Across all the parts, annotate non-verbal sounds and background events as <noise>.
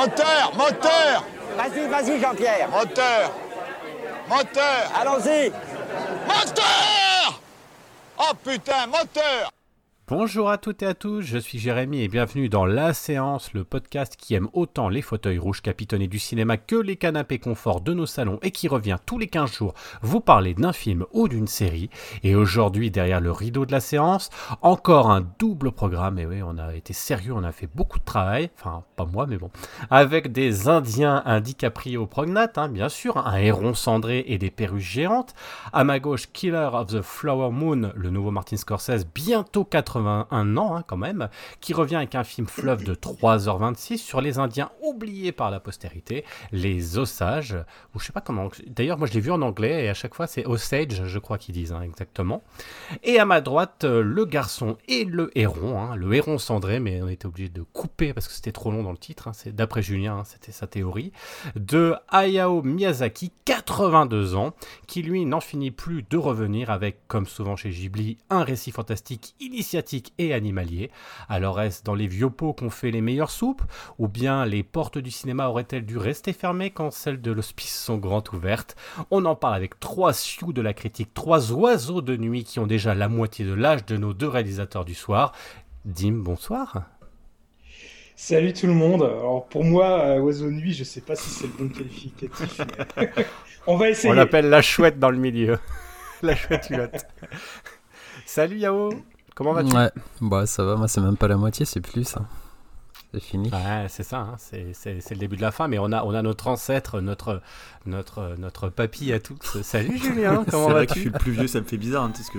Moteur, moteur, Vas-y, vas-y, Jean-Pierre. moteur, moteur, Allons-y. moteur. Oh putain, moteur Bonjour à toutes et à tous, je suis Jérémy et bienvenue dans La Séance, le podcast qui aime autant les fauteuils rouges capitonnés du cinéma que les canapés confort de nos salons et qui revient tous les 15 jours vous parler d'un film ou d'une série. Et aujourd'hui, derrière le rideau de la séance, encore un double programme. Et oui, on a été sérieux, on a fait beaucoup de travail, enfin pas moi mais bon, avec des Indiens, un DiCaprio prognate, hein, bien sûr, un héron cendré et des perruches géantes. À ma gauche, Killer of the Flower Moon, le nouveau Martin Scorsese, bientôt 81 ans hein, quand même, qui revient avec un film fleuve de 3h26 sur les Indiens oubliés par la postérité, les Osages, ou je sais pas comment. D'ailleurs, moi je l'ai vu en anglais et à chaque fois c'est Osage, je crois qu'ils disent hein, exactement. Et à ma droite, euh, le garçon et le héron, hein, le héron cendré, mais on était obligé de couper parce que c'était trop long dans le titre. hein, c'est d'après Julien, c'était sa théorie, de Hayao Miyazaki, 82 ans, qui lui n'en finit plus de revenir avec, comme souvent chez Ghibli, un récit fantastique initiatique et animalier. Alors est-ce dans les vieux pots qu'on fait les meilleures soupes Ou bien les portes du cinéma auraient-elles dû rester fermées quand celles de l'hospice sont grandes ouvertes? On en parle avec trois sioux de la critique, trois oiseaux de nuit qui ont déjà la moitié de l'âge de nos deux réalisateurs du soir. Dim, bonsoir. Salut tout le monde. Alors pour moi, euh, oiseau de nuit, je sais pas si c'est le bon qualificatif. mais <laughs> On va On essayer. l'appelle la chouette dans le milieu. <laughs> la chouette. Salut Yao, comment vas-tu? Ouais, bah ça va, moi c'est même pas la moitié, c'est plus. hein. C'est fini. Ouais, c'est ça, hein, c'est le début de la fin, mais on a, on a notre ancêtre, notre, notre, notre papy à tous. Salut <laughs> Julien, comment C'est vrai que je vas-tu? suis le plus vieux, ça me fait bizarre, hein, parce que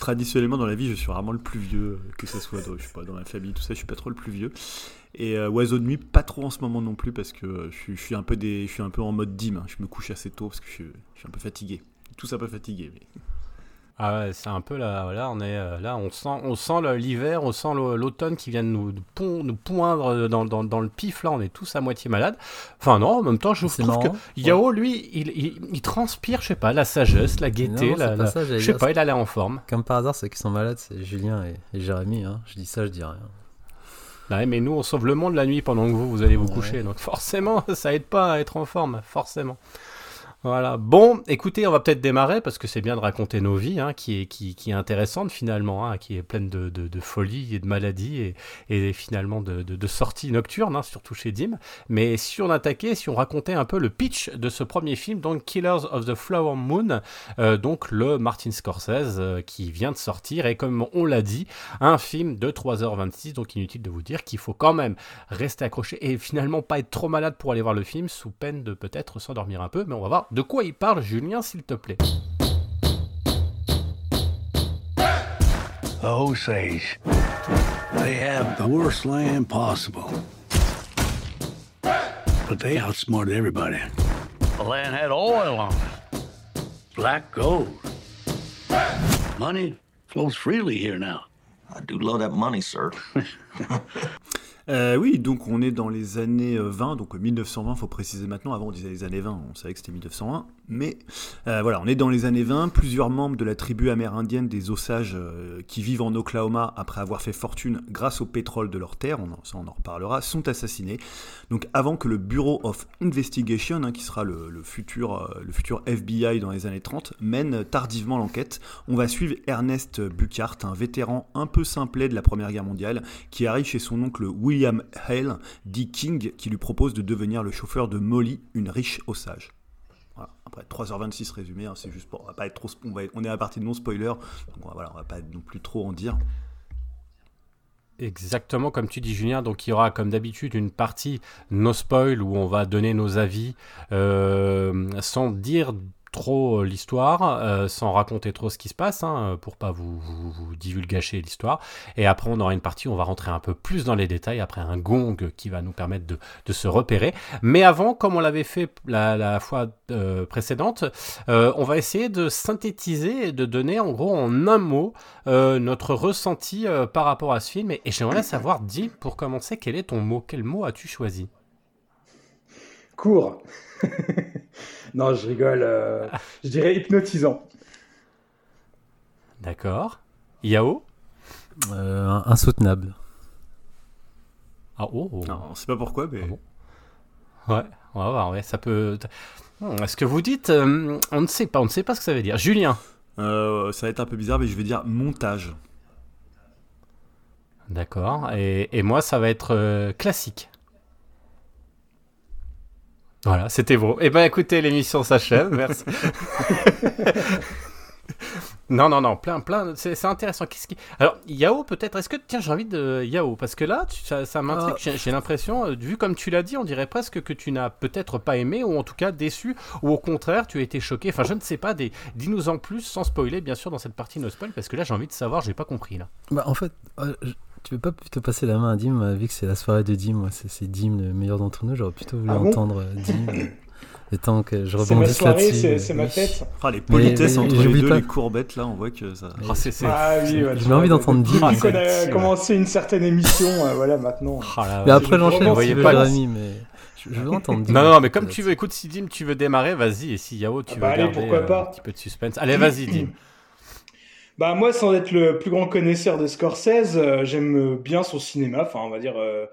traditionnellement dans la vie, je suis vraiment le plus vieux, que ce soit dans, je sais pas, dans ma famille, tout ça, je suis pas trop le plus vieux. Et euh, oiseau de nuit, pas trop en ce moment non plus, parce que euh, je, suis, je suis un peu des, je suis un peu en mode dim. hein. Je me couche assez tôt parce que je suis, je suis un peu fatigué. Tous un peu fatigué. Mais... Ah ouais, c'est un peu là, voilà, on est euh, là, on sent, on sent l'hiver, on sent l'automne qui vient de nous, de pon- nous poindre dans, dans, dans le pif, là, on est tous à moitié malades. Enfin non, en même temps, je trouve que marrant. Yao, lui, il, il, il transpire, je sais pas, la sagesse, la gaieté, Non, la, la- ça, je sais pas, il a l'air en forme. Comme par hasard, ceux qui sont malades, c'est Julien et, et Jérémy. Hein. Je dis ça, je dis rien. Ouais, mais nous, on sauve le monde la nuit pendant que vous, vous allez vous Ouais. coucher. Donc forcément, <laughs> ça aide pas à être en forme, forcément. Voilà. Bon, écoutez, on va peut-être démarrer parce que c'est bien de raconter nos vies, hein, qui, est, qui, qui est intéressante finalement, hein, qui est pleine de, de, de folie et de maladies et, et finalement de, de, sorties nocturnes, hein, surtout chez Dim. Mais si on attaquait, si on racontait un peu le pitch de ce premier film, donc Killers of the Flower Moon, euh, donc le Martin Scorsese euh, qui vient de sortir et comme on l'a dit, un film de 3h26, donc inutile de vous dire qu'il faut quand même rester accroché et finalement pas être trop malade pour aller voir le film, sous peine de peut-être s'endormir un peu, mais on va voir de quoi il parle, Julien, s'il te plaît. The Osage. They have the worst land possible. But they outsmarted everybody. The land had oil on it. Black gold. Money flows freely here now. I do love that money, sir. <laughs> Euh, oui, donc on est dans les années euh, 20, donc euh, 1920, faut préciser maintenant. Avant on disait les années 20, on savait que c'était 1901. Mais euh, voilà, on est dans les années 20. Plusieurs membres de la tribu amérindienne des Osages euh, qui vivent en Oklahoma après avoir fait fortune grâce au pétrole de leur terre, on en, ça on en reparlera, sont assassinés. Donc avant que le Bureau of Investigation, hein, qui sera le, futur, euh, FBI dans les années 30, mène tardivement l'enquête, on va suivre Ernest Buckhart, un vétéran un peu simplet de la Première Guerre mondiale, qui arrive chez son oncle William Hale, dit King, qui lui propose de devenir le chauffeur de Molly, une riche osage. Après 3h26 résumé, hein, c'est juste pour, on va pas être trop, on, va on est à la partie de non spoiler, donc on va- voilà, on va pas non plus trop en dire. Exactement comme tu dis Julien, donc il y aura comme d'habitude une partie no spoil où on va donner nos avis euh, sans dire trop l'histoire, euh, sans raconter trop ce qui se passe, hein, pour pas vous, vous, vous divulgacher l'histoire. Et après, on aura une partie où on va rentrer un peu plus dans les détails, après un gong qui va nous permettre de, de se repérer. Mais avant, comme on l'avait fait la, la fois euh, précédente, euh, on va essayer de synthétiser et de donner en gros en un mot euh, notre ressenti euh, par rapport à ce film. Et, et j'aimerais savoir, dis, pour commencer, quel est ton mot? Quel mot as-tu choisi? Cours. <laughs> non, je rigole. euh, je dirais hypnotisant. D'accord. Yao? Euh, insoutenable. Ah, oh, oh. Alors, on sait pas pourquoi, mais Ah bon? Ouais, on va voir, ouais, ça peut. Hmm, Ce que vous dites, euh, on ne sait pas, on ne sait pas ce que ça veut dire. Julien? Euh, ça va être un peu bizarre, mais je vais dire montage. D'accord. Et, et moi, ça va être euh, classique. Voilà, c'était beau. Eh ben, écoutez, l'émission s'achève. Merci. <laughs> non, non, non, plein, plein. C'est intéressant. Qu'est-ce qui... Alors, Yao, peut-être. Est-ce que tiens, j'ai envie de Yao parce que là, tu- ça, ça m'intrigue. Ah. J'ai- l'impression, euh, vu comme tu l'as dit, on dirait presque que tu n'as peut-être pas aimé ou en tout cas déçu ou au contraire, tu as été choqué. Enfin, je ne sais pas. Des... Dis-nous en plus, sans spoiler, bien sûr, dans cette partie no spoil, parce que là, j'ai envie de savoir. J'ai pas compris là. Bah, en fait, euh, je- tu veux pas plutôt passer la main à Dim, vu que c'est la soirée de Dim, moi, c'est c'est Dim le meilleur d'entre nous, j'aurais plutôt voulu Ah bon entendre euh, Dim. le temps que je C'est ma rebondisse soirée, là-dessus. c'est euh, c'est ma oui. fête. Ah, les politesses mais entre les deux, pas. les courbettes, là, on voit que ça. Ah, c'est, c'est... Ah oui, ouais, J'ai tu envie d'entendre Dim. Ah, qu'on c'est a commencé une certaine émission, euh, voilà, maintenant. Ah, là, Mais ouais. après, je- j'enchaîne si tu veux, pas- Jérémy, mais je, veux entendre Dim. Non, non, mais comme tu veux, écoute, si Dim, tu veux démarrer, vas-y. Et si Yao, tu Ah veux bah allez, garder pourquoi pas. un petit peu de suspense. Allez, vas-y, Dim. <clears throat> Bah moi, sans être le plus grand connaisseur de Scorsese, euh, j'aime bien son cinéma. Enfin, on va dire euh,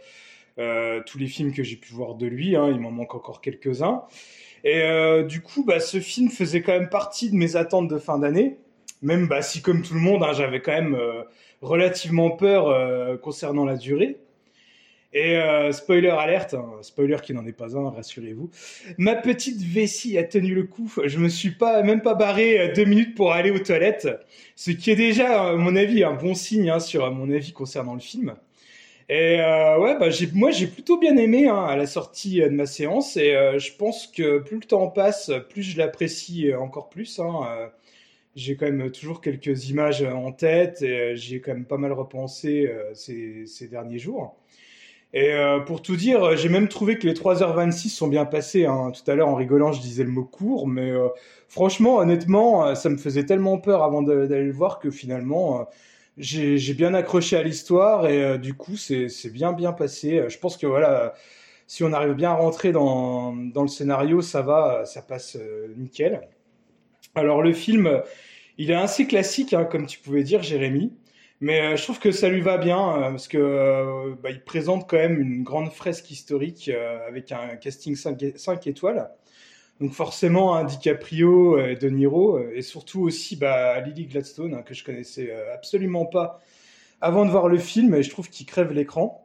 euh, tous les films que j'ai pu voir de lui. Hein, il m'en manque encore quelques-uns. Et du coup, bah, ce film faisait quand même partie de mes attentes de fin d'année. Même bah, si, comme tout le monde, hein, j'avais quand même relativement peur concernant la durée. Et euh, spoiler alerte, hein, spoiler qui n'en est pas un, rassurez-vous. Ma petite vessie a tenu le coup. Je me suis pas même pas barré euh, deux minutes pour aller aux toilettes, ce qui est déjà, à mon avis, un bon signe hein, sur mon avis concernant le film. Et euh, ouais, bah moi j'ai plutôt bien aimé hein, à la sortie de ma séance, et je pense que plus le temps passe, plus je l'apprécie encore plus. Hein, j'ai quand même toujours quelques images en tête, et j'ai quand même pas mal repensé ces derniers jours. Et euh, pour tout dire, j'ai même trouvé que les 3h26 sont bien passées. Hein. Tout à l'heure, en rigolant, je disais le mot court, mais euh, franchement, honnêtement, euh, ça me faisait tellement peur avant d'aller le voir que finalement, euh, j'ai bien accroché à l'histoire et euh, du coup, c'est bien bien passé. Euh, Je pense que voilà, si on arrive bien à rentrer dans, le scénario, ça va, ça passe euh, nickel. Alors le film, euh, il est assez classique, hein, comme tu pouvais dire, Jérémy. Mais euh, je trouve que ça lui va bien euh, parce que euh, bah, il présente quand même une grande fresque historique avec un casting 5, étoiles. Donc forcément un DiCaprio, euh, De Niro et surtout aussi bah, Lily Gladstone hein, que je connaissais absolument pas avant de voir le film et je trouve qu'il crève l'écran.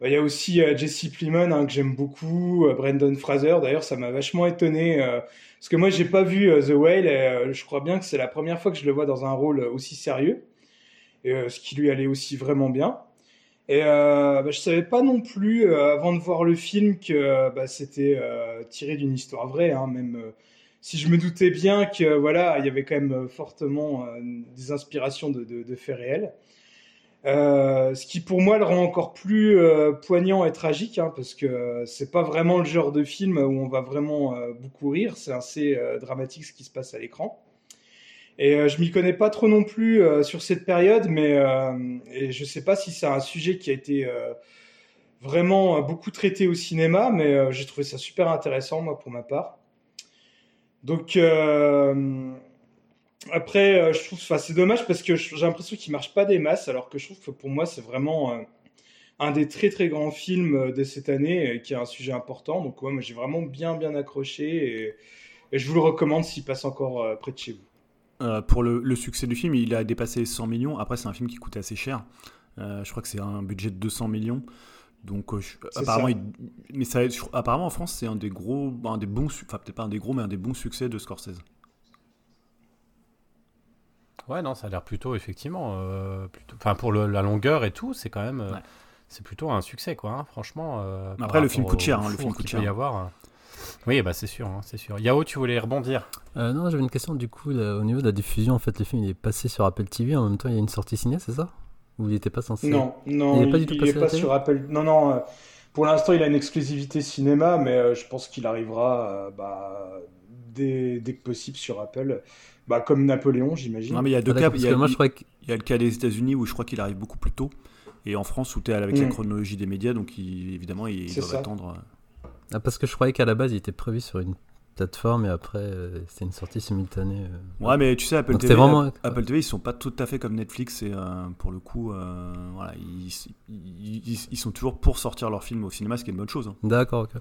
Bah, Il y a aussi Jesse Plemons hein, que j'aime beaucoup, Brendan Fraser. D'ailleurs, ça m'a vachement étonné parce que moi, j'ai pas vu The Whale. Et, je crois bien que c'est la première fois que je le vois dans un rôle aussi sérieux, euh, ce qui lui allait aussi vraiment bien. Et euh, bah, je savais pas non plus euh, avant de voir le film que bah, c'était tiré d'une histoire vraie, hein, même si je me doutais bien que voilà, il y avait quand même fortement des inspirations de, faits réels. Ce qui pour moi le rend encore plus poignant et tragique, hein, parce que c'est pas vraiment le genre de film où on va vraiment beaucoup rire, c'est assez dramatique ce qui se passe à l'écran. Et euh, je m'y connais pas trop non plus euh, sur cette période, mais euh, et je sais pas si c'est un sujet qui a été vraiment beaucoup traité au cinéma, mais j'ai trouvé ça super intéressant moi pour ma part. Donc après, je trouve, c'est dommage parce que j'ai l'impression qu'il marche pas des masses, alors que je trouve que pour moi, c'est vraiment un des très très grands films de cette année qui a un sujet important. Donc, moi, j'ai vraiment bien bien accroché et, je vous le recommande s'il passe encore près de chez vous. Euh, pour le, le succès du film, il a dépassé 100 millions. Après, c'est un film qui coûtait assez cher. Euh, je crois que c'est un budget de 200 millions. Donc, euh, je- apparemment, ça. il- mais ça, je- apparemment, en France, c'est un des gros, un des bons, enfin peut-être pas un des gros, mais un des bons succès de Scorsese. Ouais, non, ça a l'air plutôt, effectivement, euh, plutôt... enfin pour le- la longueur et tout, c'est quand même, euh, Ouais. c'est plutôt un succès, quoi. hein, franchement. euh, Après, le film coûte cher, hein, le film coûte cher. y avoir. Oui, bah c'est sûr, hein, c'est sûr. Yao, tu voulais rebondir Euh, non, j'avais une question du coup là, au niveau de la diffusion. En fait, le film il est passé sur Apple TV en même temps il y a une sortie ciné, c'est ça? Ou il était pas censé Non, non, Il il est pas du tout il passé est pas sur Apple. Non, non. euh, pour l'instant, il a une exclusivité cinéma, mais euh, je pense qu'il arrivera euh, bah, dès, dès que possible sur Apple. Bah, comme Napoléon, j'imagine. Non, mais il y a deux Ah, cas. Il parce y, a, moi je croyais que il y a le cas des États-Unis où je crois qu'il arrive beaucoup plus tôt. Et en France, où tu es avec la Mm. chronologie des médias, donc il- évidemment, ils C'est doivent ça. attendre. Ah, parce que je croyais qu'à la base il était prévu sur une plateforme et après euh, c'était une sortie simultanée. euh. Ouais, mais tu sais, Apple Donc TV, vraiment- Apple TV, ils sont pas tout à fait comme Netflix et euh, pour le coup, euh, voilà, ils, ils, ils- ils sont toujours pour sortir leurs films au cinéma, ce qui est une bonne chose. hein. D'accord, ok.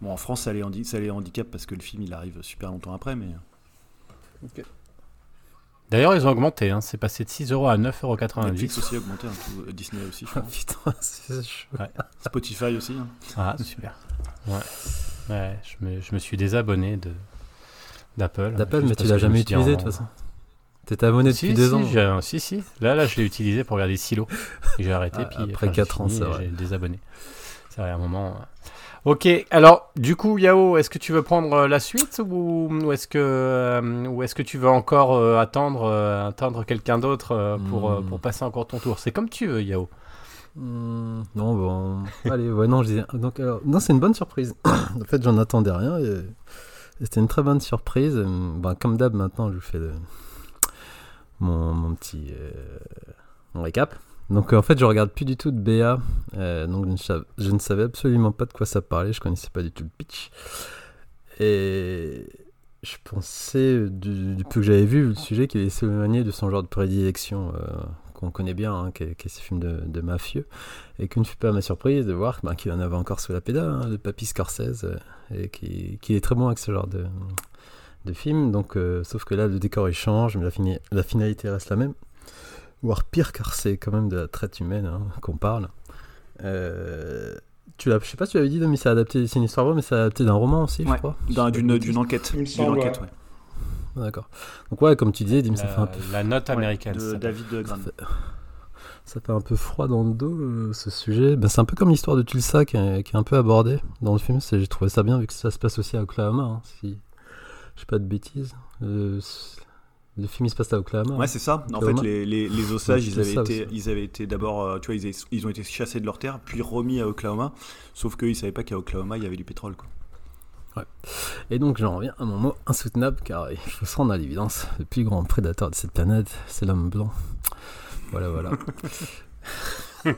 Bon, en France, ça les, handi- ça les handicap parce que le film il arrive super longtemps après, mais. D'ailleurs, ils ont augmenté. Hein. C'est passé de 6 euros à 9,90 Netflix aussi a augmenté, hein, tout- euh, Disney aussi, je <laughs> Ah, crois. putain, c'est chaud. Spotify aussi. hein. Ah, super. Ouais. Ouais, je me, je me suis désabonné de d'Apple. D'Apple, mais tu l'as jamais utilisé de toute façon. T'étais abonné Si, depuis deux si, ans. j'ai- si, si. Là, là, je l'ai utilisé pour regarder Silo. Et j'ai arrêté. Ah, puis, après enfin, j'ai quatre ans, fini vrai. J'ai désabonné. C'est vrai, à un moment. euh. Ok, alors, du coup, Yao, est-ce que tu veux prendre euh, la suite ou, ou est-ce que, euh, ou est-ce que tu veux encore euh, attendre, euh, attendre quelqu'un d'autre pour, Hmm. pour passer encore ton tour? C'est comme tu veux, Yao. Hmm, non, bon. <laughs> Allez, ouais, non, je disais. Donc, alors, non, c'est une bonne surprise. <coughs> en fait, j'en attendais rien. C'était une très bonne surprise. Ben, comme d'hab, maintenant, je vous fais le- mon, petit euh, mon récap. Donc, euh, en fait, je regarde plus du tout de BA. euh, donc, je ne, savais absolument pas de quoi ça parlait. Je connaissais pas du tout le pitch. Et je pensais, du, du peu que j'avais vu, le sujet qu'il est s'éloigné de son genre de prédilection euh, qu'on connaît bien, hein, qui est, ces films de, de mafieux. Et qu'une fut pas ma surprise de voir ben, qu'il en avait encore sous la pédale, hein, le Papy Scorsese, euh, et qui, qui est très bon avec ce genre de, de film. Donc, euh, sauf que là, le décor il change, mais la, fini- la finalité reste la même. Voire pire, car c'est quand même de la traite humaine hein, qu'on parle. Euh, tu l'as, je sais pas si tu l'avais dit, mais c'est adapté, c'est une histoire vraie, mais c'est adapté d'un roman aussi, je Ouais, crois. Je D'une enquête. D'une ouais. Ah, D'accord. Donc ouais, comme tu disais, Dim, ça fait un La, peu la note Ouais, américaine. de ça. David. Ça fait un peu froid dans le dos euh, ce sujet. Ben, c'est un peu comme l'histoire de Tulsa qui est, qui est un peu abordée dans le film. C'est- J'ai trouvé ça bien vu que ça se passe aussi à Oklahoma. hein, si je sais pas de bêtises. Euh, le film il se passe à Oklahoma. Ouais, c'est ça. En Oklahoma. fait, les, les, les Osages, Ouais, ils avaient, été, aussi. ils avaient été d'abord, euh, tu vois, ils, ont été chassés de leur terre, puis remis à Oklahoma. Sauf qu'ils savaient pas qu'à Oklahoma, il y avait du pétrole. Quoi. Et donc j'en reviens à mon mot insoutenable car il faut se rendre à l'évidence. Le plus grand prédateur de cette planète, c'est l'homme blanc. Voilà, voilà. <laughs>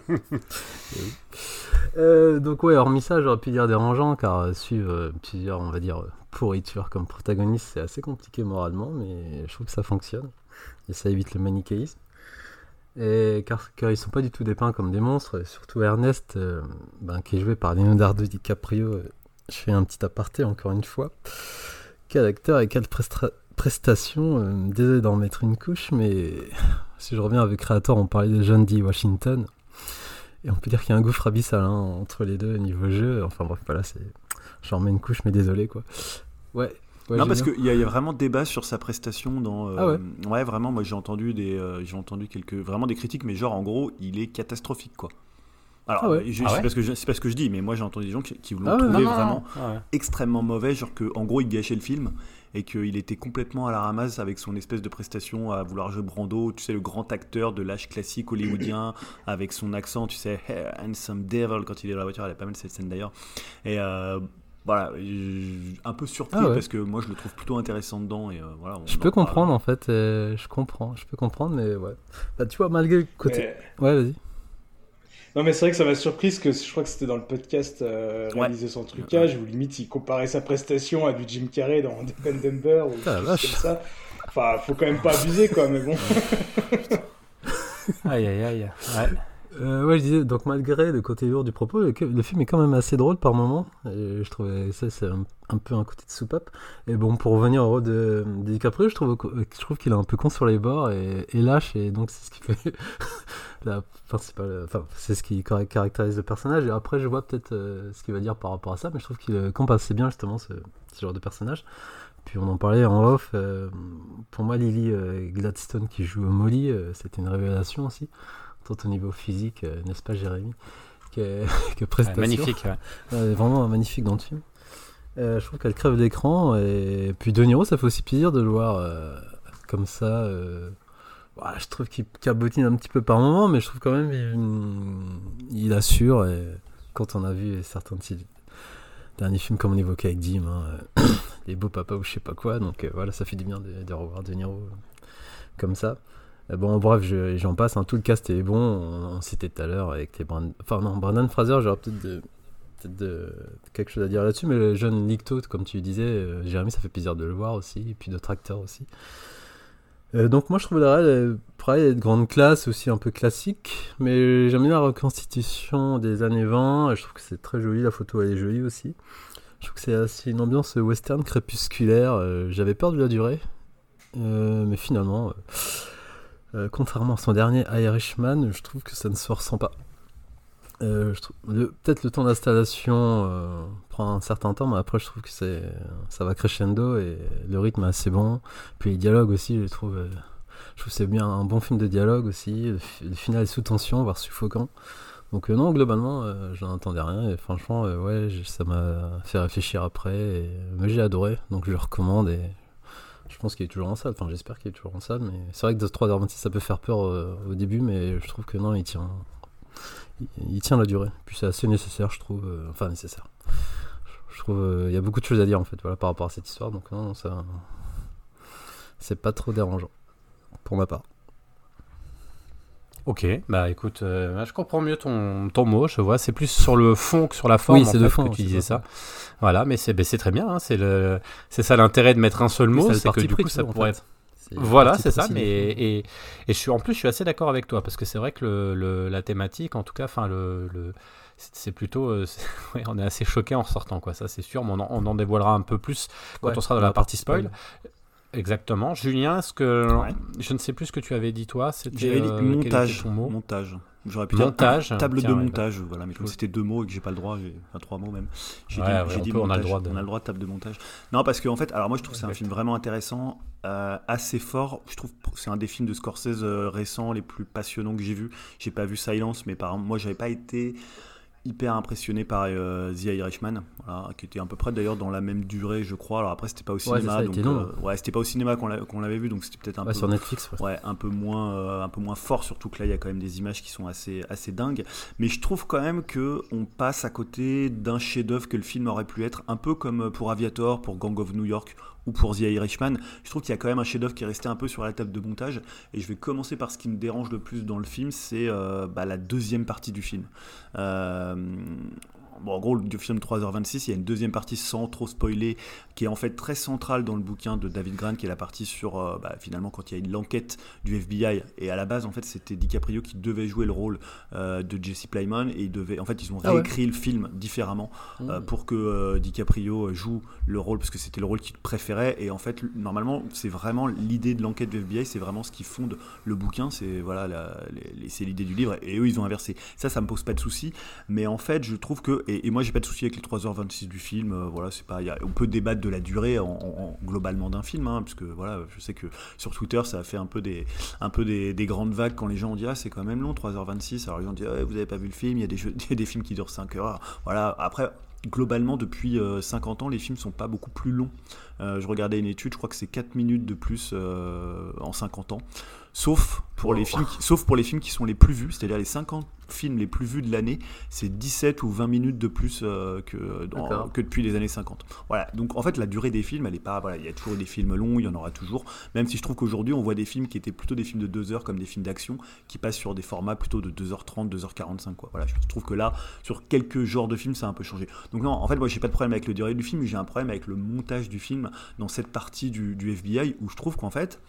Euh, donc ouais, hormis ça, j'aurais pu dire dérangeant car euh, suivre euh, plusieurs, on va dire, pourritures comme protagoniste, c'est assez compliqué moralement, mais je trouve que ça fonctionne. Et ça évite le manichéisme. Et car, car ils sont pas du tout dépeints comme des monstres, surtout Ernest, euh, ben, qui est joué par Leonardo DiCaprio, euh, je fais un petit aparté encore une fois. Quel acteur et quelle prestation. euh, désolé d'en mettre une couche, mais <sighs> si je reviens avec Creator, on parlait de John D. Washington. Et on peut dire qu'il y a un gouffre abyssal hein, entre les deux niveau jeu. Enfin bref, voilà, c'est. J'en mets une couche, mais désolé quoi. Ouais. ouais, non, parce qu'il y, y a vraiment débat sur sa prestation dans. euh, Ah ouais vraiment, moi j'ai entendu des, euh, j'ai entendu quelques, vraiment des critiques, mais genre en gros, il est catastrophique quoi. Alors, Ah ouais. je- Ah c'est ouais pas ce que je- c'est pas ce que je dis, mais moi j'ai entendu des gens qui, qui l'ont Ah ouais, trouvé Non, non, vraiment non. Ouais. extrêmement mauvais, genre que en gros il gâchait le film et qu'il était complètement à la ramasse avec son espèce de prestation à vouloir jouer Brando, tu sais le grand acteur de l'âge classique hollywoodien <coughs> avec son accent, tu sais Hey, handsome devil quand il est dans la voiture, elle est pas mal cette scène d'ailleurs. Et euh, voilà, un peu surpris Ah ouais. parce que moi je le trouve plutôt intéressant dedans et euh, voilà. on Je en peux parle. comprendre en fait, euh, je comprends, je peux comprendre, mais ouais. Bah, tu vois, malgré le côté. Mais- Ouais, vas-y. Non, mais c'est vrai que ça m'a surprise que je crois que c'était dans le podcast euh, Ouais. réalisé sans trucage où limite il comparait sa prestation à du Jim Carrey dans <laughs> Dumb and Dumber ou quelque Ah, chose comme ça. Enfin, faut quand même pas abuser quoi, mais bon. <laughs> Aïe, aïe, aïe. Ouais. Euh, ouais, je disais, donc malgré le côté lourd du propos, le, film est quand même assez drôle par moments. Je trouvais ça, c'est un, peu un côté de soupape. Et bon, pour revenir au rôle de, de je trouve, je trouve qu'il est un peu con sur les bords et, lâche, et donc c'est ce qui fait <laughs> la principale. Enfin, c'est ce qui car- caractérise le personnage. Et après, je vois peut-être euh, ce qu'il va dire par rapport à ça, mais je trouve qu'il euh, campe assez bien justement ce, genre de personnage. Puis on en parlait en off. euh, pour moi, Lily euh, Gladstone qui joue Molly, euh, c'était une révélation aussi tant au niveau physique, euh, n'est-ce pas Jérémy que, <laughs> que prestation. magnifique. ouais. Vraiment magnifique dans le film. Euh, je trouve qu'elle crève l'écran et puis De Niro, ça fait aussi plaisir de le voir euh, comme ça. euh, je trouve qu'il cabotine un petit peu par moment, mais je trouve quand même il, il assure. Et quand on a vu certains de derniers films, comme on évoquait avec Dim, hein, <coughs> les beaux papas ou je sais pas quoi, donc voilà, ça fait du bien de, de revoir De Niro comme ça. Euh, Bon, bref, je- j'en passe. hein, tout le cast est bon. On, on citait tout à l'heure avec les Brand... Enfin, non, Brandon Fraser, j'aurais peut-être quelque chose à dire là-dessus. Mais le jeune Licto, comme tu disais, euh, Jérémy, ça fait plaisir de le voir aussi. Et puis d'autres acteurs aussi. Euh, donc, moi, je trouve la euh, pareil, de grande classe, aussi un peu classique. Mais j'aime bien la reconstitution des années 20. et Je trouve que c'est très joli. La photo, elle est jolie aussi. Je trouve que c'est assez une ambiance western crépusculaire. euh, J'avais peur de la durée, mais finalement, euh, contrairement à son dernier Irishman, je trouve que ça ne se ressent pas. Euh, Peut-être le temps d'installation euh, prend un certain temps, mais après je trouve que ça va crescendo et le rythme est assez bon. Puis les dialogues aussi, je trouve, euh, trouve c'est bien un bon film de dialogue aussi. Le, fi- le final est sous tension, voire suffocant. Donc non, globalement, je n'en attendais rien et franchement, ouais, ça m'a fait réfléchir après. Mais j'ai adoré, donc je le recommande je pense qu'il est toujours en salle. Enfin, j'espère qu'il est toujours en salle, mais c'est vrai que de 3h26, ça peut faire peur euh, au début, mais je trouve que non, il tient, il, il tient la durée. Puis c'est assez nécessaire, je trouve. euh, enfin, nécessaire. Je, je trouve euh, il y a beaucoup de choses à dire en fait, voilà, par rapport à cette histoire. Donc non, ça, c'est pas trop dérangeant pour ma part. Ok, bah écoute, euh, je comprends mieux ton, ton mot, je vois, c'est plus sur le fond que sur la forme Oui, c'est de fond, que tu disais ça. ça. Voilà, mais c'est ben, très bien, hein, c'est le c'est ça l'intérêt de mettre un seul mot, c'est que du coup ça pourrait fait. Voilà, c'est ça, mais et, et je suis en plus je suis assez d'accord avec toi parce que c'est vrai que le, le- la thématique, en tout cas, enfin le, le- c'est plutôt, euh, <laughs> ouais, on est assez choqué en sortant quoi, ça c'est sûr, mais on en, on en dévoilera un peu plus quand Ouais, on sera dans la partie spoil. Exactement. Julien, est-ce que Ouais. je ne sais plus ce que tu avais dit toi, c'était J'avais dit euh, montage. Montage. J'aurais pu dire Montage. table Tiens, de ouais, bah, montage, voilà, mais comme c'était deux mots et que j'ai pas le droit, j'ai- enfin trois mots même, j'ai Ouais, dit, dit peut, on a le montage. droit de- on a le droit de table de montage. Non, parce qu'en fait, alors moi je trouve que c'est un film vraiment intéressant, euh, assez fort. Je trouve que c'est un des films de Scorsese euh, récents les plus passionnants que j'ai vu. J'ai pas vu Silence, mais par exemple, moi j'avais pas été hyper impressionné par euh, The Irishman, voilà, qui était à peu près d'ailleurs dans la même durée, je crois. Alors après, c'était pas au Ouais, cinéma, ça, donc long. euh, ouais, c'était pas au cinéma qu'on l'a- qu'on l'avait vu, donc c'était peut-être un Ouais, peu sur Netflix. ouais. ouais, un peu moins, euh, un peu moins fort, surtout que là il y a quand même des images qui sont assez, assez dingues. Mais je trouve quand même que on passe à côté d'un chef-d'œuvre que le film aurait pu être, un peu comme pour Aviator, pour Gang of New York ou pour The Irishman. Je trouve qu'il y a quand même un chef-d'œuvre qui est resté un peu sur la table de montage. Et je vais commencer par ce qui me dérange le plus dans le film, c'est euh, bah, la deuxième partie du film. Euh, Bon, en gros, du film 3h26, il y a une deuxième partie sans trop spoiler, qui est en fait très centrale dans le bouquin de David Grant, qui est la partie sur euh, bah, finalement quand il y a une l'enquête du FBI. Et à la base, en fait, c'était DiCaprio qui devait jouer le rôle euh, de Jesse Plemons, et il devait, en fait, ils ont Ah ouais. réécrit le film différemment euh, pour que DiCaprio joue le rôle, parce que c'était le rôle qu'il préférait. Et en fait, normalement, c'est vraiment l'idée de l'enquête du FBI, c'est vraiment ce qui fonde le bouquin, c'est voilà, l'idée du livre. Et eux, ils ont inversé. Ça, ça me pose pas de souci. Mais en fait, je trouve que, et, et moi, j'ai pas de souci avec les 3h26 du film. euh, voilà, c'est pas, il y a- on peut débattre de la durée en, en- en- globalement d'un film, hein, parce que voilà, je sais que sur Twitter, ça a fait un peu des, un peu des, des grandes vagues quand les gens ont dit ah c'est quand même long 3h26 alors les gens disent Ah, vous avez pas vu le film il y a des jeux, <laughs> y a des films qui durent 5 heures. Voilà après globalement depuis euh, 50 ans les films sont pas beaucoup plus longs. Euh, je regardais une étude je crois que c'est 4 minutes de plus euh, en 50 ans. Sauf pour les films qui, sauf pour les films qui sont les plus vus c'est-à-dire les 50 films les plus vus de l'année c'est 17 ou 20 minutes de plus euh, que, dans- D'accord. que depuis les années 50 voilà. Donc en fait la durée des films elle est pas voilà il y a toujours des films longs il y en aura toujours. Même si je trouve qu'aujourd'hui on voit des films qui étaient plutôt des films de 2 heures comme des films d'action qui passent sur des formats plutôt de 2h30 2h45 quoi. Voilà. Je trouve que là sur quelques genres de films ça a un peu changé. Donc non en fait moi j'ai pas de problème avec le durée du film mais j'ai un problème avec le montage du film dans cette partie du, du FBI où je trouve qu'en fait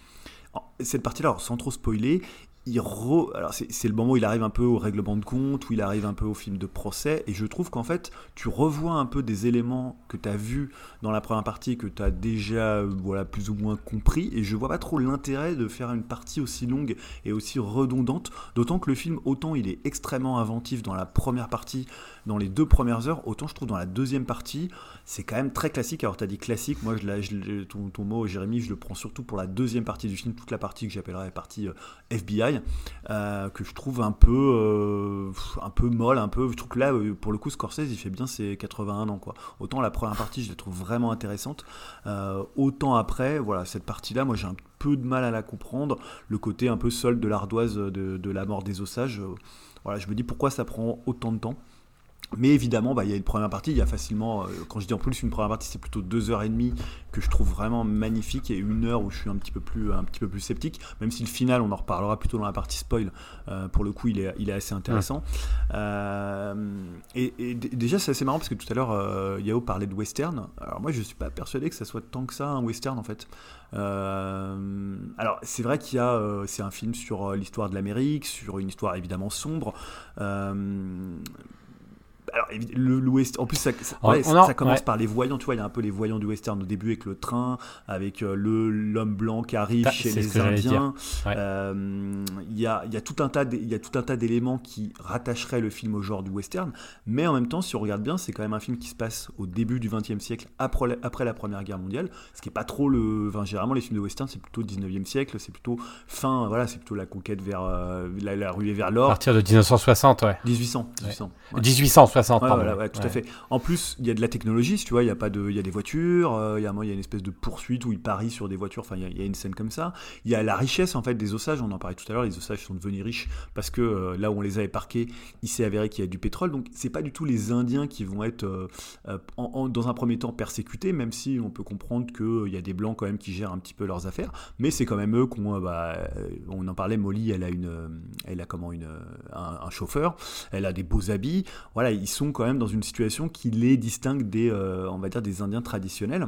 cette partie-là, sans trop spoiler, alors c'est le moment où il arrive un peu au règlement de compte, où il arrive un peu au film de procès, et je trouve qu'en fait, tu revois un peu des éléments que tu as vus dans la première partie, que tu as déjà euh, voilà, plus ou moins compris, et je vois pas trop l'intérêt de faire une partie aussi longue et aussi redondante, d'autant que le film, autant il est extrêmement inventif dans la première partie, dans les deux premières heures, autant je trouve dans la deuxième partie, c'est quand même très classique. Alors, tu as dit classique, moi, je, l'ai- je ton, ton mot, Jérémy, je le prends surtout pour la deuxième partie du film, toute la partie que j'appellerais la partie euh, Euh, que je trouve un peu, euh, un peu molle, un peu. Je trouve que là, euh, pour le coup, Scorsese, il fait bien ses 81 ans, quoi. Autant la première partie, je la trouve vraiment intéressante, autant après, voilà, cette partie-là, moi, j'ai un peu de mal à la comprendre. Le côté un peu solde de l'ardoise de, de la mort des osages. euh, voilà, je me dis pourquoi ça prend autant de temps. Mais évidemment, bah, il y a une première partie, il y a facilement, euh, quand je dis en plus une première partie, c'est plutôt deux heures et demie que je trouve vraiment magnifique et une heure où je suis un petit peu plus, un petit peu plus sceptique, même si le final, on en reparlera plutôt dans la partie spoil, euh, pour le coup, il est, il est assez intéressant. Euh, et, déjà, c'est assez marrant parce que tout à l'heure, Yao parlait de western. Alors moi, je suis pas persuadé que ça soit tant que ça un western en fait. Alors c'est vrai qu'il y a, c'est un film sur l'histoire de l'Amérique, sur une histoire évidemment sombre alors le, le West, en plus ça, commence par les voyants tu vois il y a un peu les voyants du western au début avec le train avec euh, le l'homme blanc qui arrive chez les indiens. Euh, il y, a, y a tout un tas d'éléments qui rattacheraient le film au genre du western mais en même temps si on regarde bien c'est quand même un film qui se passe au début du 20e siècle après, la première guerre mondiale ce qui est pas trop le enfin, généralement les films de western c'est plutôt 19e siècle c'est plutôt fin voilà c'est plutôt la conquête vers euh, la, la, ruée vers l'or. À partir de 1960 ouais. 1800 1800 1860 tout à fait. En plus, il y a de la technologie, tu vois, il y a pas de, il y a des voitures, euh, il y, a, y a une espèce de poursuite où il parie sur des voitures. Enfin, il y, a une scène comme ça. Il y a la richesse en fait des ossages. On en parlait tout à l'heure. Les ossages sont devenus riches parce que euh, là où on les avait parqués, il s'est avéré qu'il y a du pétrole. Donc, c'est pas du tout les Indiens qui vont être euh, dans un premier temps persécutés, même si on peut comprendre qu'il y a des blancs quand même qui gèrent un petit peu leurs affaires. Mais c'est quand même eux qu'on, bah, on en parlait. Molly, elle a une, elle a comment une, un, un chauffeur. Elle a des beaux habits. Voilà, ils sont quand même dans une situation qui les distingue des, euh, on des Indiens traditionnels.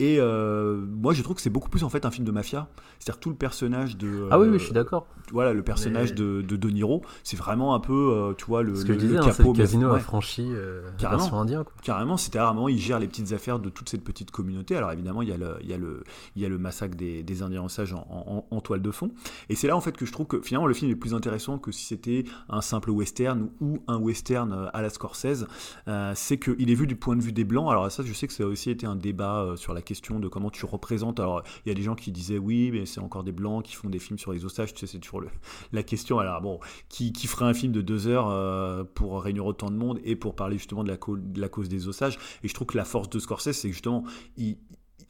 Et euh, moi, je trouve que c'est beaucoup plus en fait un film de mafia. C'est-à-dire tout le personnage de. Ah oui, euh, oui, je suis d'accord. Voilà, le personnage Mais- de, de De Niro, c'est vraiment un peu, euh, tu vois, le, Ce que le, je disais, le hein, capot. le casino ouais. affranchi euh, Carrément. indien. Quoi. Carrément, un moment, il gère les petites affaires de toute cette petite communauté. Alors évidemment, il y a le, il y a le, il y a le massacre des, des Indiens en, en- en toile de fond. Et c'est là en fait que je trouve que finalement le film est plus intéressant que si c'était un simple western ou un western euh, à la Scorsese. Euh, c'est qu'il est vu du point de vue des blancs. Alors ça, je sais que ça a aussi été un débat euh, sur la question de comment tu représentes. Alors il y a des gens qui disaient oui, mais c'est encore des blancs qui font des films sur les osages. Tu sais, c'est toujours le, <laughs> la question. Alors bon, qui, qui ferait un film de deux heures euh, pour réunir autant de monde et pour parler justement de la, cause des osages. Et je trouve que la force de Scorsese, c'est justement, il,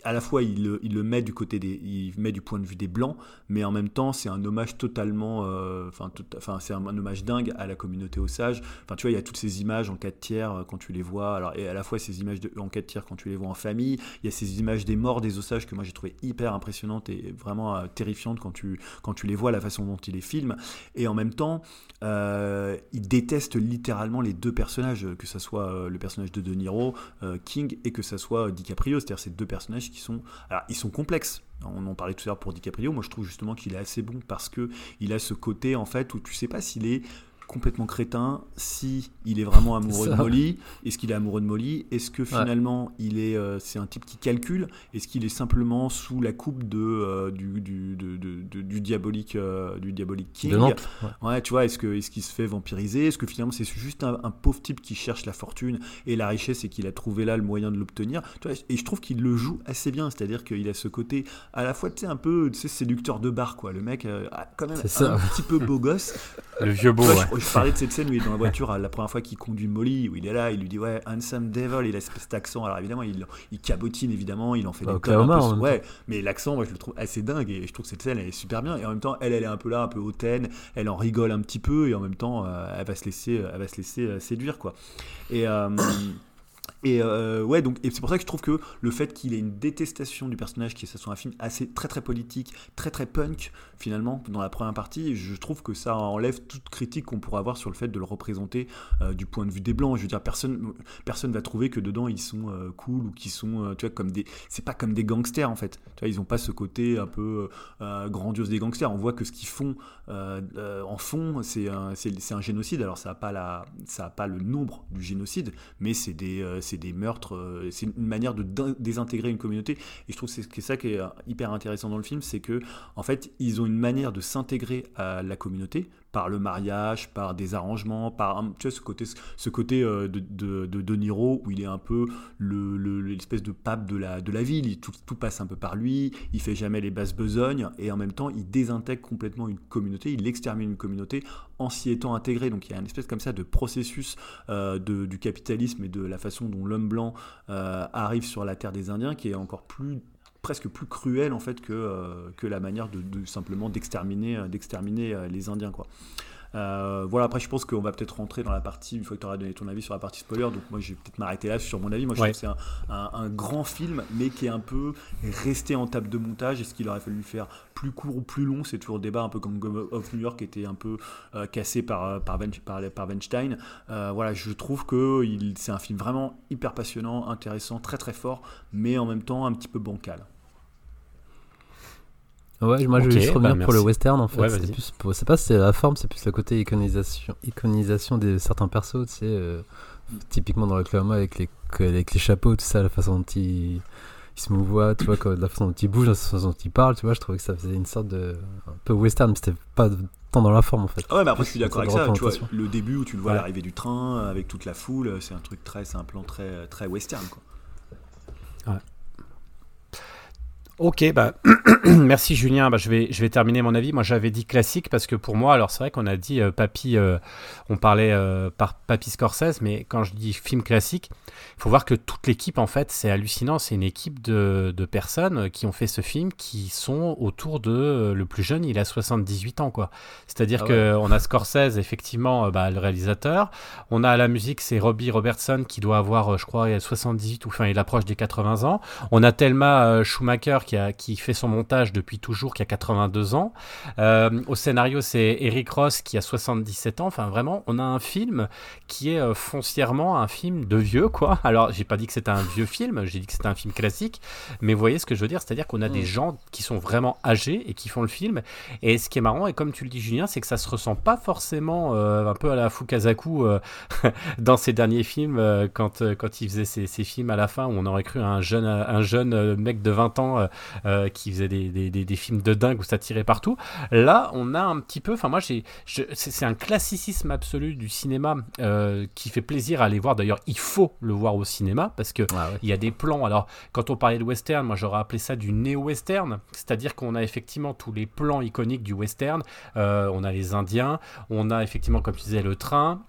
à la fois il, le- il le met du côté des, il met du point de vue des blancs, mais en même temps c'est un hommage totalement, euh, enfin, tout- enfin c'est un, hommage dingue à la communauté osage. Enfin tu vois, il y a toutes ces images en 4 tiers euh, quand tu les vois. Alors et à la fois ces images de, en 4 tiers quand tu les vois en famille. Il y a ces images des morts des osages que moi j'ai trouvé hyper impressionnantes et vraiment euh, terrifiantes quand tu quand tu les vois, la façon dont il les filme. Et en même temps, euh, il déteste littéralement les deux personnages, que ce soit euh, le personnage de De Niro, euh, King, et que ce soit euh, DiCaprio. C'est-à-dire ces deux personnages qui sont, ils sont complexes. On en parlait tout à l'heure pour DiCaprio. Moi, je trouve justement qu'il est assez bon parce que il a ce côté en fait où tu sais pas s'il est complètement crétin, si il est vraiment <laughs> amoureux de. Molly, est-ce qu'il est amoureux de Molly, est-ce que finalement il est, euh, c'est un type qui calcule, est-ce qu'il est simplement sous la coupe de euh, du, du, diabolique euh, du diabolique King, De Nantes. ouais. Ouais, tu vois, est-ce que est-ce qu'il se fait vampiriser? Est-ce que finalement c'est juste un, un pauvre type qui cherche la fortune et la richesse et qu'il a trouvé là le moyen de l'obtenir? Et je trouve qu'il le joue assez bien, c'est-à-dire qu'il a ce côté à la fois tu sais un peu tu sais, séducteur de bar quoi. Le mec euh, a quand même ça. un petit peu beau gosse. Le vieux beau, ouais. je, je parlais de cette scène où il est dans la voiture la première fois qu'il conduit Molly, où il est là, il lui dit ouais handsome devil, il a cet accent. Alors évidemment il, il cabotine évidemment, il en fait Bah, des tonnes un peu- ouais, mais l'accent moi je le trouve assez dingue et je trouve que cette scène elle est super bien et en même temps elle elle est un peu là, un peu hautaine, elle en rigole un petit peu et en même temps euh, elle va se laisser, elle va se laisser euh, séduire quoi. Et euh, et euh, ouais, donc c'est pour ça que je trouve que le fait qu'il ait une détestation du personnage, qui ce soit un film assez très très politique, très très punk finalement dans la première partie, je trouve que ça enlève toute critique qu'on pourrait avoir sur le fait de le représenter euh, du point de vue des blancs. Je veux dire, personne personne va trouver que dedans ils sont euh, cool ou qu'ils sont, euh, tu vois, comme des, c'est pas comme des gangsters en fait. Tu vois, ils ont pas ce côté un peu grandiose des gangsters. On voit que ce qu'ils font en fond, c'est un, un génocide. Alors ça a pas la, ça a pas le nombre du génocide, mais c'est des, c'est des meurtres. c'est une manière de désintégrer une communauté. Et je trouve que c'est ça qui est hyper intéressant dans le film, c'est que en fait ils ont une manière de s'intégrer à la communauté par le mariage, par des arrangements, par un- tu vois, ce côté, ce côté euh, de, de, de Niro où il est un peu le- le- l'espèce de pape de la, de la ville, il- tout, tout passe un peu par lui, il fait jamais les basses besognes et en même temps il désintègre complètement une communauté, il extermine une communauté en s'y étant intégré. Donc il y a une espèce comme ça de processus euh, de- du capitalisme et de la façon dont l'homme blanc euh, arrive sur la terre des Indiens qui est encore plus presque plus cruel en fait que, euh, la manière de, de simplement d'exterminer euh, d'exterminer euh, les Indiens quoi. Euh, voilà, après je pense qu'on va peut-être rentrer dans la partie, une fois que tu auras donné ton avis sur la partie spoiler, donc moi je vais peut-être m'arrêter là sur mon avis. Moi je Ouais. trouve que c'est un, un- un grand film, mais qui est un peu resté en table de montage. Est-ce qu'il aurait fallu faire plus court ou plus long? C'est toujours le débat, un peu comme Game of New York était un peu euh, cassé par, euh, par, Wen- par, par Weinstein. Euh, voilà, je trouve que c'est un film vraiment hyper passionnant, intéressant, très très fort, mais en même temps un petit peu bancal. Ouais, moi je vais juste revenir bah, pour le western en fait. Ouais, c'est plus pour- c'est pas si c'est la forme, c'est plus le côté iconisation, iconisation de certains persos, tu sais, euh, typiquement dans le Oklahoma avec les, avec les chapeaux, tout ça, la façon dont ils, ils se mouvoient, tu vois, la façon dont ils bougent, la façon dont ils parlent, tu vois, je trouvais que ça faisait une sorte de. un peu western, mais c'était pas tant dans la forme en fait. Ah ouais, mais après, je suis d'accord avec ça. Tu vois, le début où tu le vois Ouais. l'arrivée du train avec toute la foule, c'est un truc très, c'est un plan très, très western. Quoi. Ok, bah <clears throat> merci Julien. Bah, je vais je vais terminer mon avis. Moi, j'avais dit classique parce que pour moi, alors c'est vrai qu'on a dit euh, Papy, euh, on parlait euh, par Papy Scorsese, mais quand je dis film classique, il faut voir que toute l'équipe, en fait, c'est hallucinant. C'est une équipe de, de personnes qui ont fait ce film qui sont autour de le plus jeune, il a 78 ans, quoi. C'est-à-dire Ah que on a Scorsese, effectivement, bah, le réalisateur. On a à la musique, c'est Robbie Robertson qui doit avoir, je crois, 78 ou enfin, il approche des 80 ans. On a Thelma Schumacher qui, a, qui fait son montage depuis toujours, qui a 82 ans. Euh, au scénario, c'est Eric Ross qui a 77 ans. Enfin, vraiment, on a un film qui est euh, foncièrement un film de vieux, quoi. <laughs> Alors, j'ai pas dit que c'était un vieux film, j'ai dit que c'était un film classique. Mais vous voyez ce que je veux dire C'est-à-dire qu'on a des gens qui sont vraiment âgés et qui font le film. Et ce qui est marrant, et comme tu le dis, Julien, c'est que ça se ressent pas forcément euh, un peu à la Fukazaku euh, <laughs> dans ses derniers films, quand, quand il faisait ses, ses films à la fin, où on aurait cru un jeune, un jeune mec de 20 ans euh, qui faisait des, des, des, des films de dingue où ça tirait partout. Là, on a un petit peu, enfin moi, c'est c'est un classicisme absolu du cinéma euh, qui fait plaisir à aller voir. D'ailleurs, il faut le voir au cinéma parce que Ah ouais. il y a des plans. Alors, quand on parlait de western, moi j'aurais appelé ça du néo-western, c'est-à-dire qu'on a effectivement tous les plans iconiques du western. Euh, on a les Indiens, on a effectivement, comme tu disais, le train.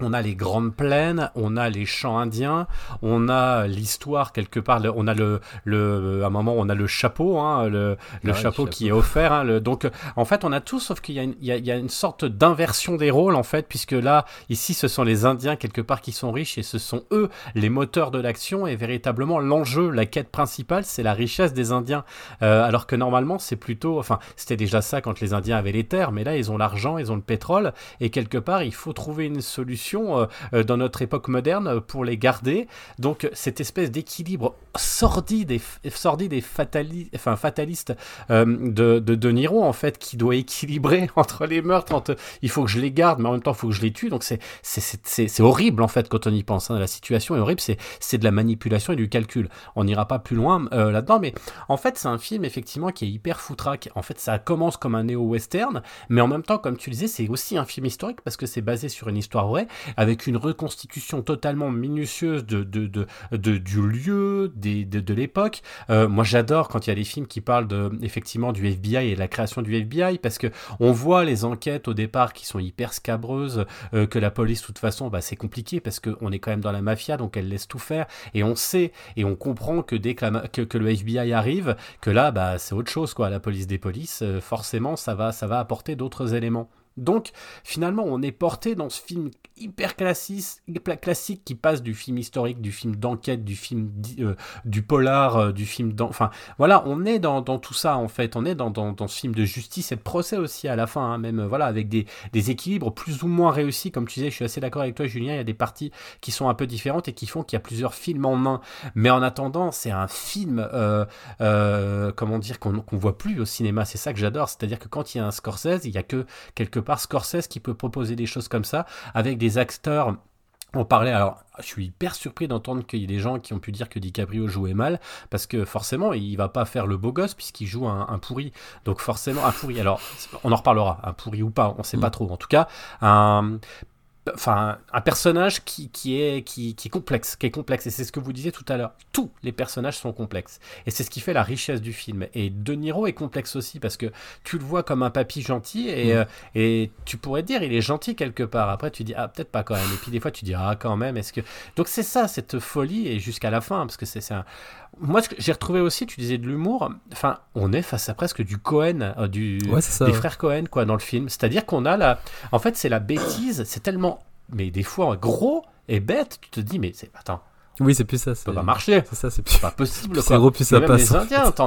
On a les grandes plaines, on a les champs indiens, on a l'histoire quelque part. on a le, le, à un moment, on a le chapeau, hein, le, le Ouais, le chapeau qui est offert. hein, le- donc, en fait, on a tout, sauf qu'il y, y a une sorte d'inversion des rôles, en fait, puisque là, ici, ce sont les Indiens quelque part qui sont riches et ce sont eux les moteurs de l'action et véritablement l'enjeu, la quête principale, c'est la richesse des Indiens. Euh, alors que normalement, c'est plutôt, enfin, c'était déjà ça quand les Indiens avaient les terres, mais là, ils ont l'argent, ils ont le pétrole, et quelque part, il faut trouver une solution euh, euh, dans notre époque moderne euh, pour les garder. Donc, cette espèce d'équilibre sordide et, sordide et fatali- fataliste de, de Niro, en fait, qui doit équilibrer <laughs> entre les meurtres, entre il faut que je les garde, mais en même temps, il faut que je les tue. Donc, c'est horrible, en fait, quand on y pense. hein. La situation est horrible, c'est de la manipulation et du calcul. On n'ira pas plus loin là-dedans, mais en fait, c'est un film, effectivement, qui est hyper foutraque. En fait, ça commence comme un néo-western, mais en même temps, comme tu le disais, c'est aussi un film historique parce que c'est basé sur une histoire vraie, avec une reconstitution totalement minutieuse de, de, de, du lieu, de, l'époque. Euh, moi, j'adore quand il y a des films qui parlent effectivement du FBI et de la création du FBI parce que on voit les enquêtes au départ qui sont hyper scabreuses, euh, que la police, de toute façon, bah, c'est compliqué parce qu'on est quand même dans la mafia, donc elle laisse tout faire et on sait et on comprend que dès que le FBI arrive, que là, bah, c'est autre chose, quoi. La police des polices, euh, forcément, ça va, ça va apporter d'autres éléments. Donc, finalement, on est porté dans ce film hyper classique, qui passe du film historique, du film d'enquête, du film euh, du polar, euh, du film d'en- enfin voilà, on est dans, tout ça en fait, on est dans, dans, ce film de justice et de procès aussi à la fin, hein, même voilà avec des, des équilibres plus ou moins réussis, comme tu disais, je suis assez d'accord avec toi Julien, il y a des parties qui sont un peu différentes et qui font qu'il y a plusieurs films en un, mais en attendant, c'est un film, euh, comment dire, qu'on qu'on voit plus au cinéma, c'est ça que j'adore, c'est-à-dire que quand il y a un Scorsese, il y a que quelque part Scorsese qui peut proposer des choses comme ça avec des acteurs. On parlait, alors je suis hyper surpris d'entendre qu'il y ait des gens qui ont pu dire que DiCaprio jouait mal, parce que forcément il va pas faire le beau gosse puisqu'il joue un, un pourri. Donc forcément un pourri, alors on en reparlera, un pourri ou pas, on sait pas trop. En tout cas, un, enfin un personnage qui, qui est qui, qui est complexe qui est complexe. Et c'est ce que vous disiez tout à l'heure. Tous les personnages sont complexes. Et c'est ce qui fait la richesse du film. Et De Niro est complexe aussi parce que tu le vois comme un papy gentil et, euh, et tu pourrais te dire il est gentil quelque part. Après tu dis ah peut-être pas quand même. Et puis des fois tu dis ah quand même est-ce que donc c'est ça cette folie et jusqu'à la fin parce que c'est c'est un moi ce que j'ai retrouvé aussi tu disais de l'humour enfin on est face à presque du Cohen euh, du Ouais, c'est ça. des ouais. frères Cohen quoi dans le film c'est à dire qu'on a la en fait c'est la bêtise c'est tellement mais des fois gros et bête tu te dis mais c'est attends Oui, c'est plus ça. Ça peut pas marcher. C'est ça, c'est plus. C'est pas possible. <laughs> Quoi. gros, plus ça même passe. Les en Indiens, fait.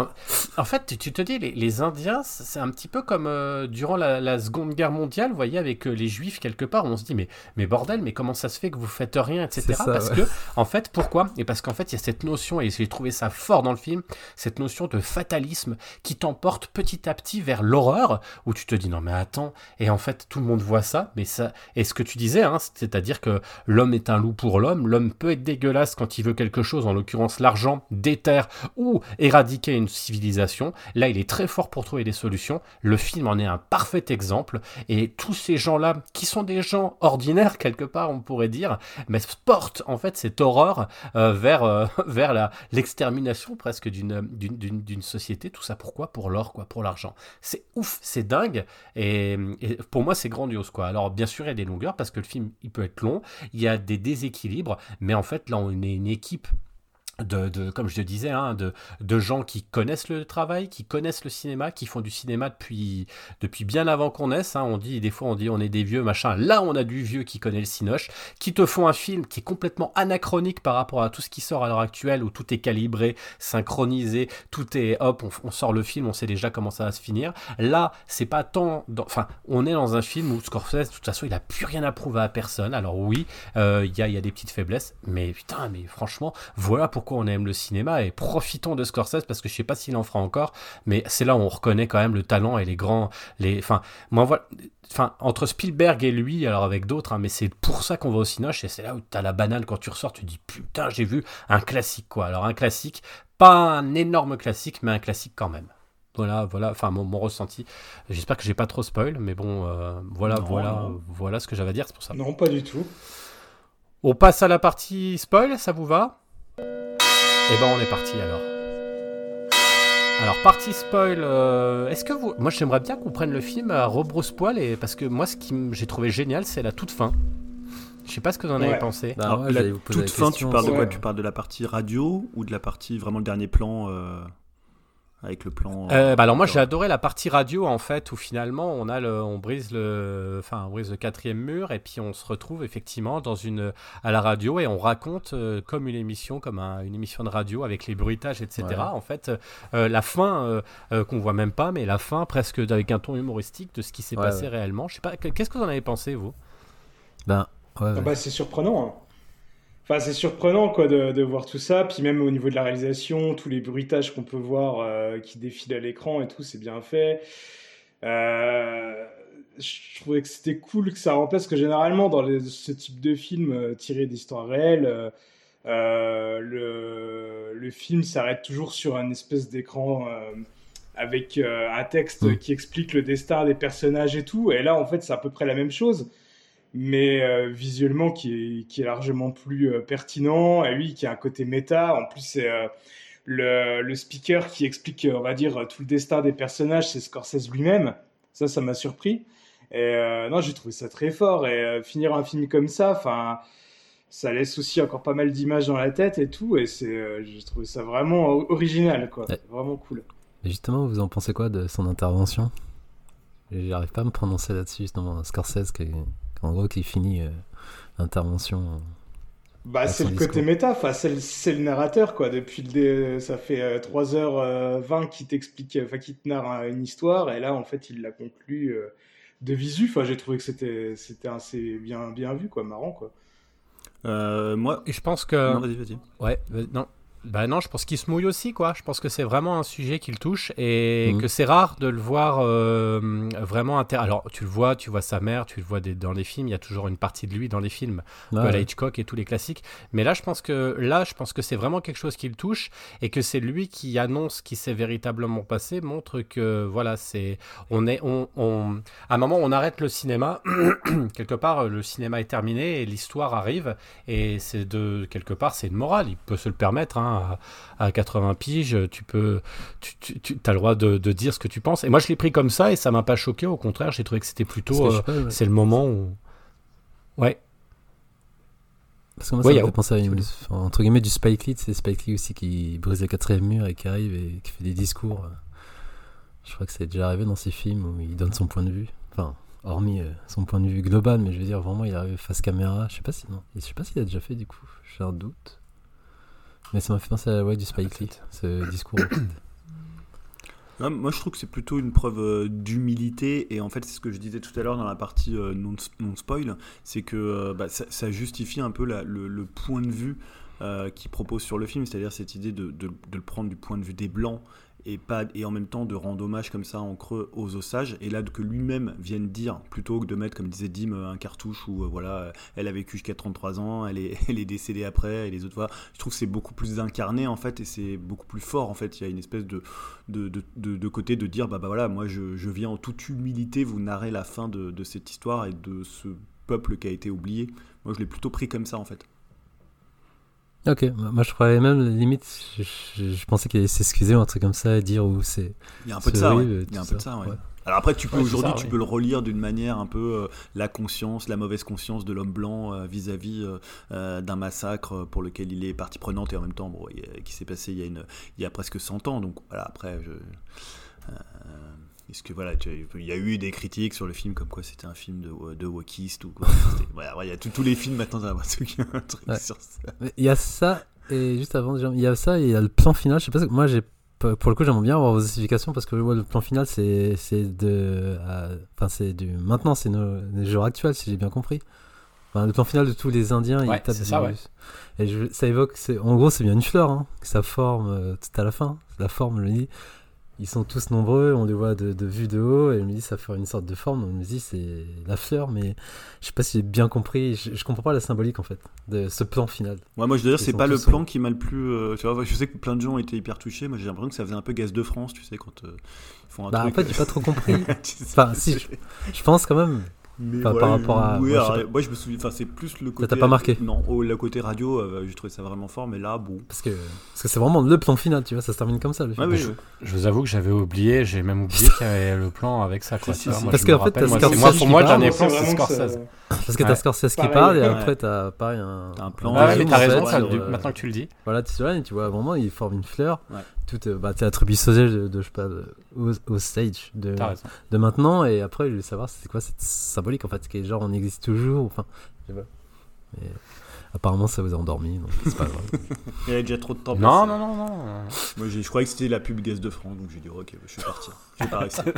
en fait, tu, tu te dis, les, les Indiens, c'est un petit peu comme euh, durant la, la Seconde Guerre mondiale, vous voyez, avec euh, les Juifs quelque part, on se dit, mais, mais bordel, mais comment ça se fait que vous faites rien, etc. C'est ça, parce ouais. que, en fait, pourquoi? Et parce qu'en fait, il y a cette notion, et j'ai trouvé ça fort dans le film, cette notion de fatalisme qui t'emporte petit à petit vers l'horreur, où tu te dis, non mais attends, et en fait, tout le monde voit ça, mais ça, et ce que tu disais, hein, c'est-à-dire que l'homme est un loup pour l'homme, l'homme peut être dégueulasse quand il veut quelque chose, en l'occurrence l'argent, déterre ou éradiquer une civilisation. Là, il est très fort pour trouver des solutions. Le film en est un parfait exemple. Et tous ces gens-là, qui sont des gens ordinaires quelque part, on pourrait dire, mais portent en fait cette horreur euh, vers, euh, <laughs> l'extermination presque d'une société. Tout ça pourquoi? Pour l'or, quoi, pour l'argent. C'est ouf, c'est dingue. Et, et pour moi, c'est grandiose, quoi. Alors, bien sûr, il y a des longueurs parce que le film, il peut être long. Il y a des déséquilibres, mais en fait, là, on est une équipe de, de- comme je le disais, hein, de, de gens qui connaissent le travail, qui connaissent le cinéma, qui font du cinéma depuis, depuis bien avant qu'on naisse. hein. On dit, des fois, on dit on est des vieux, machin. Là, on a du vieux qui connaît le cinoche, qui te font un film qui est complètement anachronique par rapport à tout ce qui sort à l'heure actuelle, où tout est calibré, synchronisé, tout est hop, on, sort le film, on sait déjà comment ça va se finir. Là, c'est pas tant. Enfin, on est dans un film où Scorsese, de toute façon, il a plus rien à prouver à personne. Alors, oui, euh, il y, a, y a des petites faiblesses, mais putain, mais franchement, voilà pourquoi on aime le cinéma et profitons de Scorsese parce que je sais pas s'il en fera encore, mais c'est là où on reconnaît quand même le talent et les grands, les, enfin, moi voilà, enfin entre Spielberg et lui, alors avec d'autres, hein, mais c'est pour ça qu'on va au cinoche et c'est là où t'as la banane quand tu ressors, tu dis putain j'ai vu un classique quoi. Alors un classique, pas un énorme classique, mais un classique quand même. Voilà, voilà, enfin mon, mon ressenti. J'espère que j'ai pas trop spoil, mais bon, euh, voilà, Non, voilà, non. voilà ce que j'avais à dire, c'est pour ça. Non, pas du tout. On passe à la partie spoil, ça vous va? Eh ben on est parti alors. Alors partie spoil, euh, est-ce que vous... Moi j'aimerais bien qu'on prenne le film à rebrousse-poil, et... parce que moi ce qui j'ai trouvé génial c'est la toute fin. Je sais pas ce que vous en avez Ouais. pensé. Bah, Alors, ouais, la toute la fin, tu parles de quoi? Ouais. Tu parles de la partie radio ou de la partie vraiment le dernier plan euh, avec le plan Euh, bah alors moi j'ai adoré la partie radio en fait où finalement on a le, on brise le, enfin on brise le quatrième mur et puis on se retrouve effectivement dans une à la radio et on raconte euh, comme une émission, comme un- une émission de radio avec les bruitages etc. Ouais. En fait euh, la fin euh, euh, qu'on voit même pas mais la fin presque avec un ton humoristique de ce qui s'est Ouais, passé ouais. réellement. Je sais pas, que- qu'est-ce que vous en avez pensé vous? Ben, ouais, Ah bah, c'est surprenant. hein. Enfin, c'est surprenant quoi de, de voir tout ça. Puis même au niveau de la réalisation, tous les bruitages qu'on peut voir euh, qui défilent à l'écran et tout, c'est bien fait. Euh, je trouvais que c'était cool que ça remplace, parce que généralement dans les- ce type de film euh, tiré d'histoires réelles, euh, le, le film s'arrête toujours sur un espèce d'écran avec un texte Mm. qui explique le destin des personnages et tout. Et là, en fait, c'est à peu près la même chose mais euh, visuellement qui est, qui est largement plus euh, pertinent, et oui, qui a un côté méta. En plus, c'est euh, le, le speaker qui explique, on va dire, tout le destin des personnages, c'est Scorsese lui-même. Ça, ça m'a surpris. Et non, j'ai trouvé ça très fort. Et finir un film comme ça, enfin, ça laisse aussi encore pas mal d'images dans la tête et tout. Et c'est, j'ai trouvé ça vraiment original, quoi. Ouais. Vraiment cool. Et justement, vous en pensez quoi de son intervention? J'arrive pas à me prononcer là-dessus, justement. Scorsese, qui, en gros, qui finit euh, l'intervention. Bah, À c'est le côté méta, enfin, c'est le, narrateur, quoi. Depuis le dé- ça fait euh, 3h20 qui t'explique, enfin, qui te narre euh, une histoire, et là, en fait, il la conclut euh, de visu. Enfin, j'ai trouvé que c'était, c'était assez bien, bien vu, quoi, marrant, quoi. Euh, moi. Et je pense que Non, vas-y, vas-y. Ouais, euh, non. Bah non, je pense qu'il se mouille aussi, quoi. Je pense que c'est vraiment un sujet qui le touche et Mhm. que c'est rare de le voir euh, vraiment inter... Alors, tu le vois, tu vois sa mère, tu le vois des- dans les films, il y a toujours une partie de lui dans les films, Ouais, à la ouais. Hitchcock et tous les classiques. Mais là, je pense que là, je pense que c'est vraiment quelque chose qui le touche et que c'est lui qui annonce ce qui s'est véritablement passé, montre que voilà, c'est on est on, on- à un moment on arrête le cinéma <clears throat> quelque part le cinéma est terminé et l'histoire arrive et c'est de quelque part c'est une morale, il peut se le permettre hein, à, à 80 piges, tu peux tu, tu, as le droit de, de dire ce que tu penses et moi je l'ai pris comme ça et ça m'a pas choqué au contraire, j'ai trouvé que c'était plutôt euh, ouais. c'est le moment où ouais Parce que moi, Ouais, ça me fait penser à une- entre guillemets du Spike Lee, c'est Spike Lee aussi qui brise le quatrième mur et qui arrive et qui fait des discours. euh. Je crois que c'est déjà arrivé dans ses films où il donne son point de vue. Enfin, hormis euh, son point de vue global, mais je veux dire, vraiment, il arrive face caméra. Je sais pas si, non, je sais pas s'il a déjà fait du coup, j'ai un doute. Mais ça m'a fait penser à ouais, du Spike Lee, ce discours. Ouais, <coughs> moi, je trouve que c'est plutôt une preuve euh, d'humilité. Et en fait, c'est ce que je disais tout à l'heure dans la partie euh, non, non spoil c'est que euh, bah, ça, ça justifie un peu la- le, le point de vue euh, qu'il propose sur le film, c'est-à-dire cette idée de, de- de le prendre du point de vue des blancs et, pas, et en même temps de rendre hommage comme ça en creux aux Osages. Et là, que lui-même vienne dire, plutôt que de mettre, comme disait Dim, un cartouche où euh, voilà, euh, elle a vécu jusqu'à 33 ans, elle est, <laughs> elle est décédée après, et les autres fois, je trouve que c'est beaucoup plus incarné en fait, et c'est beaucoup plus fort en fait. Il y a une espèce de, de, de, de- de côté de dire, bah, bah voilà, moi je, je viens en toute humilité vous narrer la fin de, de cette histoire et de ce peuple qui a été oublié. Moi je l'ai plutôt pris comme ça en fait. Ok, moi je croyais même, limite, je, je- je pensais qu'il allait s'excuser ou un truc comme ça et dire où c'est. Il y a un peu de ça, ouais. Il y a un peu de ça, ça, ouais. ouais. Alors après, tu peux Ouais, aujourd'hui, tu peux le relire d'une manière un peu euh, la conscience, la mauvaise conscience de l'homme blanc euh, vis-à-vis euh, euh, d'un massacre pour lequel il est partie prenante et en même temps, bon, il qui s'est passé il y a une, il y a presque 100 ans. Donc voilà, après, je, est-ce que voilà, tu- il y a eu des critiques sur le film comme quoi c'était un film de, de wokiste ou quoi. <laughs> Voilà, ouais, il y a tous tous les films maintenant, t'as l'impression qu'il y a un truc Ouais. sur ça. Mais Il y a ça, et juste avant, il y a ça et il y a le plan final. Je sais pas, moi j'ai. Pour le coup, j'aimerais bien avoir vos explications parce que ouais, le plan final, c'est c'est de. euh, Enfin, c'est du. Maintenant, c'est nos, les jours actuels, si j'ai bien compris. Enfin, le plan final de tous les Indiens, Ouais, ils tapent ça, ouais. Et je- ça évoque. En gros, c'est bien une fleur, hein, que ça forme euh, tout à la fin. La forme, je me dis. Ils sont tous nombreux, on les voit de, de vue de haut, et je me dis, ça fait une sorte de forme. On me dit, c'est la fleur, mais je sais pas si j'ai bien compris. Je, je comprends pas la symbolique, en fait, de ce plan final. Ouais, moi je dois dire, c'est pas le plan en- qui m'a le plus. euh, tu vois, je sais que plein de gens étaient hyper touchés. Moi j'ai l'impression que ça faisait un peu gaz de France, tu sais, quand euh, ils font un Bah, en truc. fait, j'ai pas trop <laughs> compris. Enfin, si, je, je pense quand même. Mais Enfin, par rapport à- Oui, moi, je alors, pas. moi je me souviens. Enfin, c'est plus le côté. t'a pas marqué Non, oh, le côté radio, euh, j'ai trouvé ça vraiment fort, mais là, bon. Parce que parce que c'est vraiment le plan final, tu vois, ça se termine comme ça. Le film. Ouais, oui, je- ouais. Je vous avoue que j'avais oublié, j'ai même oublié <laughs> qu'il y avait le plan avec ça. Quoi. Si, si, moi, Parce je qu'en fait, t'as Scorsese c'est- moi, pour qui moi, le parle, dernier c'est plan, ça- Scorsese. Parce que t'as. Scorsese qui parle et après t'as pareil un, T'as un plan. Mais t'as raison, ça, maintenant que tu le dis. Voilà, tu vois, et tu vois vraiment il forme une fleur. Tout, euh, bah, tribu sauvage de, de, je sais pas, de- au, au stage de, de maintenant. Et après, je voulais savoir c'est quoi cette symbolique en fait, qui est genre on existe toujours. Enfin, je sais pas. Mais apparemment, ça vous a endormi, donc c'est pas grave. <laughs> Il y a déjà trop de temps. Non, passé. non, non, non. Moi j'ai- je croyais que c'était la pub gaz de France, donc j'ai dit, ok, je vais partir. Je vais pas rester.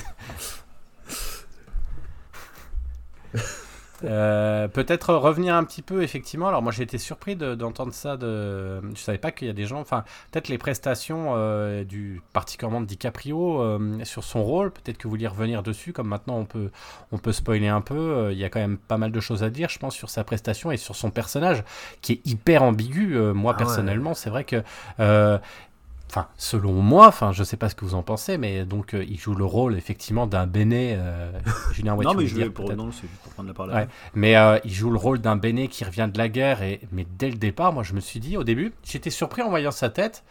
<laughs> Euh, Peut-être revenir un petit peu, effectivement. Alors, moi, j'ai été surpris de- d'entendre ça. De... Je savais pas qu'il y a des gens. Enfin, peut-être les prestations, euh, du... particulièrement de DiCaprio, euh, sur son rôle. Peut-être que vous voulez revenir dessus. Comme maintenant, on peut, on peut spoiler un peu. euh, Il y a quand même pas mal de choses à dire, je pense, sur sa prestation et sur son personnage, qui est hyper ambigu. Euh, moi, Ah ouais. personnellement, c'est vrai que. Enfin, selon moi, enfin, je sais pas ce que vous en pensez, mais donc euh, il joue le rôle effectivement d'un Béné. Euh, <laughs> Julien, ouais, non, mais je dire, vais pour. Non, c'est juste pour prendre la parole. Ouais. Mais euh, il joue le rôle d'un Béné qui revient de la guerre. Et, mais dès le départ, moi, je me suis dit, au début, j'étais surpris en voyant sa tête.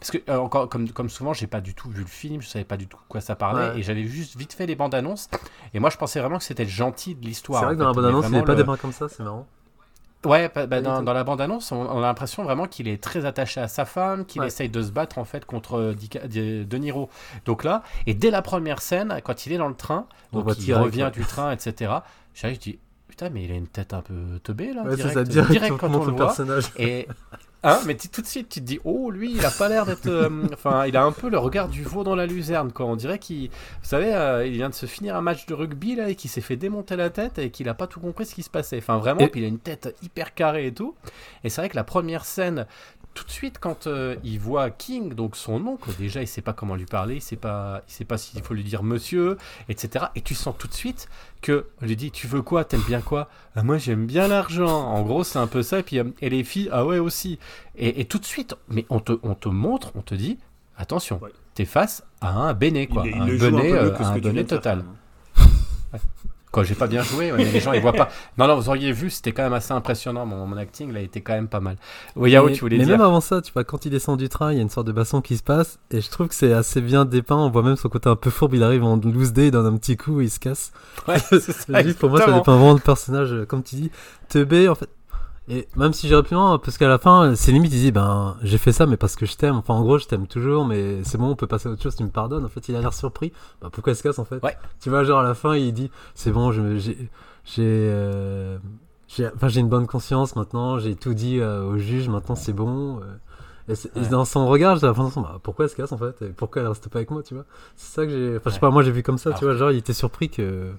Parce que, encore, comme, comme souvent, j'ai pas du tout vu le film, je savais pas du tout de quoi ça parlait. Ouais. Et j'avais juste vite fait les bandes annonces. Et moi, je pensais vraiment que c'était le gentil de l'histoire. C'est vrai que dans la bande annonce, il vraiment pas le- des mains comme ça, c'est marrant. Ouais, bah, dans, dans la bande-annonce, on, on a l'impression vraiment qu'il est très attaché à sa femme, qu'il Ouais. essaye de se battre en fait contre euh, Dica- de, De Niro. Donc là, et dès la première scène, quand il est dans le train, On donc il revient du train, etc. J'arrive, je dis, putain, mais il a une tête un peu teubée là, Ouais, direct, ça, direct, direct on quand montre on le le voit. personnage. Et hein, mais tout de suite, tu te dis, oh, lui, il a pas l'air d'être. euh, <laughs> Enfin, il a un peu le regard du veau dans la luzerne, quoi. On dirait qu'il. Vous savez, euh, il vient de se finir un match de rugby, là, et qu'il s'est fait démonter la tête et qu'il a pas tout compris ce qui se passait. Enfin, vraiment, Et- puis il a une tête hyper carrée et tout. Et c'est vrai que la première scène. Tout de suite, quand euh, il voit King, donc son oncle, déjà il sait pas comment lui parler, il sait pas, il sait pas s'il faut lui dire monsieur, etc. Et tu sens tout de suite que on lui dit tu veux quoi, t'aimes bien quoi? Ah, Moi j'aime bien l'argent. En gros c'est un peu ça. Et puis euh, et les filles ah ouais aussi. Et, et tout de suite, mais on te, on te montre, on te dit attention, Ouais. t'es face à un béné quoi, il, il un le joue un mieux euh, que ce un que tu bonnet viens de faire, total. Quand j'ai pas bien joué, ouais, mais les gens ils voient pas. Non, non, vous auriez vu, c'était quand même assez impressionnant. Mon, mon acting là était quand même pas mal. Oui, Yao, mais, tu voulais mais dire même avant ça, tu vois, quand il descend du train, il y a une sorte de basson qui se passe, et je trouve que c'est assez bien dépeint. On voit même son côté un peu fourbe. Il arrive en loose day, donne un petit coup, il se casse. Ouais, <laughs> c'est ça, Juste pour moi, ça dépeint vraiment le personnage, euh, comme tu dis, teubé en fait. Et même si j'irais plus loin, parce qu'à la fin, c'est limite, il dit, ben, j'ai fait ça, mais parce que je t'aime. Enfin, en gros, je t'aime toujours, mais c'est bon, on peut passer à autre chose, tu me pardonnes. En fait, il a l'air surpris. Bah, pourquoi il se casse, en fait? Ouais. Tu vois, genre, à la fin, il dit, c'est bon, j'ai, j'ai, euh, j'ai, enfin, j'ai une bonne conscience maintenant, j'ai tout dit euh, au juge, maintenant c'est bon. euh, Et, c'est- et Ouais. dans son regard, j'ai l'impression, bah, pourquoi elle se casse en fait? Et pourquoi elle reste pas avec moi, tu vois? C'est ça que j'ai. Enfin, je sais pas, moi j'ai vu comme ça, Alors tu vois. Genre, il était surpris que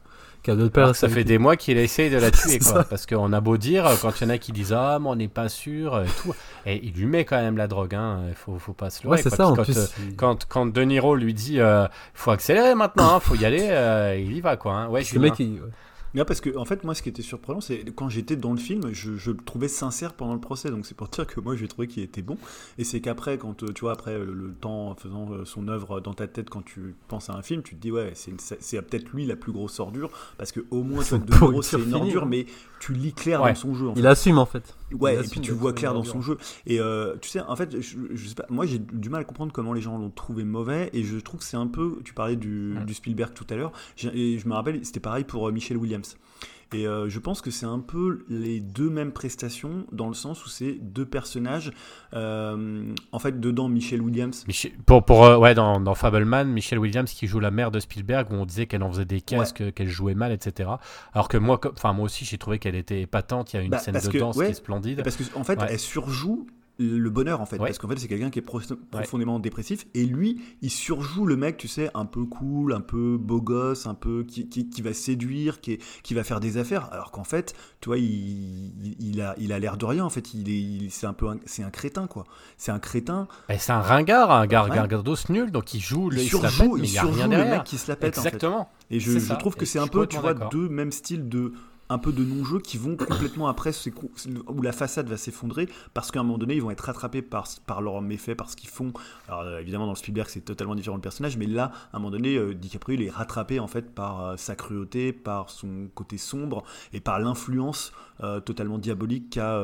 ça fait des mois qu'il essaye de la <laughs> tuer, quoi. ça. Parce qu'on a beau dire, quand il y en a qui disent Ah, mais on n'est pas sûr, et tout. Et il lui met quand même la drogue, hein. Il faut, faut pas se leurrer. Ouais, c'est ça en Puis plus. quand, euh, quand, quand De Niro lui dit euh, faut accélérer maintenant, hein, faut y aller, euh, il y va, quoi. hein. Ouais, Le Julien. mec, il- ouais. Non, parce que en fait, moi, ce qui était surprenant, c'est quand j'étais dans le film, je, je le trouvais sincère pendant le procès. Donc c'est pour dire que moi, j'ai trouvé qu'il était bon. Et c'est qu'après, quand euh, tu vois, après le, le temps faisant euh, son œuvre dans ta tête, quand tu penses à un film, tu te dis ouais, c'est peut-être lui la plus grosse ordure, parce que au moins, toi, De pourriture c'est une ordure, hein. mais tu lis clair Ouais. dans son jeu. en fait. il assume en fait. Ouais, et puis tu vois clair dans son jeu. Et euh, tu sais, en fait, je, je sais pas, moi j'ai du mal à comprendre comment les gens l'ont trouvé mauvais. Et je trouve que c'est un peu. Tu parlais du, du Spielberg tout à l'heure. Et je me rappelle, c'était pareil pour euh, Michel Williams. Et euh, je pense que c'est un peu les deux mêmes prestations dans le sens où c'est deux personnages. euh, en fait, dedans, Michel Williams. Michel- pour, pour, euh, ouais, dans, dans Fableman, Michelle Williams qui joue la mère de Spielberg, où on disait qu'elle en faisait des casques, qu'elle jouait mal, etc. Alors que moi, enfin moi aussi, j'ai trouvé qu'elle était épatante. Il y a une Bah, scène de que, danse ouais, qui est splendide. Parce qu'en en fait, elle surjoue le bonheur en fait. Ouais. parce qu'en fait c'est quelqu'un qui est pro- profondément dépressif. Et lui il surjoue le mec tu sais un peu cool un peu beau gosse un peu qui, qui, qui va séduire qui, est- qui va faire des affaires. Alors qu'en fait tu vois il, il, a il a l'air de rien en fait. Il est c'est un peu c'est un crétin quoi. C'est un crétin. Et c'est un ringard, un gar Ouais. nul, donc il joue, le, il il se la pète, surjoue mais il rien surjoue le mec qui se la pète en fait. Exactement. Et je, trouve que c'est un peu, tu vois, deux mêmes styles de un peu de non-jeu qui vont complètement après où la façade va s'effondrer parce qu'à un moment donné ils vont être rattrapés par, par leurs méfaits, par ce qu'ils font. Alors euh, évidemment dans le Spielberg c'est totalement différent le personnage, mais là à un moment donné euh, DiCaprio il est rattrapé en fait par euh, sa cruauté, par son côté sombre et par l'influence totalement diabolique qu'a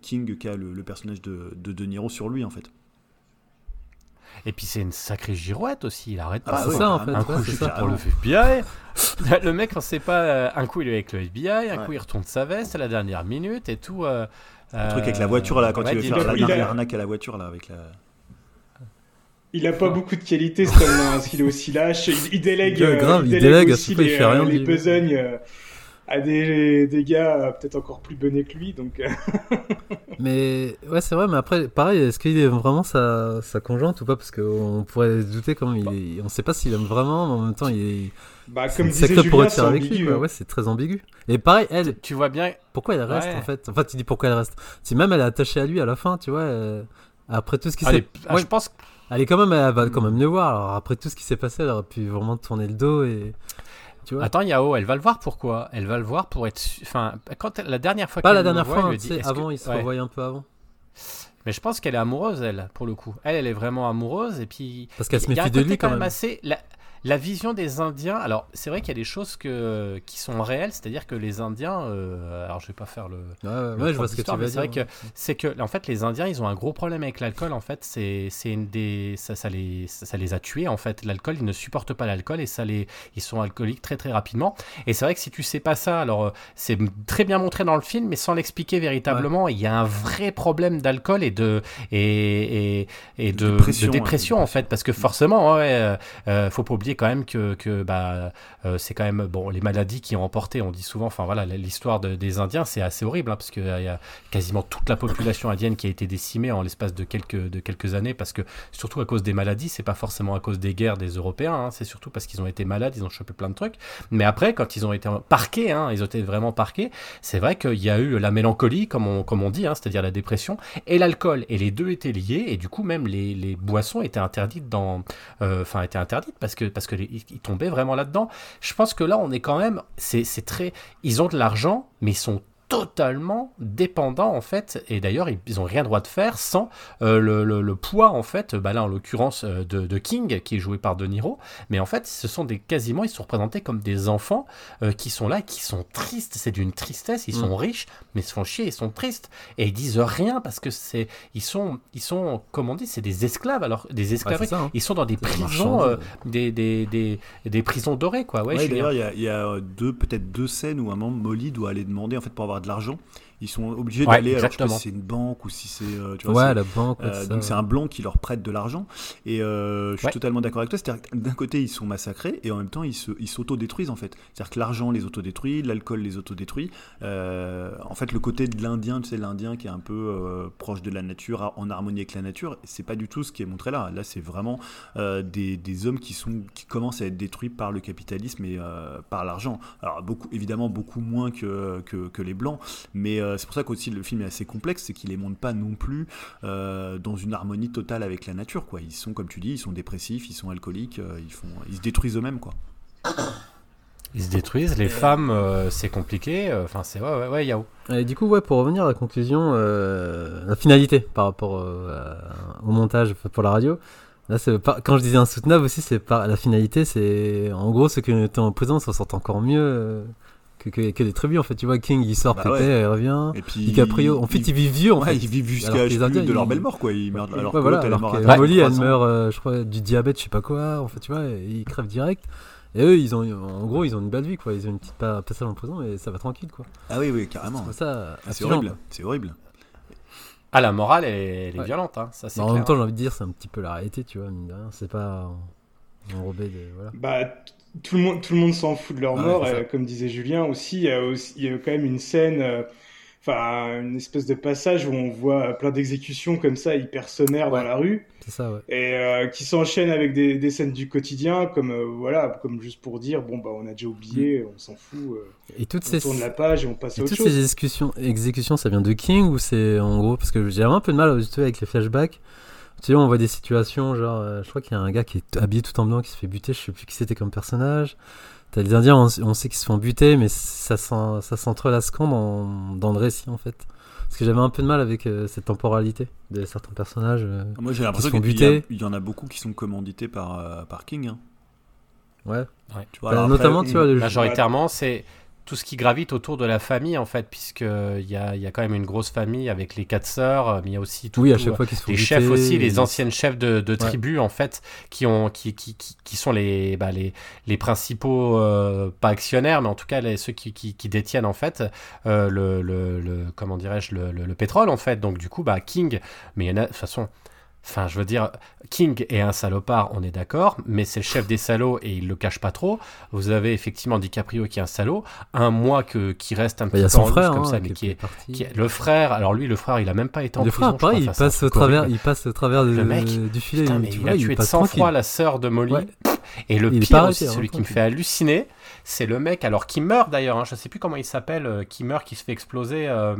King, qu'a le, le personnage de, de De Niro sur lui en fait. Et puis c'est une sacrée girouette aussi, il arrête Ah pas. bah c'est ça, en carrément. fait, Un ouais, coup, c'est je suis pour le FBI. <laughs> le mec, on sait pas. euh, Un coup, il est avec le FBI, un Ouais. coup, il retourne sa veste à la dernière minute et tout. euh, Le truc avec la voiture là, quand ouais, il veut faire la il a- dernière arnaque à la voiture là avec la. Il a pas beaucoup de qualité, cet homme-là, hein, parce qu'il est aussi lâche. Il, il délègue, euh, grave, il il délègue délègue, à aussi il les, fait rien, euh, les lui. besognes euh, à des, des gars euh, peut-être encore plus benets que lui. Donc, euh, <laughs> Mais ouais, c'est vrai, mais après, pareil, est-ce qu'il aime vraiment sa, sa conjointe ou pas? Parce qu'on pourrait se douter quand même, il est- on sait pas s'il aime vraiment, mais en même temps, il est. bah, comme disait pour c'est avec lui, ambigu. hein. Ouais, c'est très ambigu. Et pareil, elle, Tu vois bien. pourquoi elle reste Ouais. en fait? Enfin, tu dis pourquoi elle reste. Si même elle est attachée à lui à la fin, tu vois, euh, après tout ce qui s'est. Allez, ah, Ouais, je pense. Elle est quand même, elle va quand même le voir. Alors après tout ce qui s'est passé, elle aurait pu vraiment tourner le dos et. Tu vois? Attends, Yao, elle va le voir pourquoi? Elle va le voir pour être. Enfin, quand elle- la dernière fois Pas qu'elle la dernière voit, fois, elle hein, dit, que- avant, ils se ouais. revoyaient un peu avant. Mais je pense qu'elle est amoureuse, elle, pour le coup. Elle, elle est vraiment amoureuse et puis. Parce qu'elle se Il méfie de lui quand même. assez. La, la vision des Indiens. Alors, c'est vrai qu'il y a des choses que, qui sont réelles, c'est-à-dire que les Indiens. euh, alors, je vais pas faire le. Ouais, ouais, le ouais, je vois ce que tu veux dire. C'est vrai que que en fait les Indiens ils ont un gros problème avec l'alcool en fait c'est une des ça, ça les ça, ça les a tués en fait l'alcool ils ne supportent pas l'alcool et ça les ils sont alcooliques très très rapidement et c'est vrai que si tu sais pas ça alors euh, c'est très bien montré dans le film mais sans l'expliquer véritablement il y a un vrai problème d'alcool et de et et, et de, de dépression, dépression, en fait parce que forcément ouais euh, euh, faut pas oublier quand même que que bah euh, c'est quand même bon les maladies qui ont emporté on dit souvent enfin voilà l'histoire de- des Indiens c'est assez horrible hein, parce qu'il y a quasiment toute la population indienne qui a été décimée en l'espace de quelques, de quelques années parce que surtout à cause des maladies, c'est pas forcément à cause des guerres des Européens, hein, c'est surtout parce qu'ils ont été malades, ils ont chopé plein de trucs. Mais après, quand ils ont été parqués, hein, ils ont été vraiment parqués, c'est vrai qu'il y a eu la mélancolie, comme on, comme on dit, hein, c'est-à-dire la dépression, et l'alcool, et les deux étaient liés, et du coup même les, les boissons étaient interdites dans, euh, enfin étaient interdites parce que parce que les- ils ils tombaient vraiment là-dedans. Je pense que là, on est quand même, c'est très, ils ont de l'argent, mais ils sont totalement dépendants en fait. Et d'ailleurs ils, ils ont rien droit de faire sans euh, le, le- le poids en fait. Bah là en l'occurrence euh, de, de King qui est joué par De Niro. Mais en fait ce sont des quasiment ils sont représentés comme des enfants euh, qui sont là qui sont tristes. C'est d'une tristesse. Ils Mm. sont riches mais ils se font chier ils sont tristes. Et ils disent rien parce que c'est ils sont ils sont comme on dit c'est des esclaves. Alors des esclaves hein. ils sont dans des prisons euh, des, des, des, des prisons dorées quoi. Ouais, Ouais, d'ailleurs, il y y a, deux, peut-être deux scènes où un membre Molly doit aller demander, en fait, pour avoir de l'argent, Ils sont obligés Ouais, d'aller, alors je sais pas si c'est une banque ou si c'est. euh, tu vois, Ouais, la banque. euh, donc c'est un blanc qui leur prête de l'argent et euh, je suis Ouais. totalement d'accord avec toi. C'est-à-dire d'un côté ils sont massacrés et en même temps ils se- ils s'autodétruisent en fait. C'est-à-dire que l'argent les autodétruit, l'alcool les autodétruit. Euh, en fait le côté de l'Indien, tu sais l'Indien qui est un peu euh, proche de la nature, en harmonie avec la nature, c'est pas du tout ce qui est montré là. Là c'est vraiment des, des hommes qui sont qui commencent à être détruits par le capitalisme et par l'argent. Alors beaucoup évidemment beaucoup moins que, que, que les blancs, mais euh, c'est pour ça qu'aussi le film est assez complexe, c'est qu'il les montre pas non plus euh, dans une harmonie totale avec la nature. Quoi. Ils sont, comme tu dis, ils sont dépressifs, ils sont alcooliques, euh, ils, font, ils se détruisent eux-mêmes. Quoi. Ils se détruisent, les femmes, euh, c'est compliqué. Enfin, c'est ouais, ouais, ouais, Yao. Et du coup, ouais, pour revenir à la conclusion, euh, la finalité par rapport euh, au montage pour la radio. Là, c'est pas- quand je disais insoutenable aussi, c'est pas la finalité, c'est en gros ceux qui étaient en prison s'en sortent encore mieux euh, que, que, que les tribus en fait. Tu vois, King il sort Bah pépé, ouais. il revient. Et puis, DiCaprio, en fait, ils vivent vieux en ouais, fait. ils vivent Alors jusqu'à de leur belle mort. Quoi. Ils meurent, alors Ouais, que voilà, alors morte que à Ouais. Molly, elle 300. meurt, euh, je crois, du diabète, je sais pas quoi, en fait, tu vois, et ils crèvent direct. Et eux, ils ont, en gros, ils ont une belle vie, quoi. Ils ont une petite pa- passage en prison et ça va tranquille, quoi. Ah oui, oui, carrément. Ça Ah, c'est horrible. C'est horrible. Ah, la morale, elle, est- elle est Ouais. violente, hein, ça c'est Mais en clair. même temps, j'ai envie de dire, c'est un petit peu la réalité, tu vois. C'est pas enrobé de. Voilà. Bah, tout le monde, tout le monde s'en fout de leur mort. euh, comme disait Julien aussi, il y a aussi, il y a quand même une scène, euh, enfin, une espèce de passage où on voit plein d'exécutions comme ça, hyper sommaires Ouais. dans la rue, ça, ouais. et euh, qui s'enchaînent avec des, des scènes du quotidien, comme euh, voilà, comme juste pour dire, bon bah, on a déjà oublié, on s'en fout, Et toutes on ces. tourne la page et on passe Et à autre toutes chose. ces exécutions, exécutions, ça vient de King ou c'est en gros parce que j'ai un peu de mal avec les flashbacks. Tu sais, on voit des situations genre, euh, je crois qu'il y a un gars qui est habillé tout en blanc qui se fait buter, je sais plus qui c'était comme personnage. T'as les Indiens, on, on sait qu'ils se font buter, mais ça s'en- ça s'entrelace quand dans, dans le récit en fait. Parce que j'avais un peu de mal avec euh, cette temporalité de certains personnages. euh. Moi, j'ai l'impression se font qu'il y, a- buter. il y en a beaucoup qui sont commandités par, euh, par King. hein. Ouais. Tu vois, Bah, alors notamment, après, tu vois, le Majoritairement, c'est tout ce qui gravite autour de la famille, en fait, puisqu'il y a, y a quand même une grosse famille avec les quatre sœurs, euh, mais il y a aussi tout, Oui, à tout, chaque fois font les chefs aussi, les anciennes chefs de, de tribus en fait, qui ont, qui, qui, qui, qui sont les, bah, les, les principaux, euh, pas actionnaires, mais en tout cas les, ceux qui, qui, qui détiennent en fait euh, le, le, le- comment dirais-je, le, le, le pétrole en fait. Donc du coup, bah King, mais il y en a de toute façon. Enfin, je veux dire, King est un salopard, on est d'accord, mais c'est le chef des salauds et il le cache pas trop. Vous avez effectivement DiCaprio qui est un salaud, un moi que, qui reste un Bah, petit peu son en frère comme hein, ça, mais qui est, parti. qui est- le frère. Alors lui, le frère, il a même pas été en Le prison. frère, il c'est passe au travers, il passe au travers de- Le mec, du filet. Putain, mais tu il vois, a tué de passe 100 tranquille. fois la sœur de Molly. Ouais. Et le Il pire arrêté, hein, celui qui me fait halluciner, c'est le mec, alors qui meurt d'ailleurs, hein, je sais plus comment il s'appelle, euh, qui meurt, qui se fait exploser, euh,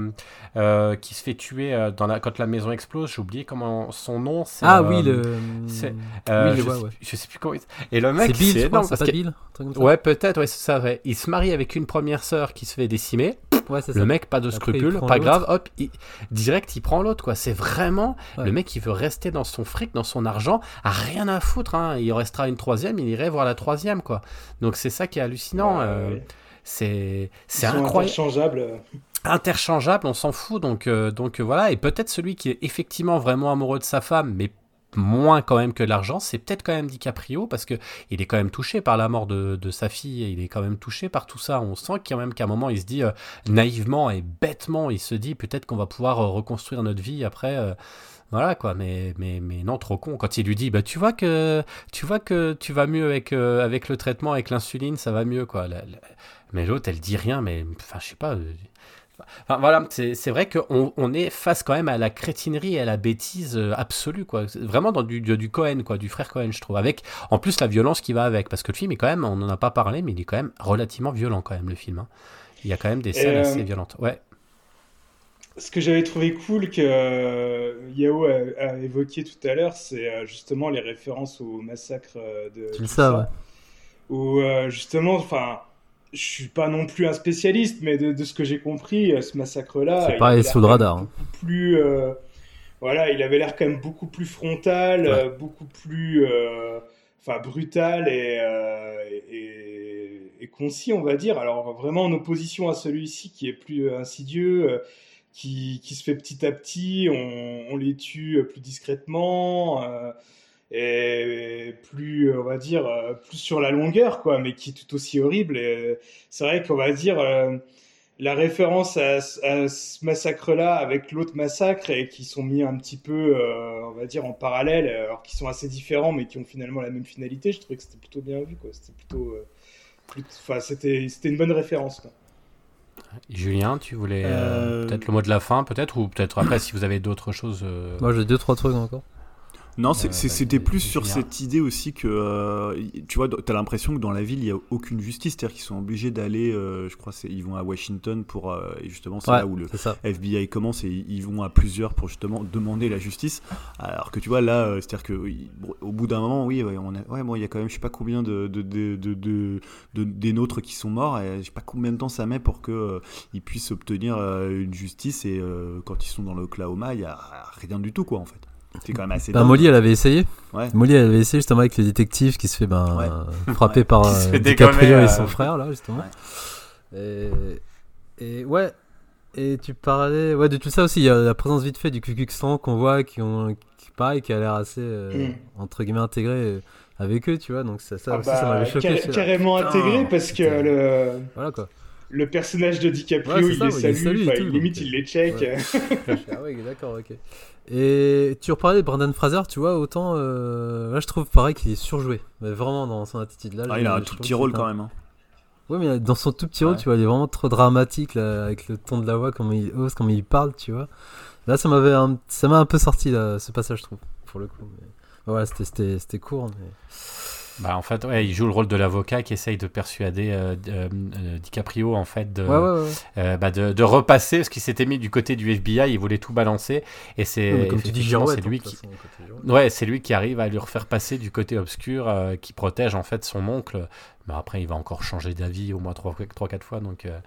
euh, qui se fait tuer dans la, quand la maison explose, j'ai oublié comment son nom. c'est, Ah oui, le. c'est- oui, je vois, sais, ouais. je sais plus comment il Et le mec, C'est Bill, c'est pas Bill Ouais, peut-être, ouais, c'est ça, ouais. Il se marie avec une première sœur qui se fait décimer. Ouais, Le ça. mec, pas de Après, scrupules, pas grave, hop, il- direct, il prend l'autre, quoi. C'est vraiment Ouais. le mec, il veut rester dans son fric, dans son argent, a rien à foutre, hein. Il restera une troisième, il irait voir la troisième, quoi. Donc c'est ça qui est hallucinant. Ouais, euh, ouais. C'est c'est incroyable interchangeables. interchangeable, on s'en fout. Donc, euh, donc euh, voilà, et peut-être celui qui est effectivement vraiment amoureux de sa femme, mais moins quand même que l'argent, c'est peut-être quand même DiCaprio parce que il est quand même touché par la mort de, sa fille, il est quand même touché par tout ça. On sent quand même qu'à un moment il se dit euh, naïvement et bêtement, il se dit peut-être qu'on va pouvoir euh, reconstruire notre vie après. euh, voilà quoi, mais, mais, mais non, trop con. Quand il lui dit, bah, tu vois que tu vois que tu vas mieux avec, avec le traitement, avec l'insuline, ça va mieux quoi. Mais l'autre, elle dit rien, mais enfin, je sais pas. Enfin, voilà, c'est vrai qu'on on est face quand même à la crétinerie et à la bêtise euh, absolue, quoi. C'est Vraiment dans du, du, du Cohen, quoi, du frère Cohen, je trouve. Avec, en plus, la violence qui va avec. Parce que le film est quand même, on n'en a pas parlé, mais il est quand même relativement violent, quand même, le film. hein. Il y a quand même des scènes euh, assez violentes. Ouais. Ce que j'avais trouvé cool que euh, Yao a, a évoqué tout à l'heure, c'est euh, justement les références au massacre de ça, ouais. Où euh, justement, enfin, je suis pas non plus un spécialiste, mais de, de ce que j'ai compris, euh, ce massacre-là, C'est l'air sous le radar. hein. plus, euh, voilà, il avait l'air quand même beaucoup plus frontal, Ouais. euh, beaucoup plus, euh, enfin, brutal et, et, et concis, on va dire. Alors vraiment en opposition à celui-ci qui est plus insidieux, qui, qui se fait petit à petit, on, on les tue plus discrètement. Et plus, on va dire, euh, plus sur la longueur, quoi, mais qui est tout aussi horrible. Et euh, c'est vrai qu'on va dire, euh, la référence à, ce- à ce massacre-là avec l'autre massacre et qui sont mis un petit peu, euh, on va dire, en parallèle, alors qu'ils sont assez différents, mais qui ont finalement la même finalité. Je trouvais que c'était plutôt bien vu, quoi. C'était plutôt, euh, enfin, c'était, c'était une bonne référence, quoi. Julien, tu voulais peut-être le mot de la fin, peut-être, ou peut-être après <coughs> si vous avez d'autres choses. euh, Moi j'ai deux trois trucs encore. Non, Euh, bah, c'était plus sur cette idée aussi que, euh, tu vois, t'as l'impression que dans la ville, il n'y a aucune justice, c'est-à-dire qu'ils sont obligés d'aller, euh, je crois, ils vont à Washington pour, euh, et justement, c'est Ouais, là où le. FBI commence et ils vont à plusieurs pour justement demander la justice. Alors que tu vois, là, c'est-à-dire que oui, bon, au bout d'un moment, oui, ouais, on a, ouais, bon, il y a quand même, je sais pas combien de, de, de, de, de- de- des nôtres qui sont morts et je sais pas combien de temps ça met pour que euh, ils puissent obtenir euh, une justice et euh, quand ils sont dans l'Oklahoma, il y a rien du tout, quoi, en fait. C'est quand même assez. Ben. Molly elle avait essayé. Ouais. Molly elle avait essayé justement avec le détective qui se fait ben, Ouais. <laughs> frapper Ouais. par euh, fait DiCaprio dégommer, et euh, son frère là justement. Et, et ouais. Et tu parlais ouais de tout ça aussi. Il y a la présence vite fait du Klan qu'on voit qui ont qui pareil qui a l'air assez euh, Mm. entre guillemets intégré avec eux tu vois donc ça ça Ah bah, ça m'avait choqué. car- là, carrément putain, intégré parce que le, Voilà quoi. le personnage de DiCaprio, Ouais, c'est il, ça, les ouais, il salue, les salue tout, limite donc, il les check. ouais. <laughs> Ah ouais, d'accord, ok. Et tu reparlais de Brandon Fraser, tu vois, autant euh, là je trouve pareil qu'il est surjoué, mais vraiment dans son attitude là. Ah, il a un tout petit rôle quand même. hein. Ouais, mais dans son tout petit rôle, tu vois, il est vraiment trop dramatique là, avec le ton de la voix, comment il ose, comment il parle, tu vois. Là, ça m'avait, un- ça m'a un peu sorti là, ce passage, je trouve, pour le coup. Mais... Voilà, c'était court, mais. Bah, en fait, ouais, il joue le rôle de l'avocat qui essaye de persuader euh, euh, euh, DiCaprio en fait de, Ouais, ouais, ouais. euh, bah, de, de repasser parce qu'il s'était mis du côté du FBI, il voulait tout balancer et c'est comme tu dis, c'est lui toute qui façon, ouais c'est lui qui arrive à lui refaire passer du côté obscur euh, qui protège en fait son oncle. Mais après il va encore changer d'avis au moins trois trois quatre fois donc euh.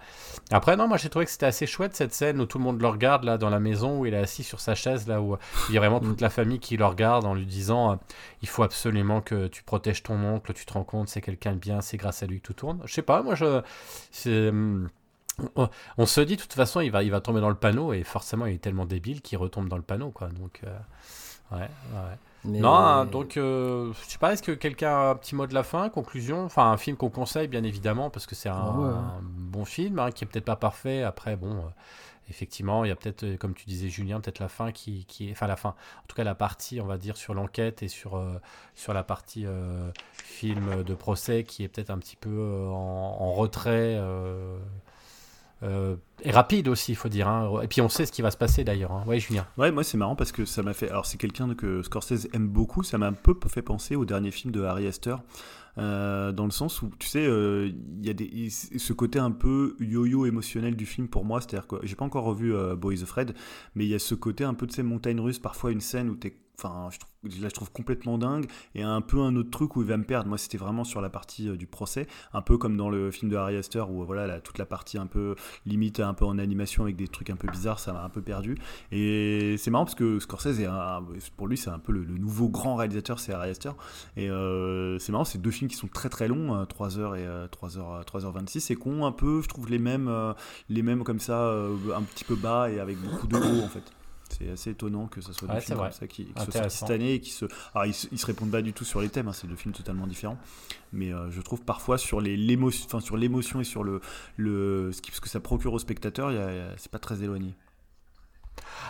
après non moi j'ai trouvé que c'était assez chouette cette scène où tout le monde le regarde là dans la maison où il est assis sur sa chaise là où il y a vraiment toute la famille qui le regarde en lui disant euh, il faut absolument que tu protèges ton oncle, tu te rends compte, c'est quelqu'un de bien, c'est grâce à lui que tout tourne. Je sais pas, moi je. c'est, hum, On, on se dit de toute façon il va, il va tomber dans le panneau et forcément il est tellement débile qu'il retombe dans le panneau quoi. Donc euh, ouais, ouais. Mais- Non, hein, donc euh, je sais pas, est-ce que quelqu'un a un petit mot de la fin, conclusion? Enfin un film qu'on conseille bien évidemment parce que c'est un, Ah ouais. un bon film hein, qui est peut-être pas parfait. Après bon. euh, Effectivement, il y a peut-être, euh, comme tu disais Julien, peut-être la fin qui, qui est, enfin la fin, en tout cas la partie, on va dire, sur l'enquête et sur, euh, sur la partie euh, film de procès qui est peut-être un petit peu euh, en, en retrait euh, et rapide aussi, il faut dire. hein. Et puis on sait ce qui va se passer d'ailleurs. Hein. Ouais, Julien. Ouais, moi c'est marrant parce que ça m'a fait. Alors c'est quelqu'un que Scorsese aime beaucoup. Ça m'a un peu fait penser au dernier film de Harry Astor. euh, dans le sens où tu sais euh, il y a ce côté un peu yo-yo émotionnel du film pour moi c'est à dire que j'ai pas encore revu euh, Boys of Fred mais il y a ce côté un peu de ces montagnes russes parfois une scène où t'es enfin là je trouve complètement dingue et un peu un autre truc où il va me perdre. Moi c'était vraiment sur la partie euh, du procès un peu comme dans le film de Harry Astor où voilà là, toute la partie un peu limite un peu en animation avec des trucs un peu bizarres ça m'a un peu perdu. Et c'est marrant parce que Scorsese pour lui c'est un peu le, nouveau grand réalisateur c'est Harry Astor. Et euh, c'est marrant c'est deux films qui sont très très longs euh, 3 heures et euh, 3 heures 3h26 et qui ont un peu je trouve les mêmes euh, les mêmes comme ça euh, un petit peu bas et avec beaucoup de haut en fait c'est assez étonnant que ce soit deux Ouais, films comme ça qui, Intéressant. cette année et qui se alors ils, se- ils se répondent pas du tout sur les thèmes hein, c'est deux films totalement différents. Mais euh, je trouve parfois sur les l'émotion enfin sur l'émotion et sur le le ce, qui, ce que ça procure au spectateur c'est pas très éloigné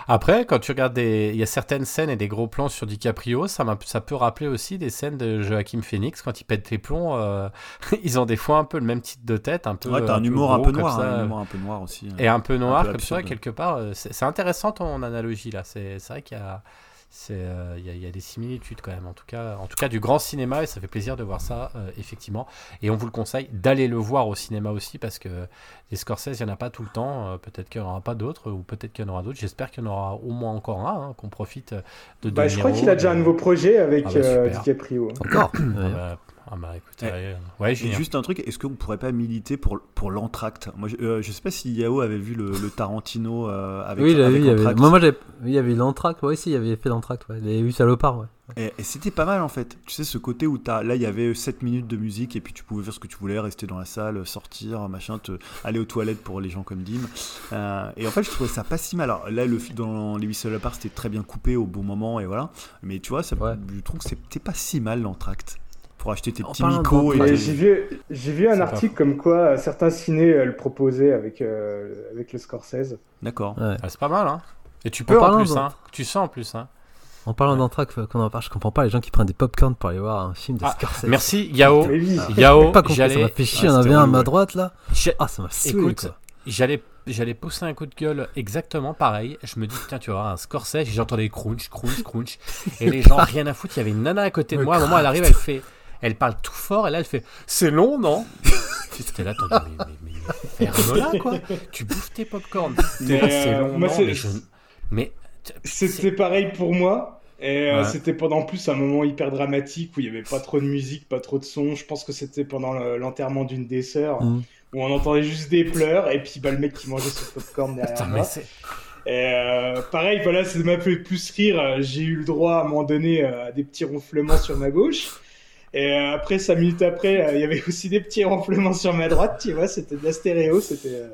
Après, quand tu regardes des, il y a certaines scènes et des gros plans sur DiCaprio, ça, ça peut rappeler aussi des scènes de Joachim Phoenix quand il pète les plombs. euh, <laughs> ils ont des fois un peu le même type de tête, un peu. ouais t'as un, humour un peu noir ça. un humour un peu noir aussi hein. Et un peu noir peu comme ça, absurde. quelque part. euh, C'est intéressant ton analogie là. C'est vrai qu'il y a, c'est, euh, il y, a, il y a des similitudes quand même. En tout cas, en tout cas du grand cinéma et ça fait plaisir de voir ça euh, effectivement. Et on vous le conseille d'aller le voir au cinéma aussi parce que des Scorsese, il n'y en a pas tout le temps. Euh, peut-être qu'il n'y en aura pas d'autres ou peut-être qu'il y en aura d'autres. J'espère qu'il y en aura au moins encore un. hein, qu'on profite de. Bah, De je crois qu'il a déjà un nouveau projet avec Ah bah, euh. DiCaprio. Encore Ah bah, ah bah, écoute, Ouais. ouais, ouais, Et Julien. juste un truc, est-ce qu'on pourrait pas militer pour, pour l'entracte? Moi, je, euh, je sais pas si Yao avait vu le, le Tarantino euh, avec, oui, il avait, avec il y avait... Moi, moi il y avait l'entracte, ouais, si, il y avait fait l'entracte, ouais. Les 8 salopards, ouais. Et, et c'était pas mal en fait. Tu sais, ce côté où t'as, là il y avait 7 minutes de musique et puis tu pouvais faire ce que tu voulais, rester dans la salle, sortir, machin, te, aller aux toilettes pour les gens comme Dim. Euh, et en fait, je trouvais ça pas si mal. Alors là, le, dans Les 8 seuls à part, c'était très bien coupé au bon moment et voilà. Mais tu vois, ça, Ouais. je trouve que c'était pas si mal l'entracte. Pour acheter tes En petits micos et j'ai vu, j'ai vu un article comme quoi euh, certains cinés euh, le proposaient avec, euh, avec le Scorsese. D'accord. Ouais. Ah, c'est pas mal, hein. Et tu peux en parlant plus, hein. Tu sens en plus, hein. En parlant d'entraque, qu'on en parle. Je comprends pas les gens qui prennent des popcorn pour aller voir un film de Ah, Scorsese. Merci, Yao. Oui. Yao, pas compris, ça j'allais, m'a fait chier. Ah, on avait un à ma droite là. Ah, ça m'a saoulé. Écoute, j'allais, j'allais pousser un coup de gueule exactement pareil. Je me dis, putain, tu vois, un Scorsese, et j'entendais crunch, crunch, crunch. Et <laughs> les gens, rien à foutre. Il y avait une nana à côté de moi. À un moment, elle arrive, elle fait, elle parle tout fort, et là, elle fait, c'est long, non? <laughs> J'étais là, t'as dit, mais, mais, mais, ferme-la, quoi. Tu bouffes tes popcorn. T'es là, c'est euh, long, moi, non, c'est- mais je... Mais... C'était pareil pour moi. Et euh, Ouais. c'était pendant en plus un moment hyper dramatique où il y avait pas trop de musique, pas trop de son. Je pense que c'était pendant le- l'enterrement d'une des sœurs Mhm. où on entendait juste des pleurs et puis bah, le mec qui mangeait son popcorn derrière Putain, moi. mais c'est... Et euh, pareil, voilà, ça m'a fait plus rire. J'ai eu le droit à un moment donné à des petits ronflements sur ma gauche. Et euh, après, cinq minutes après, euh, il y avait <laughs> aussi des petits ronflements sur ma droite. Tu vois, c'était de la stéréo. C'était euh,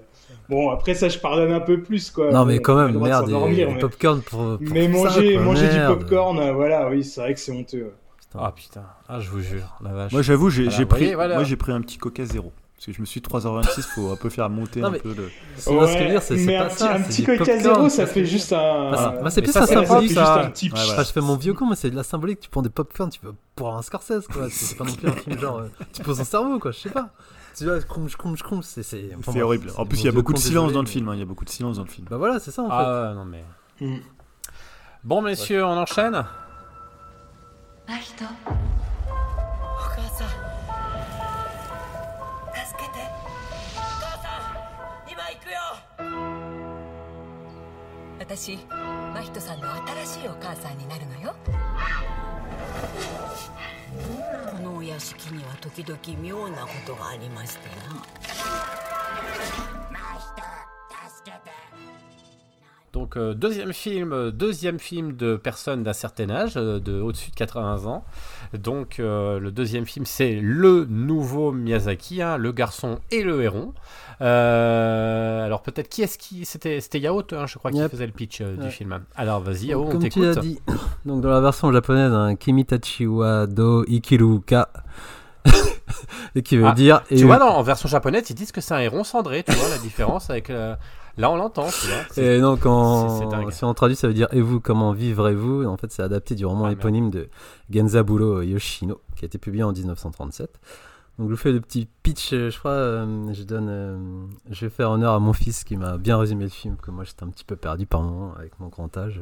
bon. Après ça, je pardonne un peu plus quoi. Non, mais Bon, quand même, merde. s'endormir, des mais- popcorn pour. pour mais ça, manger, quoi, manger du popcorn, voilà, oui, c'est vrai que c'est honteux. Ah putain, ah, je vous jure, la vache. Moi, j'avoue, j'ai Voilà, pris, voyez, voilà. moi, j'ai pris un petit Coca zéro. Parce que je me suis dit 3h26, faut un peu faire monter Non, un mais- peu de. C'est pas ce que je veux dire, c'est c'est mais pas un petit, ça. un Coca popcorn, zéro, ça fait juste un. Bah, c'est- Ah, bah, plus ça, un fait symbolique, juste ça. un petit. Ouais, voilà. Enfin, je fais mon vieux con, mais c'est de la symbolique. Tu prends des popcorn, tu peux pour un Scorsese, quoi. C'est pas non plus un film genre. euh, tu poses ton cerveau, quoi. Je sais pas. Tu vois, crunch, crunch, crunch, c'est. C'est enfin, horrible. En plus, il y a beaucoup de silence dans le film. hein, Il y a beaucoup de silence dans le film. Bah voilà, c'est ça en fait. Ah non mais... Mm. Bon messieurs, on enchaîne 私真人さんの新しいお母さんになるのよ。このお屋敷には時々妙なことがありましてな。Donc euh, deuxième film, euh, deuxième film de personnes d'un certain âge, euh, de au-dessus de 80 ans. Donc euh, le deuxième film c'est le nouveau Miyazaki, hein, le garçon et le héron. Euh, alors peut-être qui est-ce qui c'était c'était Yao, hein, je crois, qui Yep. faisait le pitch du film. Alors vas-y Yao, on Comme tu l'as t'écoute. dit, <coughs> donc dans la version japonaise, un Kimitachi wa do ikiruka. <laughs> et qui veut Ah, dire. Tu vois, en version japonaise, ils disent que c'est un héron cendré, tu vois la différence avec... euh, Là on l'entend, tu vois. <laughs> C'est- Et donc, en, si on traduit, ça veut dire Et vous, comment vivrez-vous? En fait, c'est adapté du roman Ah, merde. éponyme de Genzaburo Yoshino, qui a été publié en 1937. Donc, je vous fais le petit pitch. euh, Je crois, euh, je donne, euh, je vais faire honneur à mon fils qui m'a bien résumé le film, que moi j'étais un petit peu perdu par moment avec mon grand âge.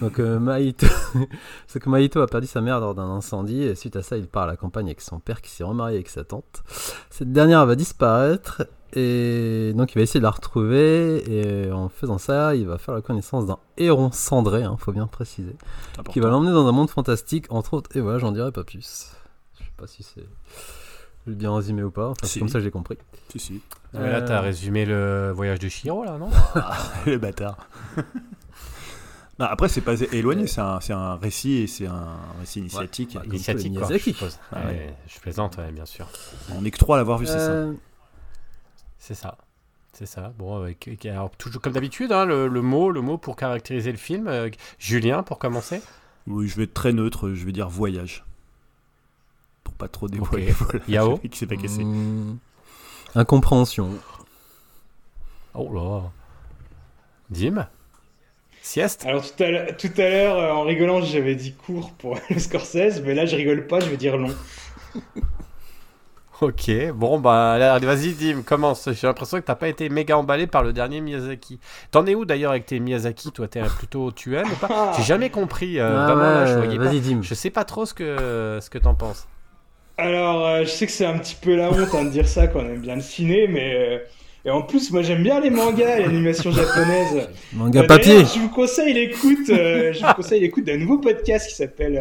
Donc, euh, Maito, <laughs> c'est que Maito a perdu sa mère lors d'un incendie, et suite à ça, il part à la campagne avec son père qui s'est remarié avec sa tante. Cette dernière va disparaître, et donc il va essayer de la retrouver, et en faisant ça, il va faire la connaissance d'un héron cendré, il faut bien préciser, qui va l'emmener dans un monde fantastique, entre autres, et voilà, j'en dirai pas plus. Je sais pas si c'est bien résumé ou pas, enfin, Si. c'est comme ça que j'ai compris. Si, si. Mais là t'as Euh, résumé le voyage de Shiro là, non? <laughs> Le bâtard. <laughs> Non, après, c'est pas éloigné, c'est un, c'est un récit et c'est un récit initiatique. Ouais, Initiatique quoi, je Miyazaki. suppose. Ah Ouais, ouais. Je plaisante, ouais, bien sûr. On est que trois à l'avoir vu, c'est ça. C'est ça. C'est ça. Bon, avec, avec- alors, toujours comme d'habitude, hein, le, le mot, le mot pour caractériser le film. euh, Julien, pour commencer. Oui, je vais être très neutre, je vais dire voyage. Pour pas trop dévoiler. Voilà. Yao Qui s'est pas cassé. Incompréhension. Oh là. Dim? Sieste? Alors tout à l'heure, tout à l'heure, euh, en rigolant, j'avais dit court pour <laughs> le Scorsese, mais là je rigole pas, je vais dire long. Ok, bon bah vas-y Dim, commence. J'ai l'impression que t'as pas été méga emballé par le dernier Miyazaki. T'en es où d'ailleurs avec tes Miyazaki? Toi, t'es plutôt tu aimes ou pas? <laughs> J'ai jamais compris. euh, Ah vraiment là, je voyais pas. Vas-y, Dim. Je sais pas trop ce que ce que t'en penses. Alors, euh, je sais que c'est un petit peu la honte hein, de dire ça quand on aime bien le ciné, mais euh, et en plus, moi j'aime bien les mangas et l'animation japonaise. Manga Euh, papier. Je vous conseille l'écoute. euh, je vous conseille l'écoute d'un nouveau podcast qui s'appelle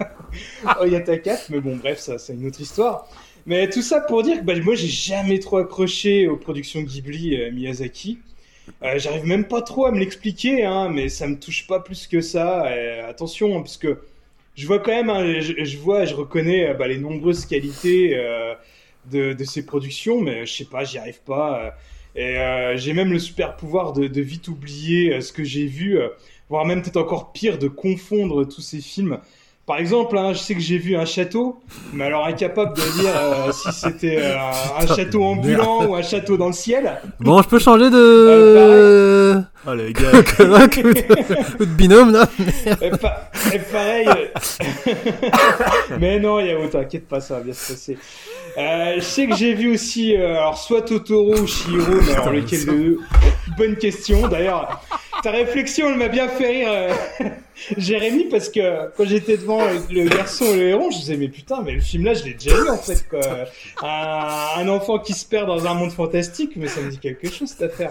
euh, <laughs> Oyataka. Mais bon, bref, ça c'est une autre histoire. Mais tout ça pour dire que bah, moi j'ai jamais trop accroché aux productions Ghibli euh, Miyazaki. Euh, J'arrive même pas trop à me l'expliquer, hein, mais ça me touche pas plus que ça. Et attention, hein, parce que je vois quand même, hein, je, je vois, je reconnais euh, bah, les nombreuses qualités de, ces productions, mais je sais pas, j'y arrive pas. et j'ai même le super pouvoir de, vite oublier ce que j'ai vu, voire même peut-être encore pire, de confondre tous ces films Par exemple, hein, je sais que j'ai vu un château, mais alors incapable de dire euh, si c'était euh, un château ambulant ou un château dans le ciel. Bon, je peux changer Euh, de. Oh les <laughs> gars, un coup de... coup de binôme là. Et, pa- et pareil. <laughs> mais non, Yao, t'inquiète pas, ça va bien se passer. Euh, je sais que j'ai vu aussi, euh, alors soit Totoro ou Shihiro, mais alors lequel de deux? Bonne question. D'ailleurs, ta réflexion, elle m'a bien fait rire, euh, <laughs> Jérémy, parce que quand j'étais devant le garçon et le héron, je disais, mais putain, mais le film là, je l'ai déjà vu en fait. Quoi. Un, un enfant qui se perd dans un monde fantastique, mais ça me dit quelque chose cette affaire.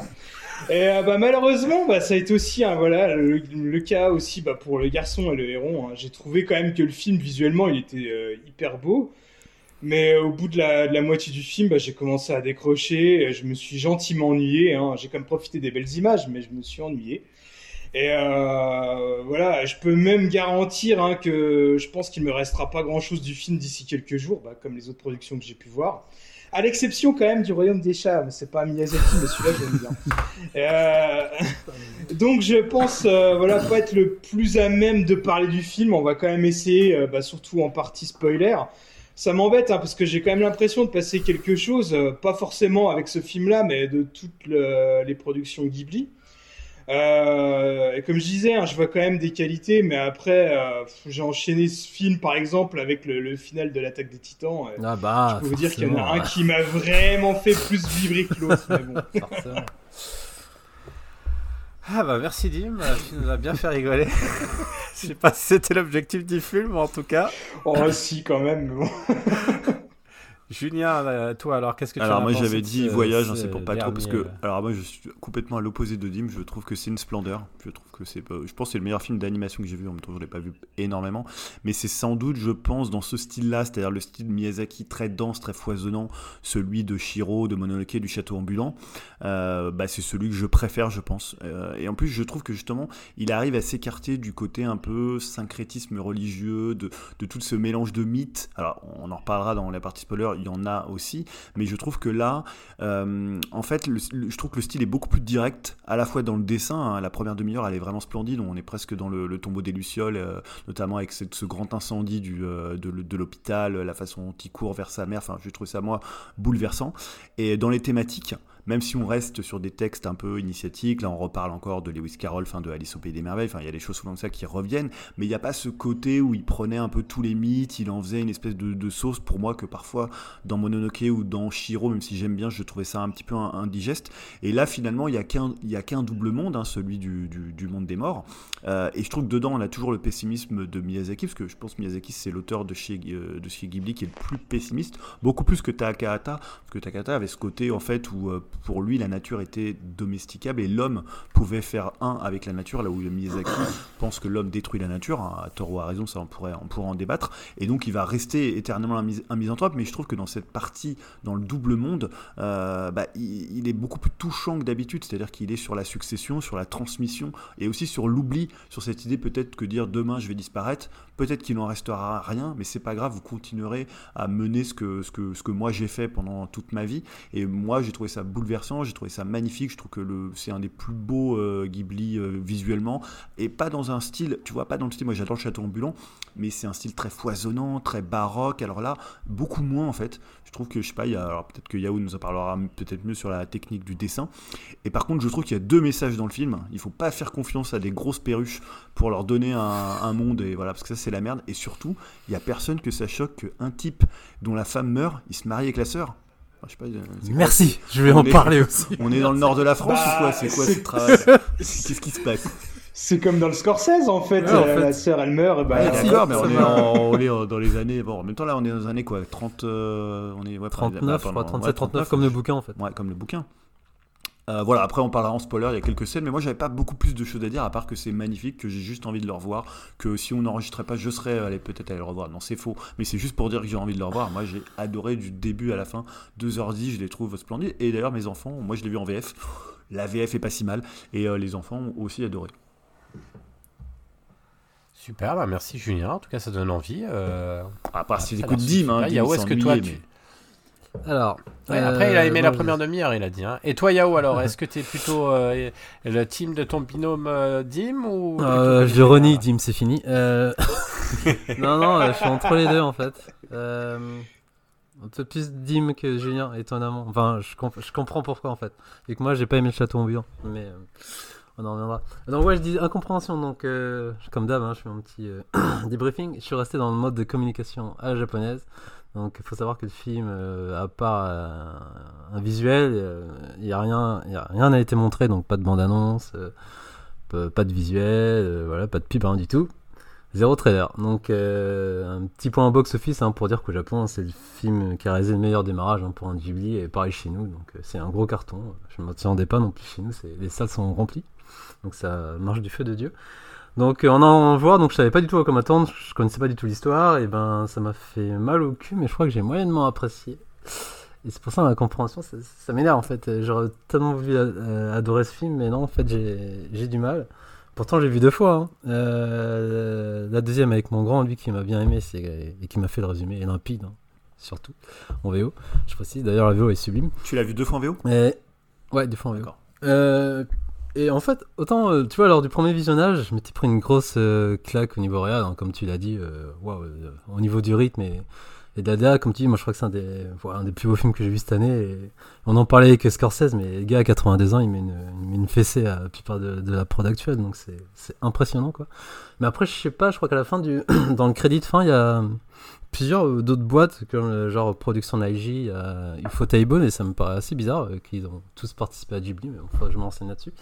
Et euh, bah, malheureusement, bah, ça a été aussi hein, voilà, le, cas aussi bah, pour le garçon et le héron. hein. J'ai trouvé quand même que le film, visuellement, il était euh, hyper beau. Mais euh, au bout de la, de la moitié du film, bah, j'ai commencé à décrocher. Je me suis gentiment ennuyé. Hein. J'ai quand même profité des belles images, mais je me suis ennuyé. Et euh, voilà, je peux même garantir hein, que je pense qu'il me restera pas grand-chose du film d'ici quelques jours, bah, comme les autres productions que j'ai pu voir. À l'exception quand même du Royaume des Chats, c'est pas Miyazaki, mais celui-là j'aime bien. <laughs> Euh, donc je pense, euh, voilà, pas être le plus à même de parler du film. On va quand même essayer, euh, bah, surtout en partie spoiler. Ça m'embête hein, parce que j'ai quand même l'impression de passer quelque chose, pas forcément avec ce film-là, mais de toutes le- les productions Ghibli. Euh, et comme je disais, hein, je vois quand même des qualités, mais après, euh, j'ai enchaîné ce film par exemple avec le, le final de l'attaque des Titans. et Ah bah. je peux vous dire qu'il y en a un qui m'a vraiment fait plus vibrer que l'autre. bon. <laughs> Ah bah merci Dim, tu nous as bien fait rigoler. <laughs> Je sais pas si c'était l'objectif du film, en tout cas. Oh si quand même. mais bon. <laughs> Julien, euh, toi alors, qu'est-ce que tu Alors as moi j'avais dit voyage, hein, ce c'est pour pas trop parce que euh, alors moi je suis complètement à l'opposé de Dim, je trouve que c'est une splendeur. Je trouve que c'est je pense que c'est le meilleur film d'animation que j'ai vu en même temps je l'ai pas vu énormément, mais c'est sans doute je pense dans ce style-là, c'est-à-dire le style Miyazaki très dense, très foisonnant, celui de Shiro, de Mononoke, du château ambulant. euh, bah, c'est celui que je préfère je pense. Euh, et en plus je trouve que justement il arrive à s'écarter du côté un peu syncrétisme religieux, de, de tout ce mélange de mythes. Alors on en reparlera dans la partie spoiler, il y en a aussi, mais je trouve que là, euh, en fait, je trouve que le style est beaucoup plus direct, à la fois dans le dessin. hein, la première demi-heure, elle est vraiment splendide. On est presque dans le, tombeau des lucioles, euh, notamment avec ce grand incendie euh, de l'hôpital, la façon dont il court vers sa mère. Enfin, je trouve ça moi bouleversant. Et dans les thématiques. Même si on reste sur des textes un peu initiatiques, là on reparle encore de Lewis Carroll, fin de Alice au Pays des Merveilles, enfin il y a des choses souvent comme ça qui reviennent, mais il n'y a pas ce côté où il prenait un peu tous les mythes, il en faisait une espèce de, sauce pour moi que parfois dans Mononoke ou dans Shiro, même si j'aime bien, je trouvais ça un petit peu indigeste. Et là finalement il n'y a qu'un double monde, hein, celui du monde des morts. Euh, et je trouve que dedans on a toujours le pessimisme de Miyazaki, parce que je pense que Miyazaki c'est l'auteur de chez, euh, de chez Ghibli qui est le plus pessimiste, beaucoup plus que Takahata, parce que Takahata avait ce côté en fait où euh, pour lui la nature était domesticable et l'homme pouvait faire un avec la nature, là où Miyazaki <coughs> pense que l'homme détruit la nature, à tort à raison, ça on pourrait, en débattre, et donc il va rester éternellement un, mis- misanthrope, mais je trouve que dans cette partie, dans le double monde, euh, bah, il est beaucoup plus touchant que d'habitude, c'est-à-dire qu'il est sur la succession, sur la transmission, et aussi sur l'oubli, sur cette idée peut-être que dire demain je vais disparaître, peut-être qu'il n'en restera rien, mais c'est pas grave, vous continuerez à mener ce que, ce que, ce que moi j'ai fait pendant toute ma vie, et moi j'ai trouvé ça bouleversant, j'ai trouvé ça magnifique, je trouve que c'est un des plus beaux euh, Ghibli euh, visuellement, et pas dans un style, tu vois, pas dans le style, moi j'adore le château ambulant, mais c'est un style très foisonnant, très baroque, alors là, beaucoup moins en fait. Je trouve que, je sais pas, il y a, alors peut-être que Yahoo nous en parlera peut-être mieux sur la technique du dessin, et par contre je trouve qu'il y a deux messages dans le film, il faut pas faire confiance à des grosses perruches pour leur donner un, un monde, et voilà, parce que ça c'est la merde, et surtout, il y a personne que ça choque qu'un type dont la femme meurt, il se marie avec la sœur. Enfin, je sais pas, euh, Merci, je vais On en est- parler aussi. on est dans le nord de la France Bah, ou quoi? C'est quoi ce travail? Qu'est-ce qui se passe? C'est comme dans le Scorsese en fait. Ouais, en euh, fait. La sœur elle meurt. Bah, Ouais, Merci, d'accord, mais on est, en- on est en- dans les années. Bon, en même temps, là, on est dans les années quoi 30. euh, on est, ouais, 39, bah, je crois, pendant- 37, ouais, 39, comme le bouquin en fait. Ouais, comme le bouquin. Euh, voilà, après on parlera en spoiler, il y a quelques scènes, mais moi j'avais pas beaucoup plus de choses à dire à part que c'est magnifique, que j'ai juste envie de le revoir, que si on n'enregistrait pas, je serais allé peut-être aller le revoir. Non, c'est faux, mais c'est juste pour dire que j'ai envie de le revoir. Moi j'ai adoré du début à la fin, 2h10, je les trouve splendides. Et d'ailleurs, mes enfants, moi je l'ai vu en VF, la VF est pas si mal, et euh, les enfants ont aussi adoré. Super, bah merci Julien. En tout cas, ça donne envie. euh, À part si a l'air Dim, hein, Yao, est-ce que toi, tu- Alors. Ouais, après, il a aimé euh, la première demi-heure, il a dit. hein. Et toi, Yao, alors, est-ce que tu es plutôt euh, le team de ton binôme euh, Dim ou Euh, je le renie, Dim, c'est fini. Euh, <laughs> non, non, euh, je suis entre les deux en fait. Euh, un peu plus Dim que Julien, étonnamment. Enfin, je, comp- je comprends pourquoi en fait. Et que moi, j'ai pas aimé le château ambulant. Mais euh, on en reviendra. Donc, ouais, je dis incompréhension. Donc, euh, comme d'hab, hein, je fais mon petit euh, <clears throat> debriefing. Je suis resté dans le mode de communication à la japonaise. Donc, il faut savoir que le film, euh, à part euh, un visuel, il y a rien, rien n'a été montré. Donc, pas de bande-annonce, euh, pas- de visuel, euh, voilà, pas de pub, rien du tout. Zéro trailer. Donc, euh, un petit point en box-office hein, pour dire qu'au Japon, c'est le film qui a réalisé le meilleur démarrage hein, pour un Ghibli et pareil chez nous. Donc, euh, c'est un gros carton. Je ne m'attendais pas non plus chez nous. Les salles sont remplies. Donc, ça marche du feu de Dieu. Donc, euh, en allant voir, donc je savais pas du tout à quoi m'attendre. Je connaissais pas du tout l'histoire. Et ben, ça m'a fait mal au cul, mais je crois que j'ai moyennement apprécié. Et c'est pour ça la compréhension, ça, m'énerve en fait. J'aurais tellement voulu euh, adorer ce film, mais non, en fait, j'ai du mal. Pourtant, j'ai vu deux fois. hein. Euh, la deuxième avec mon grand, lui qui m'a bien aimé et qui m'a fait le résumé, et limpide, hein, surtout, en VO. Je précise, d'ailleurs, la VO est sublime. Tu l'as vu deux fois en VO Et... Ouais, deux fois en VO. Euh, et en fait, autant, euh, tu vois, lors du premier visionnage, je m'étais pris une grosse claque au niveau réel, hein, comme tu l'as dit, euh, au niveau du rythme et, et de la DA, comme tu dis, moi je crois que c'est un des, voilà, un des plus beaux films que j'ai vu cette année. On en parlait avec Scorsese, mais le gars à 82 ans, il met une, il une fessée à la plupart de, la prod actuelle, donc c'est impressionnant quoi. Mais après, je sais pas, je crois qu'à la fin du, <clears throat> dans le crédit de fin, il y a plusieurs d'autres boîtes, comme euh, genre Production IG, il y Ufotable, et ça me paraît assez bizarre euh, qu'ils ont tous participé à Ghibli, mais il faudrait que je me renseigne là-dessus.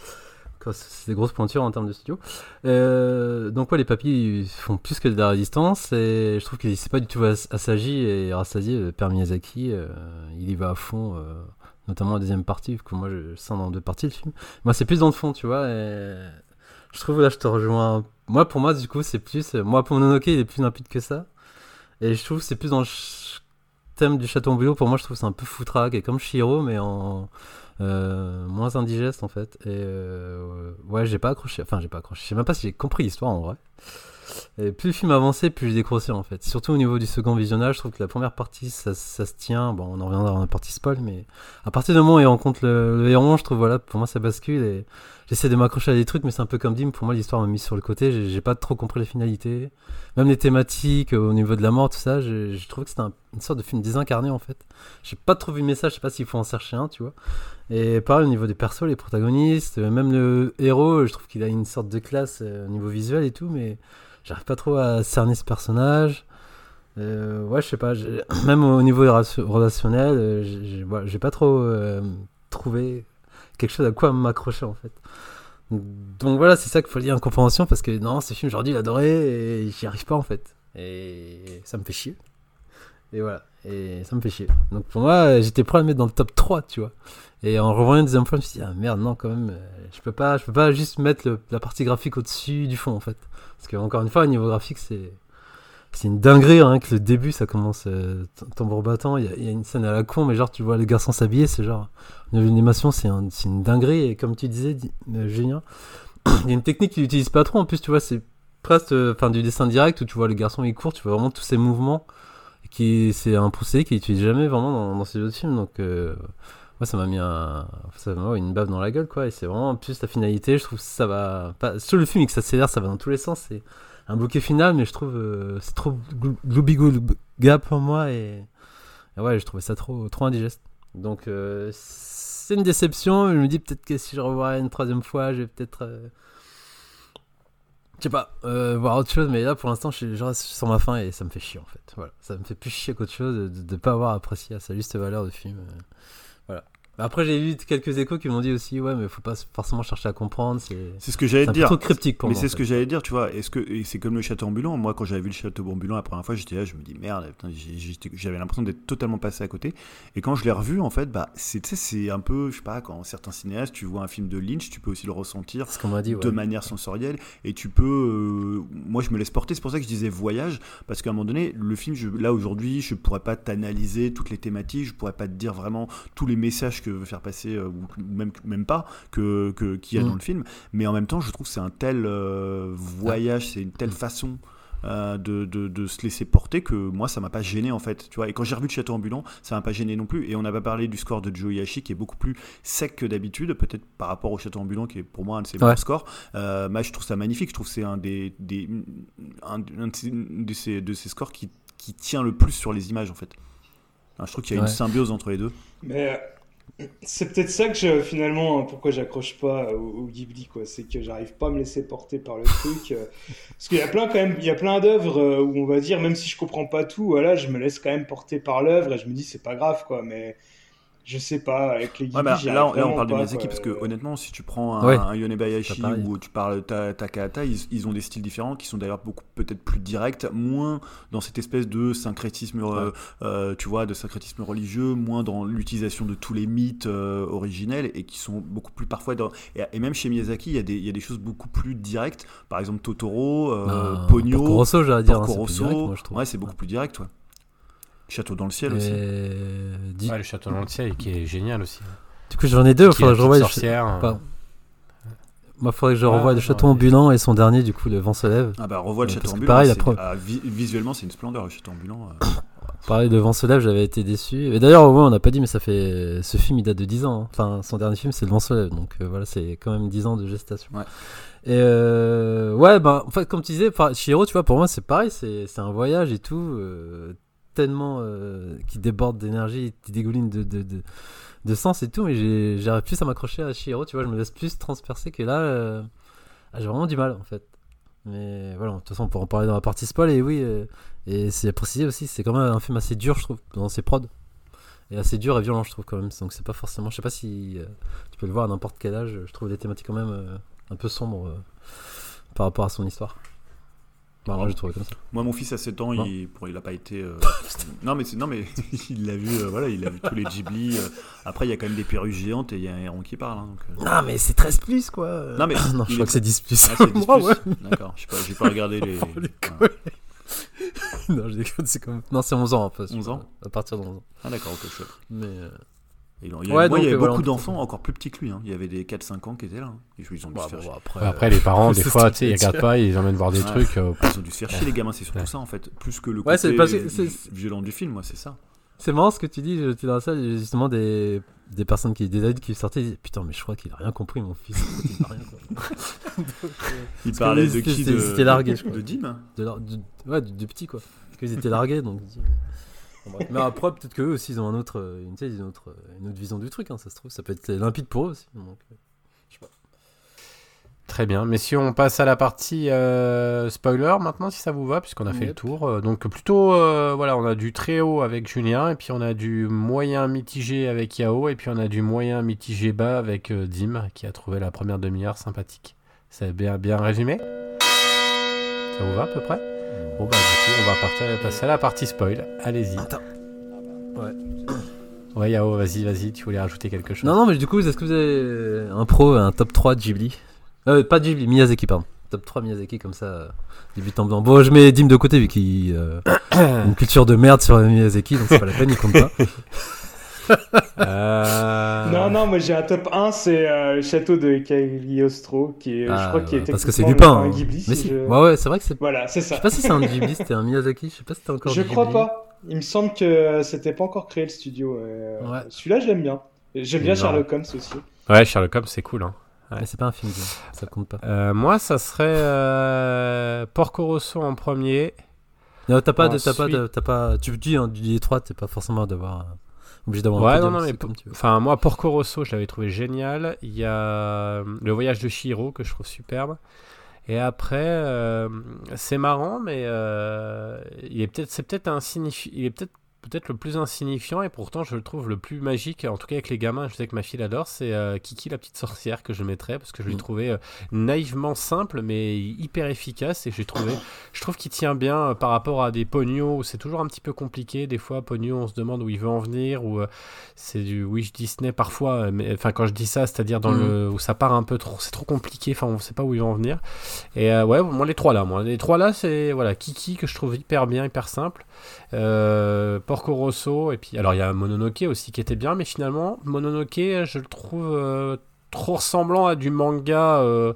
C'est des grosses pointures en termes de studio. Euh, donc ouais, les papiers ils font plus que de la résistance, et je trouve que c'est pas du tout As- Asagi et Rasagi, le père Miyazaki, euh, il y va à fond, euh, notamment la deuxième partie, que moi je sens dans deux parties le film. Moi c'est plus dans le fond, tu vois, je trouve là je te rejoins. Moi pour moi du coup c'est plus, moi pour Mononoke il est plus limpide que ça. Et je trouve c'est plus dans le thème du château ambulant. Pour moi, je trouve c'est un peu foutraque et comme Shiro, mais en euh, moins indigeste en fait. Et euh, ouais, j'ai pas accroché. Enfin, j'ai pas accroché. Je sais même pas si j'ai compris l'histoire en vrai. Et plus le film avançait, plus j'ai décroché en fait. Surtout au niveau du second visionnage, je trouve que la première partie, ça, ça se tient. Bon, on en reviendra dans la partie spoil, mais à partir du moment où il rencontre le, le héron, je trouve voilà, pour moi ça bascule et j'essaie de m'accrocher à des trucs, mais c'est un peu comme Dim. Pour moi, l'histoire m'a mis sur le côté. J'ai pas trop compris les finalités même les thématiques euh, au niveau de la mort, tout ça, j'ai trouvé que c'était un- une sorte de film désincarné en fait. J'ai pas trop vu le message, je sais pas s'il faut en chercher un, tu vois. Et pareil au niveau des persos, les protagonistes, euh, même le héros, je trouve qu'il a une sorte de classe euh, au niveau visuel et tout, mais j'arrive pas trop à cerner ce personnage. Ouais, je sais pas, <clears throat> même au niveau rela- relationnel, j'ai j'ai pas trop trouvé quelque chose à quoi m'accrocher en fait. Donc voilà, c'est ça qu'il faut lier en compréhension parce que non, ce film, j'aurais dû l'adorer et j'y arrive pas en fait. Et ça me fait chier. Et voilà, et ça me fait chier. Donc pour moi, j'étais prêt à le mettre dans le top 3, tu vois. Et en revoyant une deuxième fois, je me suis dit, ah merde, non, quand même, euh, je peux pas, je peux pas juste mettre le- la partie graphique au-dessus du fond en fait. Parce que encore une fois, au niveau graphique, c'est. C'est une dinguerie, hein, que le début ça commence euh, tambour battant. Il y, a- une scène à la con, mais genre tu vois les garçons s'habiller, c'est genre. De l'animation, c'est un- c'est une dinguerie. Et comme tu disais, Di- euh, Julien, <coughs> il y a une technique qu'il n'utilise pas trop en plus, tu vois, c'est presque euh, du dessin direct où tu vois le garçon il court, tu vois vraiment tous ses mouvements. Qui, c'est un procédé qu'il n'utilise jamais vraiment dans, dans ses autres films. Donc, euh, moi, ça m'a mis une baffe dans la gueule, quoi. Et c'est vraiment en plus la finalité. Je trouve que ça va. Sur le film, et que ça s'accélère, ça va dans tous les sens. Un bouquet final, mais je trouve euh, c'est trop gloubi-gloubi pour moi. Et, ouais, je trouvais ça trop, trop indigeste. Donc, euh, c'est une déception. Je me dis peut-être que si je revois une troisième fois, je vais peut-être. euh, je sais pas, euh, voir autre chose, mais là pour l'instant je, je reste sur ma fin et ça me fait chier en fait. Voilà, ça me fait plus chier qu'autre chose de ne pas avoir apprécié à sa juste valeur de film. Voilà. Après j'ai eu quelques échos qui m'ont dit aussi, ouais, mais faut pas forcément chercher à comprendre. C'est C'est ce que j'allais c'est dire. trop cryptique pour mais moi. c'est en ce que j'allais dire, tu vois. Est-ce que c'est comme le château ambulant Moi, quand j'avais vu le château ambulant la première fois, j'étais là, je me dis merde, j'avais l'impression d'être totalement passé à côté. Et quand je l'ai revu, en fait, bah, c'est c'est un peu, je sais pas, quand certains cinéastes, tu vois un film de Lynch, tu peux aussi le ressentir C'est ce. Ouais. de manière sensorielle et tu peux euh, moi je me laisse porter c'est pour ça que je disais voyage parce qu'à un moment donné le film je, là aujourd'hui je pourrais pas t'analyser toutes les thématiques je pourrais pas te dire vraiment tous les messages que veut faire passer euh, ou même même pas que que- qu'il y a Mm. dans le film. Mais en même temps je trouve que c'est un tel euh, voyage c'est une telle façon euh, de, de, de se laisser porter que moi ça m'a pas gêné en fait. Tu vois et quand j'ai revu le château ambulant ça m'a pas gêné non plus. Et on n'a pas parlé du score de Joe Hisaishi qui est beaucoup plus sec que d'habitude peut-être par rapport au château ambulant qui est pour moi un de ses Ouais. meilleurs scores. Euh, moi je trouve ça magnifique. Je trouve que c'est un des, des un, un de ces, de ces- scores qui, qui tient le plus sur les images en fait. Je trouve qu'il y a Ouais. une symbiose entre les deux. Mais euh, c'est peut-être ça que je, finalement, hein, pourquoi j'accroche pas au, au Ghibli, quoi. C'est que j'arrive pas à me laisser porter par le truc. euh, parce qu'il y a plein, quand même, il y a plein d'œuvres euh, où on va dire, même si je comprends pas tout, voilà, je me laisse quand même porter par l'œuvre et je me dis, c'est pas grave, quoi. Mais je sais pas, avec les Ouais, là, on- là, parle de Miyazaki parce que honnêtement, si tu prends un, Ouais. un pareil. ou tu parles Ta- Takahata, ils, ils ont des styles différents qui sont d'ailleurs beaucoup peut-être plus directs, moins dans cette espèce de syncrétisme, euh, euh, tu vois, de syncrétisme religieux, moins dans l'utilisation de tous les mythes euh, originels et qui sont beaucoup plus parfois dans et, et même chez Miyazaki, il y a des il y a des choses beaucoup plus directes. Par exemple, Totoro, euh, Non, Pogno, Porco Rosso, j'allais dire. hein, c'est plus direct, trouve. ouais, c'est beaucoup plus direct, ouais. Château dans le ciel aussi. Et... dis- Ouais, le château dans le ciel qui est génial aussi. Du coup, j'en ai deux. Il la faudrait que je revoie. sorcière. Pardon. Moi, il faudrait que je revoie le château ambulant et son dernier, du coup, le vent se lève. Ah bah revois le Ouais, château ambulant. pareil, la c'est- pro- ah, vi- visuellement, c'est une splendeur le château ambulant. euh. <coughs> Pareil, le vent se lève, j'avais été déçu. Et d'ailleurs, ouais, on n'a pas dit, mais ça fait. Ce film, il date de 10 ans. hein. Enfin, son dernier film, c'est Le vent se lève. Donc euh, voilà, c'est quand même 10 ans de gestation. Ouais. Et euh, ouais, bah, en fait, comme tu disais, Chihiro, tu vois, pour moi, c'est pareil. C'est c'est un voyage et tout. Tellement. euh, qui déborde d'énergie, qui dégouline de. de, de sens et tout, mais j'arrive plus à m'accrocher à Chihiro, tu vois, je me laisse plus transpercer que là, euh, ah, j'ai vraiment du mal en fait. Mais voilà, de toute façon, on pourra en parler dans la partie spoil, et oui, euh, et c'est précisé aussi, c'est quand même un film assez dur, je trouve, dans ses prods. Et assez dur et violent, je trouve, quand même. Donc c'est pas forcément. Je sais pas si tu peux le voir à n'importe quel âge. Je trouve les thématiques quand même un peu sombres par rapport à son histoire. Moi, j'ai trouvé comme ça. Moi, mon fils a 7 ans, Non. il, bon, il a pas été. euh, <laughs> non, mais c'est- non, mais <laughs> il l'a vu. euh, voilà, il a vu tous les Ghibli. euh. Après, il y a quand même des perruches géantes et il y a un héron qui parle. hein, donc, euh. Non, mais c'est 13 plus, quoi. Non, mais <laughs> non, je est crois que c'est 10 plus. Ah, c'est 10 Moi, plus ouais. D'accord. Je sais pas. J'ai pas regardé les. Oh, les Ouais. non, je déconne, c'est comme. Non, c'est 11 ans, en fait. 11 ans À partir de 11 ans. Ah d'accord. Ok. chouette. Mais. Euh, donc, il y a- Ouais, moi, il y donc, avait euh, voilà, beaucoup d'enfants encore plus petits que lui. hein. Il y avait des 4-5 ans qui étaient là. hein. Ils ils ont dû bah, se faire bon, chier. après, les parents, des c'est fois, ce tu sais, ils regardent pas, ils emmènent voir des Ouais. trucs. euh, Ils ont dû se faire chier les gamins. C'est surtout Ouais. ça en fait. Plus que le côté parce que violent du film. Moi, c'est ça. C'est marrant ce que tu dis, j'étais dans la salle, il y a justement des, des personnes qui, des adultes qui sortaient, ils disaient, putain, mais je crois qu'il a rien compris, mon fils. Il rien compris. <laughs> Il que parlait de qui de, largué, de Dim De ouais, du, du petit, quoi. Parce qu'ils étaient largués, donc. <laughs> Mais après, peut-être qu'eux aussi, ils ont un autre, euh, une, tu sais, une, autre, une autre vision du truc, hein, ça se trouve. Ça peut être limpide pour eux aussi. Donc, euh, je sais pas. Très bien. Mais si on passe à la partie euh, spoiler maintenant, si ça vous va, puisqu'on a fait le tour. euh, donc plutôt, euh, voilà, on a du très haut avec Julien, et puis on a du moyen mitigé avec Yao, et puis on a du moyen mitigé bas avec euh, Dim, qui a trouvé la première demi-heure sympathique. C'est bien, bien résumé? Ça vous va à peu près? Bon bah du coup, on va partir- passer à la partie spoil. Allez-y. Attends. Ouais. Ouais, Yao, vas-y, vas-y, tu voulais rajouter quelque chose? Non, non, mais du coup, est-ce que vous avez un pro, un top 3 de Ghibli? Euh, Pas Ghibli, Miyazaki, pardon. Top 3 Miyazaki, comme ça, débutant blanc. Bon, je mets Dim de côté, vu qu'il euh, a <coughs> une culture de merde sur Miyazaki, donc c'est pas la peine, il compte pas. <laughs> Euh, Non, non, moi j'ai un top 1, c'est euh, le château de Cagliostro, qui est, je Ah, crois qu'il est parce que c'est Lupin. un hein. Ghibli. Mais si je... ouais, ouais, c'est vrai que c'est. Voilà, c'est Je ça. sais pas si c'est un Ghibli, <laughs> c'était un Miyazaki, je sais pas si c'était encore Je du crois Ghibli. pas. Il me semble que c'était pas encore créé le studio. euh, Ouais. Celui-là, j'aime bien. J'aime bien Non. Sherlock Holmes aussi. Ouais, Sherlock Holmes, c'est cool. Hein. Mais c'est pas un film, ça compte pas. Euh, moi, ça serait euh, Porco Rosso en premier. Non, t'as pas, de- t'as pas, Ensuite- de- t'as pas, tu me dis, hein, du les trois, t'es pas forcément devoir, euh, obligé d'avoir un Ouais, podium, non, non, c'est mais comme tu veux. Enfin, moi, Porco Rosso, je l'avais trouvé génial. Il y a euh, le voyage de Shiro que je trouve superbe. Et après, euh, c'est marrant, mais euh, il est peut-être, c'est peut-être insignifi- il est peut-être peut-être le plus insignifiant et pourtant je le trouve le plus magique. En tout cas avec les gamins, je sais que ma fille l'adore. C'est euh, Kiki la petite sorcière que je mettrais parce que je l'ai Mm. trouvé euh, naïvement simple mais hyper efficace et j'ai trouvé, je trouve qu'il tient bien euh, par rapport à des Pogno où c'est toujours un petit peu compliqué. Des fois, Pogno, on se demande où il veut en venir ou c'est du Wish Disney parfois. Mais enfin, quand je dis ça, c'est-à-dire dans Mhm. le où ça part un peu trop, c'est trop compliqué. Enfin, on sait pas où ils vont en venir. Et ouais, moi les trois là, moi les trois là, c'est voilà Kiki que je trouve hyper bien, hyper simple. Euh, Porco Rosso et puis alors il y a Mononoke aussi qui était bien, mais finalement Mononoke, je le trouve euh, trop ressemblant à du manga. euh,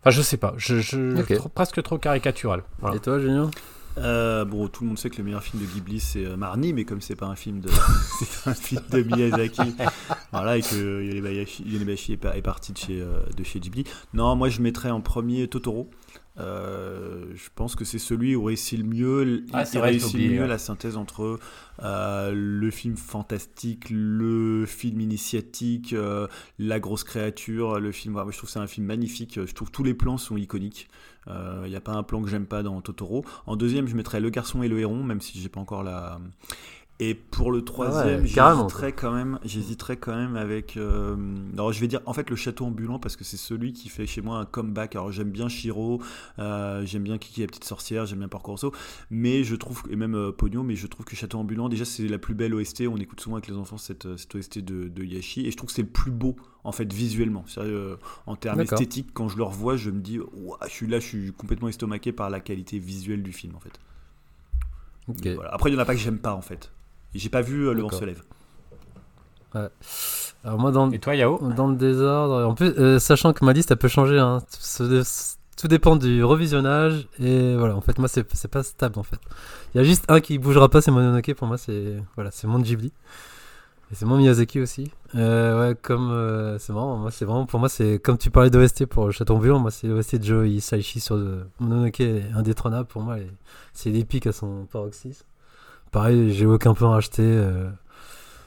Enfin, je sais pas, je, je Ok. trop- presque trop caricatural. Voilà. Et toi, Julien? Euh, bon, tout le monde sait que le meilleur film de Ghibli c'est euh, Marnie, mais comme c'est pas un film de, <laughs> c'est un film de Miyazaki, <laughs> voilà, et que Yonebayashi, Yonebayashi est, pa- est parti de chez, euh, de chez Ghibli. Non, moi je mettrais en premier Totoro. Euh, je pense que c'est celui où réussit le mieux, Ah, il réussit le mieux ouais. la synthèse entre euh, le film fantastique, le film initiatique, euh, la grosse créature, le film. je trouve que c'est un film magnifique. Je trouve tous les plans sont iconiques. Il n'y a pas un plan que j'aime pas dans Totoro. En deuxième, je mettrais Le Garçon et le Héron, même si j'ai pas encore la. Et pour le troisième, Ah ouais, carrément, j'hésiterais quand même, j'hésiterais quand même avec. euh, alors je vais dire en fait le château ambulant parce que c'est celui qui fait chez moi un comeback. Alors j'aime bien Shiro, euh, j'aime bien Kiki la petite sorcière, j'aime bien Porco Rosso, mais je trouve et même euh, Pogno, mais je trouve que château ambulant déjà c'est la plus belle OST. On écoute souvent avec les enfants cette, euh, cette OST de, de Yashi et je trouve que c'est le plus beau en fait visuellement. Sérieux, en termes esthétiques, quand je le revois, je me dis, Ouah, je suis là, je suis complètement estomaqué par la qualité visuelle du film en fait. Ok. Donc, voilà. Après, il y en a pas que j'aime pas en fait. J'ai pas vu euh, Le vent se lève. Alors moi, dans, Et toi, Yao? dans le désordre, en plus, euh, sachant que ma liste, elle peut changer, hein. tout, tout dépend du revisionnage, et voilà, en fait, moi, c'est pas stable, en fait. Il y a juste un qui bougera pas, c'est Mononoke, pour moi, c'est voilà, c'est mon Ghibli. Et c'est mon Miyazaki aussi. Euh, ouais, comme euh, c'est marrant, moi c'est vraiment pour moi c'est comme tu parlais d'OST pour le Château Ambulant, moi c'est l'OST de Joe Hisaishi sur euh, Mononoke est indétrônable pour moi c'est l'épique à son paroxysme. Pareil, j'ai aucun plan à acheter. euh,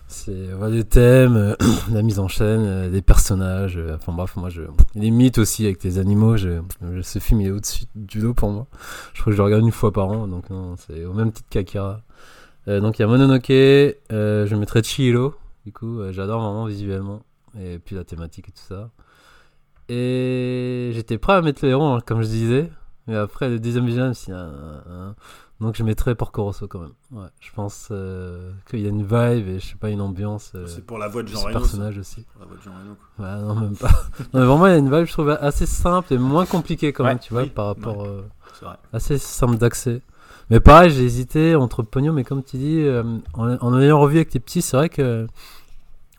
c'est voilà, les thèmes, la mise en scène, euh, les personnages. euh, enfin bref, moi je les mythes aussi avec les animaux. Je, ce film il est au-dessus du lot pour moi. Je crois que je le regarde une fois par an, donc non, c'est au même titre qu'Akira. Donc il y a Mononoke, je mettrais Chihiro, du coup, j'adore vraiment visuellement, et puis la thématique et tout ça. Et j'étais prêt à mettre le héros, hein, comme je disais, mais après le deuxième visionnage, c'est un- donc je mettrais Porco Rosso quand même. Ouais, je pense euh, qu'il y a une vibe et je sais pas, une ambiance. euh, C'est pour la voix de Jean ce Reno. ça. personnage aussi. Pour la voix de Jean Reno. Ouais, non, même pas. <laughs> non, mais vraiment, il y a une vibe, je trouve, assez simple et moins compliquée quand même, tu vois, par rapport. ouais. euh, C'est vrai. assez simple d'accès. Mais pareil, j'ai hésité entre Pognon, mais comme tu dis, euh, en, en ayant revu avec les petits, c'est vrai que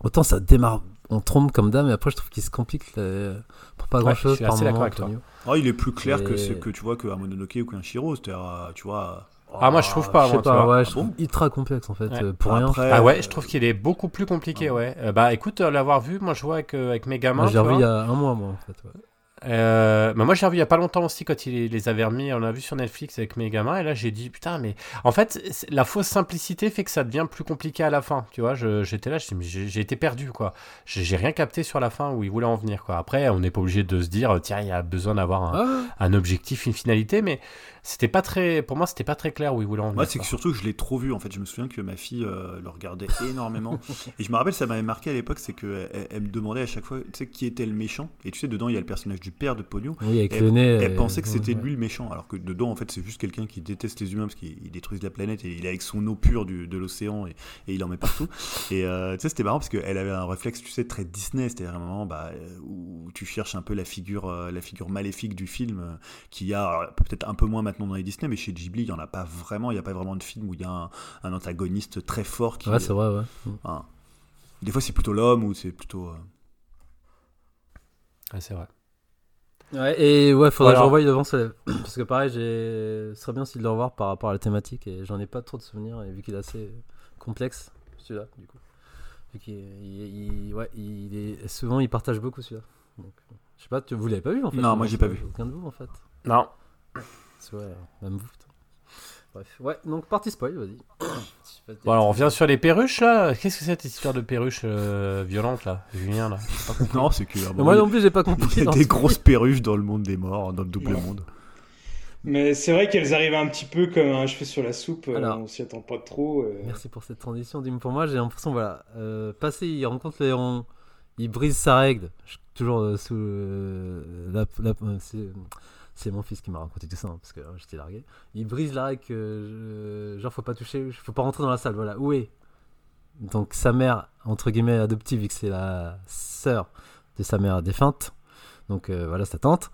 autant ça démarre en trompe comme dame, mais après je trouve qu'il se complique là, pour pas Ouais, grand je chose suis par assez moment. avec toi. Ah, il est plus clair que ce que tu vois qu'un Mononoke ou qu'un Shiro. C'est-à-dire, euh, tu vois. Ah, moi, je trouve pas, Je moi, sais tu pas, ouais, Ah je trouve bon ultra complexe en fait, Ouais. euh, pour rien. Après, Ah ouais, euh, je trouve qu'il est beaucoup plus compliqué, ouais. Euh, bah écoute, euh, l'avoir vu, moi je vois avec, euh, avec mes gamins. Moi, j'ai revu il y a un mois, moi en fait. Euh, bah moi j'ai revu il y a pas longtemps aussi quand il les avait remis, on l'a vu sur Netflix avec mes gamins et là j'ai dit putain mais en fait la fausse simplicité fait que ça devient plus compliqué à la fin, tu vois, j'étais là, j'ai été perdu quoi, j'ai j'ai rien capté sur la fin où il voulait en venir quoi. Après on n'est pas obligé de se dire tiens il y a besoin d'avoir un, Ah, un objectif, une finalité, mais c'était pas très, pour moi c'était pas très clair où il voulait en venir. Moi, c'est que surtout que je l'ai trop vu. En fait, je me souviens que ma fille euh, le regardait <laughs> énormément. et je me rappelle, ça m'avait marqué à l'époque, c'est qu'elle elle, elle me demandait à chaque fois, tu sais, qui était le méchant. Et tu sais, dedans, il y a le personnage du père de Pogno. Oui, avec Elle- le nez. Elle euh, pensait que c'était ouais. lui le méchant, alors que dedans, en fait, c'est juste quelqu'un qui déteste les humains parce qu'ils détruisent la planète et il est avec son eau pure du, de l'océan et, et il en met partout. <laughs> et euh, tu sais, c'était marrant parce qu'elle avait un réflexe, tu sais, très Disney, c'est-à-dire un moment bah, euh, où tu cherches un peu la figure, euh, la figure maléfique du film, euh, qui a peut-être un peu moins maintenant dans les Disney, mais chez Ghibli, il n'y en a pas vraiment, il n'y a pas vraiment de film où il y a un, un antagoniste très fort qui. Ouais, c'est vrai, ouais. Des fois, c'est plutôt l'homme ou c'est plutôt. euh, Ouais, c'est vrai. Ouais, et ouais, faudrait Voilà. que je revoie devant ce Parce que pareil, ce serait bien aussi de le revoir par rapport à la thématique et j'en ai pas trop de souvenirs et vu qu'il est assez complexe, celui-là, du coup. Vu qu'il il- il- ouais, il est... souvent il partage beaucoup celui-là. Donc, je sais pas, tu... vous l'avez pas vu en fait? Non, moi, j'ai pas vu. Aucun de vous en fait. Non. Vrai, même vous. putain. Bref, ouais, donc partie spoil, vas-y. <coughs> Bon alors on revient sur les perruches là, qu'est-ce que c'est cette histoire de perruches euh, violentes là, Julien là? <laughs> Compris. Non, c'est que. Moi non plus, j'ai pas Il y compris. a des grosses perruches dans le monde des morts, dans le double Ouais. monde. Mais c'est vrai qu'elles arrivent un petit peu comme un cheveu sur la soupe, euh, Alors. on s'y attend pas trop. euh. Merci pour cette transition. Dis-moi, pour moi, j'ai l'impression, voilà, euh, passé, il rencontre le héron, il brise sa règle, je- toujours euh, sous euh, la, la- euh, c'est, mon fils qui m'a raconté tout ça, hein, parce que euh, j'étais largué. Il brise la règle que, je- genre, faut pas toucher, faut pas rentrer dans la salle, voilà, où est? Donc, sa mère, entre guillemets, adoptive, vu que c'est la sœur de sa mère défunte, donc euh, voilà, sa tante.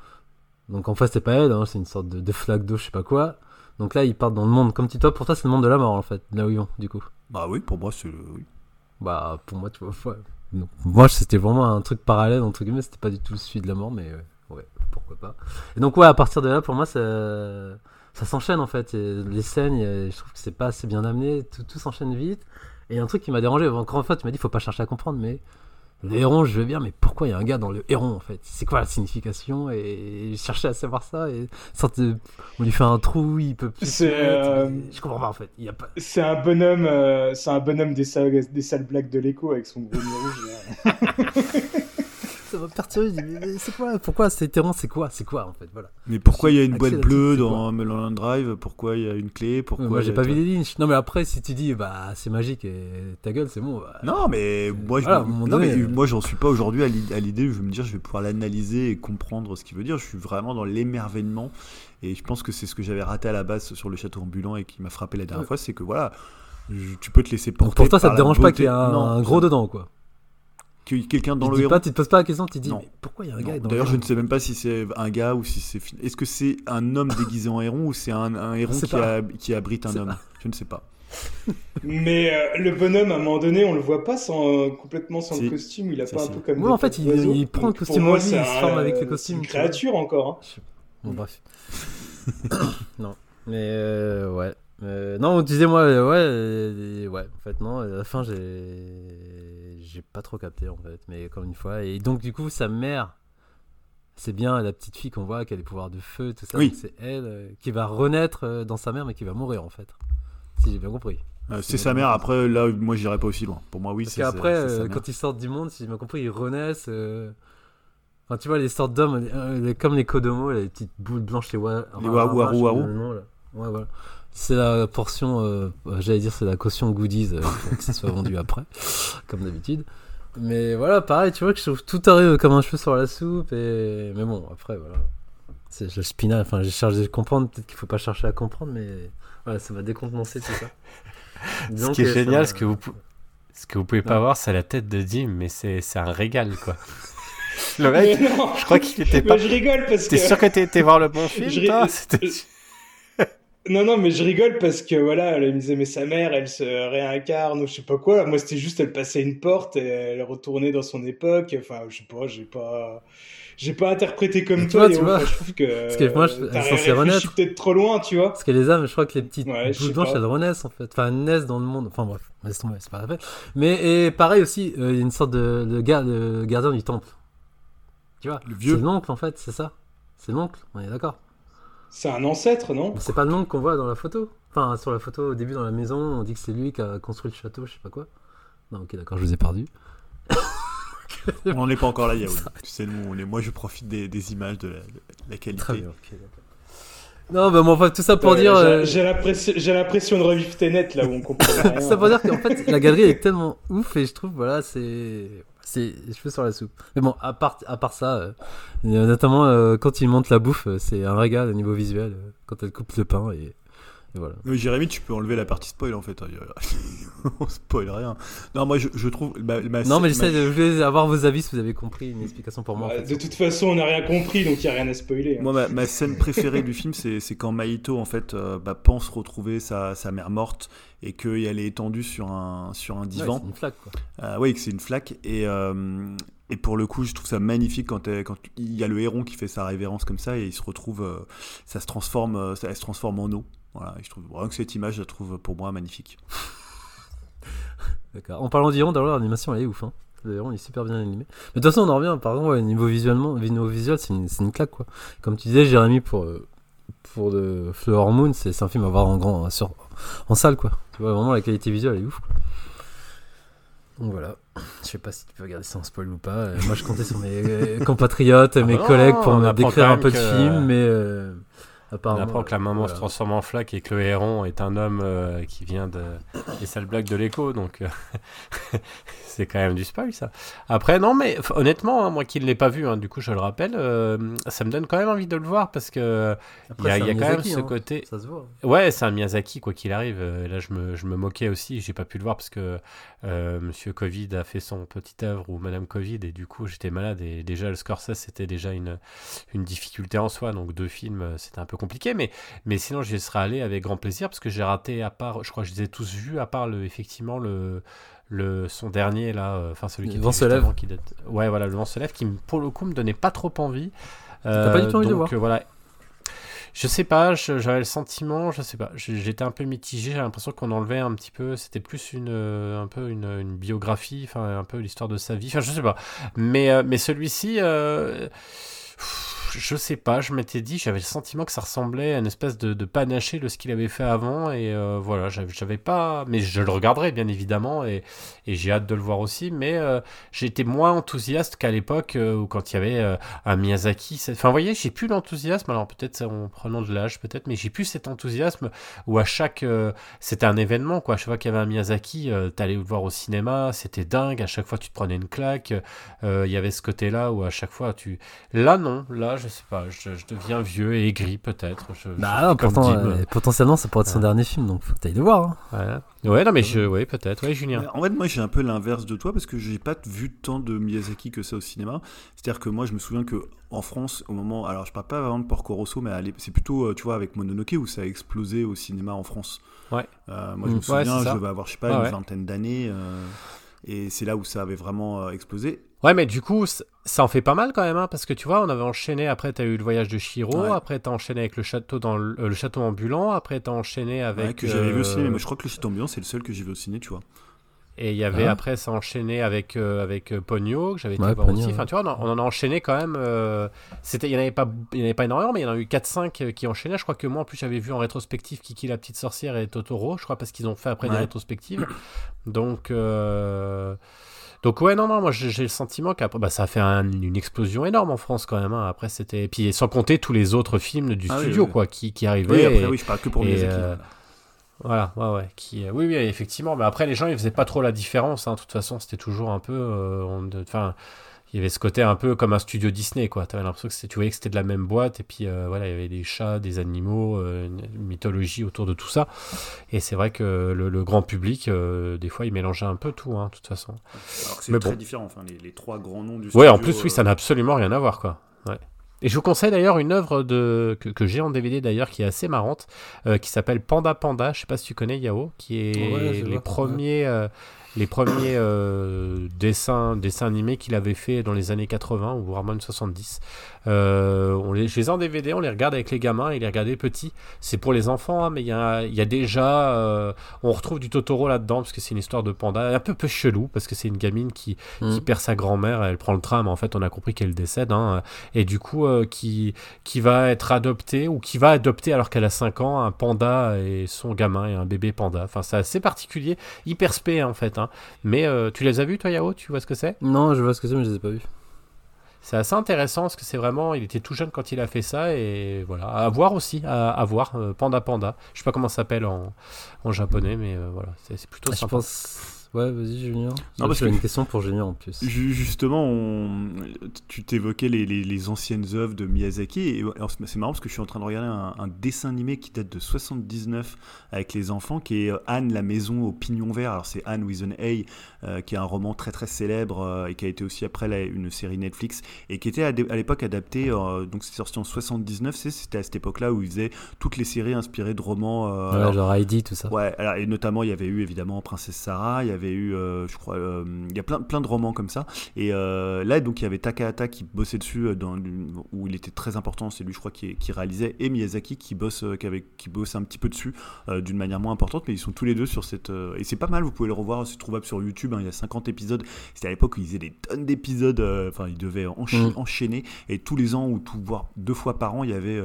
Donc, en face, c'est pas elle, hein, c'est une sorte de, de flaque d'eau, je sais pas quoi. Donc là, ils partent dans le monde, comme tu toi, pour toi, c'est le monde de la mort, en fait, là où ils vont, du coup. Bah oui, pour moi, c'est le. Oui. Bah, pour moi, tu vois, ouais. Moi, c'était vraiment un truc parallèle, entre guillemets, c'était pas du tout celui de la mort, mais euh, ouais. Pourquoi pas. Et donc, ouais, à partir de là, pour moi, ça, ça s'enchaîne en fait. Et les scènes, je trouve que c'est pas assez bien amené, tout, tout s'enchaîne vite. Et il y a un truc qui m'a dérangé, encore une fois, tu m'as dit, faut pas chercher à comprendre, mais le héron, je veux bien, mais pourquoi il y a un gars dans le héron en fait? C'est quoi la signification? Et je cherchais à savoir ça, et de- on lui fait un trou, il peut plus. C'est, euh, Je comprends pas en fait. Il y a pas. C'est un bonhomme, euh, c'est un bonhomme des salles, des salles blagues de l'écho avec son gros rouge. <laughs> Ça m'a perturbé, je dis, mais c'est quoi Pourquoi cet héron C'est quoi C'est quoi en fait Voilà. Mais pourquoi il y a une boîte a bleue dans Mulholland Drive? Pourquoi il y a une clé? Pourquoi Moi j'ai a- pas vu les Lynch. Non mais après, si tu dis, bah c'est magique et ta gueule, c'est bon. bah, Non, mais moi, je Voilà, euh. moi, j'en suis pas aujourd'hui à l'i- à l'idée où je vais me dire, je vais pouvoir l'analyser et comprendre ce qu'il veut dire. Je suis vraiment dans l'émerveillement. Et je pense que c'est ce que j'avais raté à la base sur le château ambulant et qui m'a frappé la dernière Ouais. fois, c'est que voilà, je- tu peux te laisser porter. Donc pour toi, ça te dérange pas qu'il y ait un, Non, un gros ça- dedans quoi quelqu'un dans Tu le héros. pas, tu te poses pas la question, tu te dis, Non. mais pourquoi il y a un Non. gars dans D'ailleurs, le je ne sais même pas si c'est un gars ou si c'est. Est-ce que c'est un homme <laughs> déguisé en héron ou c'est un, un héron qui, pas. a- qui abrite un homme pas. Je ne sais pas. <laughs> Mais euh, le bonhomme, à un moment donné, on le voit pas sans, complètement sans Si. le costume. Il a Si, pas si. un peu comme. Ouais, des en fait, il- prend le costume moi, en lui, il se forme avec les euh, costumes, C'est une tu créature encore. hein. Bon, bref. <coughs> non. Mais euh, ouais. Euh, non, on disait moi, euh, ouais, euh, ouais. En fait, non. À la fin, j'ai, j'ai pas trop capté en fait. Mais comme une fois. Et donc du coup, sa mère, c'est bien la petite fille qu'on voit qui a des pouvoirs de feu, tout ça. Oui. C'est elle euh, qui va renaître euh, dans sa mère, mais qui va mourir en fait. Si j'ai bien compris. Euh, c'est sa mère. Après, là, moi, j'irai pas aussi loin. Pour moi, oui, c'est c'est sa mère. quand ils sortent du monde, si j'ai bien compris, ils renaissent. Enfin, tu vois, les sortes d'hommes, les- comme les Kodomo, les petites boules blanches, les, wa... Les wa- waru waru. Ouais, voilà. C'est la portion, euh, euh, j'allais dire, c'est la caution goodies euh, pour que ça soit vendu après, <laughs> comme d'habitude. Mais voilà, pareil, tu vois que je trouve tout arrive comme un cheveu sur la soupe. Et... Mais bon, après, voilà. C'est le spinal, enfin, j'ai cherché à comprendre, peut-être qu'il faut pas chercher à comprendre, mais voilà, ça m'a décontenancé tout ça. <laughs> Ce qui est que ça génial, ce que vous, ce que vous pouvez pas voir, c'est la tête de Dim, mais c'est c'est un régal, quoi. <laughs> Le mec, Mais je crois qu'il était mais pas. je rigole parce T'es que. sûr que t'es été voir le bon film, Je toi? Non, non, mais je rigole parce que voilà, elle me disait, mais sa mère, elle se réincarne ou je sais pas quoi. Moi, c'était juste, elle passait une porte et elle retournait dans son époque. Enfin, je sais pas, j'ai pas. J'ai pas interprété comme tu toi, vois, tu vois. Enfin, je trouve que. Parce que moi, je- t'as elle est censée réfléchi renaître. peut-être trop loin, tu vois. Parce que les âmes, je crois que les petites Ouais, sais blanches, pas. elles renaissent en fait. Enfin, elles naissent dans le monde. Enfin bref, laisse tomber, c'est pas la peine. Mais et pareil aussi, euh, il y a une sorte de, de, gar- de gardien du temple. Tu vois Le vieux. C'est l'oncle en fait, c'est ça C'est l'oncle, on est d'accord. C'est un ancêtre, non Mais c'est pas l'oncle qu'on voit dans la photo. Enfin, sur la photo au début dans la maison, on dit que c'est lui qui a construit le château, je sais pas quoi. Non, ok, d'accord, je vous ai perdu. <laughs> On n'en est pas encore là, Yao. Tu sais, nous, on est... moi, je profite des, des images, de la, de la qualité. Très bien. Non, bah bon, enfin, tout ça pour Ouais, dire. j'ai- euh, l'impression de revivre Tenet là où on comprend <laughs> rien. ça pour dire qu'en fait la galerie est tellement ouf et je trouve voilà c'est c'est cheveux sur la soupe. Mais bon à part à part ça euh, notamment euh, quand il monte la bouffe euh, c'est un régal au niveau visuel quand elle coupe le pain et voilà Mais Jérémy, tu peux enlever la partie spoil en fait. <laughs> On spoil rien. Non, moi je, je trouve. ma- ma- non mais ma- j'essaie de je voulais avoir vos avis si vous avez compris une explication pour moi en Ouais, fait. de toute façon, on n'a rien compris, donc il n'y a rien à spoiler. hein. Moi, ma, ma scène préférée du film, c'est quand Maito en fait euh, bah, pense retrouver sa, sa mère morte et qu'elle est étendue sur un, sur un Ouais, divan. c'est une flaque quoi Euh, oui, que c'est une flaque. Et, euh, et pour le coup, je trouve ça magnifique quand, elle- quand il y a le héron qui fait sa révérence comme ça et il se retrouve, ça se transforme, ça, elle se transforme en eau. Voilà, et je trouve vraiment que cette image, je la trouve pour moi magnifique. <laughs> D'accord. En parlant d'Iron, d'ailleurs, l'animation elle est ouf. Hein. Le héron il est super bien animé. Mais de toute façon, on en revient. Par exemple, ouais, niveau visuellement, niveau visuel, c'est une, c'est une claque quoi. Comme tu disais, Jérémy, pour euh, pour le Flower Moon, c'est un film à voir en grand, sur, en salle quoi. Tu vois vraiment la qualité visuelle elle est ouf. Quoi. Donc voilà. Je sais pas si tu peux regarder ça en spoil ou pas. Euh, moi, je comptais sur mes euh, compatriotes, mes non, <laughs> collègues pour me décrire un peu de film, mais euh, On apprend que la maman voilà. se transforme en flaque et que le héron est un homme euh, qui vient de, des sales blagues de l'écho, donc euh, <laughs> c'est quand même du spoil ça. Après, non, mais honnêtement, hein, moi qui ne l'ai pas vu, hein, du coup je le rappelle, euh, ça me donne quand même envie de le voir parce que il y a, y quand même ce hein. côté. Ça se voit. Ouais, c'est un Miyazaki, quoi qu'il arrive. Euh, Là, je me, je me moquais aussi. J'ai pas pu le voir parce que euh, Monsieur Covid a fait son petit œuvre ou Madame Covid et du coup, j'étais malade. Et déjà, le Scorsese, c'était déjà une, une difficulté en soi. Donc, deux films, euh, c'était un peu compliqué. Mais, mais sinon, j'y serais allé avec grand plaisir parce que j'ai raté, à part, je crois que je les ai tous vus, à part le, effectivement le. Le, son dernier là, euh, enfin celui qui Le vent se lève. qui date- Ouais, voilà, le vent se lève, qui pour le coup me donnait pas trop envie. T'as pas du tout envie de le donc, voir euh, voilà. Je sais pas, j'avais le sentiment, je sais pas, j'étais un peu mitigé, j'ai l'impression qu'on enlevait un petit peu, c'était plus une, euh, un peu une, une biographie, enfin un peu l'histoire de sa vie, enfin je sais pas. Mais, euh, mais celui-ci, euh, je sais pas, je m'étais dit, j'avais le sentiment que ça ressemblait à une espèce de, de panaché de ce qu'il avait fait avant, et euh, voilà, j'avais pas, mais je le regarderai bien évidemment, et, j'ai hâte de le voir aussi, mais euh, été moins enthousiaste qu'à l'époque euh, où quand il y avait un Miyazaki. Enfin, vous voyez, j'ai plus l'enthousiasme, alors peut-être en prenant de l'âge, peut-être, mais j'ai plus cet enthousiasme où à chaque. c'était un événement, quoi. À chaque fois qu'il y avait un Miyazaki, t'allais le voir au cinéma, c'était dingue, à chaque fois tu te prenais une claque. Il y avait ce côté-là où à chaque fois tu. Là, non, là, je sais pas, je, je deviens vieux et aigri, peut-être. Je- Bah non, pourtant, euh, potentiellement, ça pourrait être son Ouais. dernier film, donc faut que t'ailles le voir. hein. Ouais. ouais, non, mais je. Oui, peut-être, ouais, Julien. En fait, moi, j'ai un peu l'inverse de toi parce que j'ai pas vu tant de Miyazaki que ça au cinéma. C'est-à-dire que moi, je me souviens que en France, au moment, alors je parle pas vraiment de Porco Rosso, mais c'est plutôt, euh, tu vois, avec Mononoke où ça a explosé au cinéma en France. Ouais. Euh, moi, je Mm. me souviens, Ouais, je vais avoir, je sais pas, Ouais, une ouais. vingtaine d'années, euh, et c'est là où ça avait vraiment explosé. Ouais, mais du coup, ça en fait pas mal quand même, hein, parce que tu vois, on avait enchaîné, après t'as eu le voyage de Shiro, Ouais. après t'as enchaîné avec le château, dans le, euh, le château ambulant, après t'as enchaîné avec... Ouais, que j'avais vu au euh, ciné. mais Moi, je crois que le Château Ambiant, c'est le seul que j'ai vu au ciné, tu vois. Et il y avait Ah. après, ça a enchaîné avec, euh, avec euh, Pogno, que j'avais été Ouais, voir aussi. Enfin, tu vois, on, en- on en a enchaîné quand même. euh, c'était, il n'y en, avait pas- il y en avait pas énormément, mais il y en a eu 4-5 qui enchaînaient. Je crois que moi, en plus, j'avais vu en rétrospective Kiki la petite sorcière et Totoro, je crois, parce qu'ils ont fait après des rétrospectives. Donc, euh, donc ouais, non, non, moi j'ai le sentiment qu'après, bah, ça a fait un- une explosion énorme en France quand même. hein. Après, c'était. Et puis, sans compter tous les autres films du Ah studio, oui. quoi, qui, qui arrivaient. Oui, après, et- oui, je parle que pour Miyazaki. euh, voilà. ouais, ouais. Qui, euh, oui, oui, effectivement. Mais après, les gens, ils faisaient pas trop la différence. hein. De toute façon, c'était toujours un peu. euh, Enfin, il y avait ce côté un peu comme un studio Disney, quoi. T'avais l'impression que c'était- tu voyais que c'était de la même boîte. Et puis, euh, voilà, il y avait des chats, des animaux, euh, une mythologie autour de tout ça. Et c'est vrai que le, le grand public, euh, des fois, il mélangeait un peu tout, hein, de toute façon. Alors que c'est mais très bon. différent. Enfin, les, les trois grands noms du Ouais, en studio, plus, oui, ça n'a absolument rien à voir, quoi. Ouais. Et je vous conseille d'ailleurs une œuvre de... que, que j'ai en DVD d'ailleurs qui est assez marrante, euh, qui s'appelle Panda Panda. Je sais pas si tu connais Yao, qui est Ouais, les premiers, euh, les premiers euh, dessins, dessins animés qu'il avait fait dans les années 80 ou voire même 70. Euh, on les, je les ai en DVD, on les regarde avec les gamins et les regarder petits. C'est pour les enfants, hein, mais il y a, y a déjà, euh, on retrouve du Totoro là-dedans parce que c'est une histoire de panda un peu peu chelou parce que c'est une gamine qui, qui Mhm. perd sa grand-mère, elle prend le tram, en fait on a compris qu'elle décède, hein, et du coup qui, qui va être adoptée ou qui va adopter alors qu'elle a 5 ans un panda et son gamin et un bébé panda. Enfin c'est assez particulier, hyper spé en fait. hein. Mais euh, tu les as vus toi Yao? Tu vois ce que c'est? Non, je vois ce que c'est, mais je les ai pas vus. C'est assez intéressant parce que c'est vraiment, il était tout jeune quand il a fait ça et voilà, à voir aussi, à, à voir, euh, Panda Panda. Je sais pas comment ça s'appelle en, en japonais, mais euh, voilà, c'est plutôt Ah, je sympa. pense. Ouais, vas-y, Junior. Non, parce que- une question pour Junior en plus. Ju- Justement, on- tu t'évoquais les, les- les anciennes œuvres de Miyazaki. Et c'est marrant parce que je suis en train de regarder un, un dessin animé qui date de 79 avec les enfants, qui est euh, Anne la maison au pignon vert. Alors c'est Anne with an A, euh, qui est un roman très très célèbre euh, et qui a été aussi après la- une série Netflix et qui était à, l'époque adapté. euh, donc c'est sorti en 79. c'est- C'était à cette époque-là où ils faisaient toutes les séries inspirées de romans. euh, Ouais, alors, genre Heidi, tout ça. Ouais, alors, et notamment il y avait eu évidemment Princesse Sarah, il y avait eu, euh, je crois, euh, il y a plein, plein de romans comme ça. Et euh, là, donc il y avait Takahata qui bossait dessus, dans, où il était très important, c'est lui, je crois, qui, qui réalisait, et Miyazaki qui bosse, qui, avait, qui bosse un petit peu dessus, d'une manière moins importante, mais ils sont tous les deux sur cette. et c'est pas mal, vous pouvez le revoir, c'est trouvable sur YouTube, hein, il y a 50 épisodes. C'était à l'époque où ils faisaient des tonnes d'épisodes, enfin, ils devaient Mm. enchaîner, et tous les ans, ou tout, voire deux fois par an, il y avait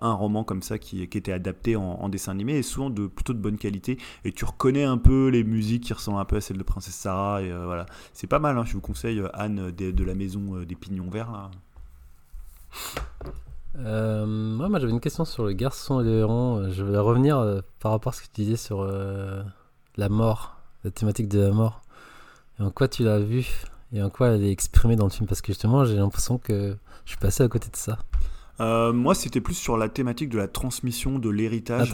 un roman comme ça qui, qui était adapté en, en dessin animé, et souvent de plutôt de bonne qualité et tu reconnais un peu les musiques qui ressemblent un peu à celles de Princesse Sarah et euh, voilà c'est pas mal hein, je vous conseille euh, Anne euh, de, la maison des pignons verts là. Ouais, moi j'avais une question sur le garçon et le héron. Je voulais revenir par rapport à ce que tu disais sur la mort, la thématique de la mort. En quoi tu l'as vu et en quoi elle est exprimée dans le film? Parce que justement, j'ai l'impression que je suis passé à côté de ça. Euh, moi c'était plus sur la thématique de la transmission de l'héritage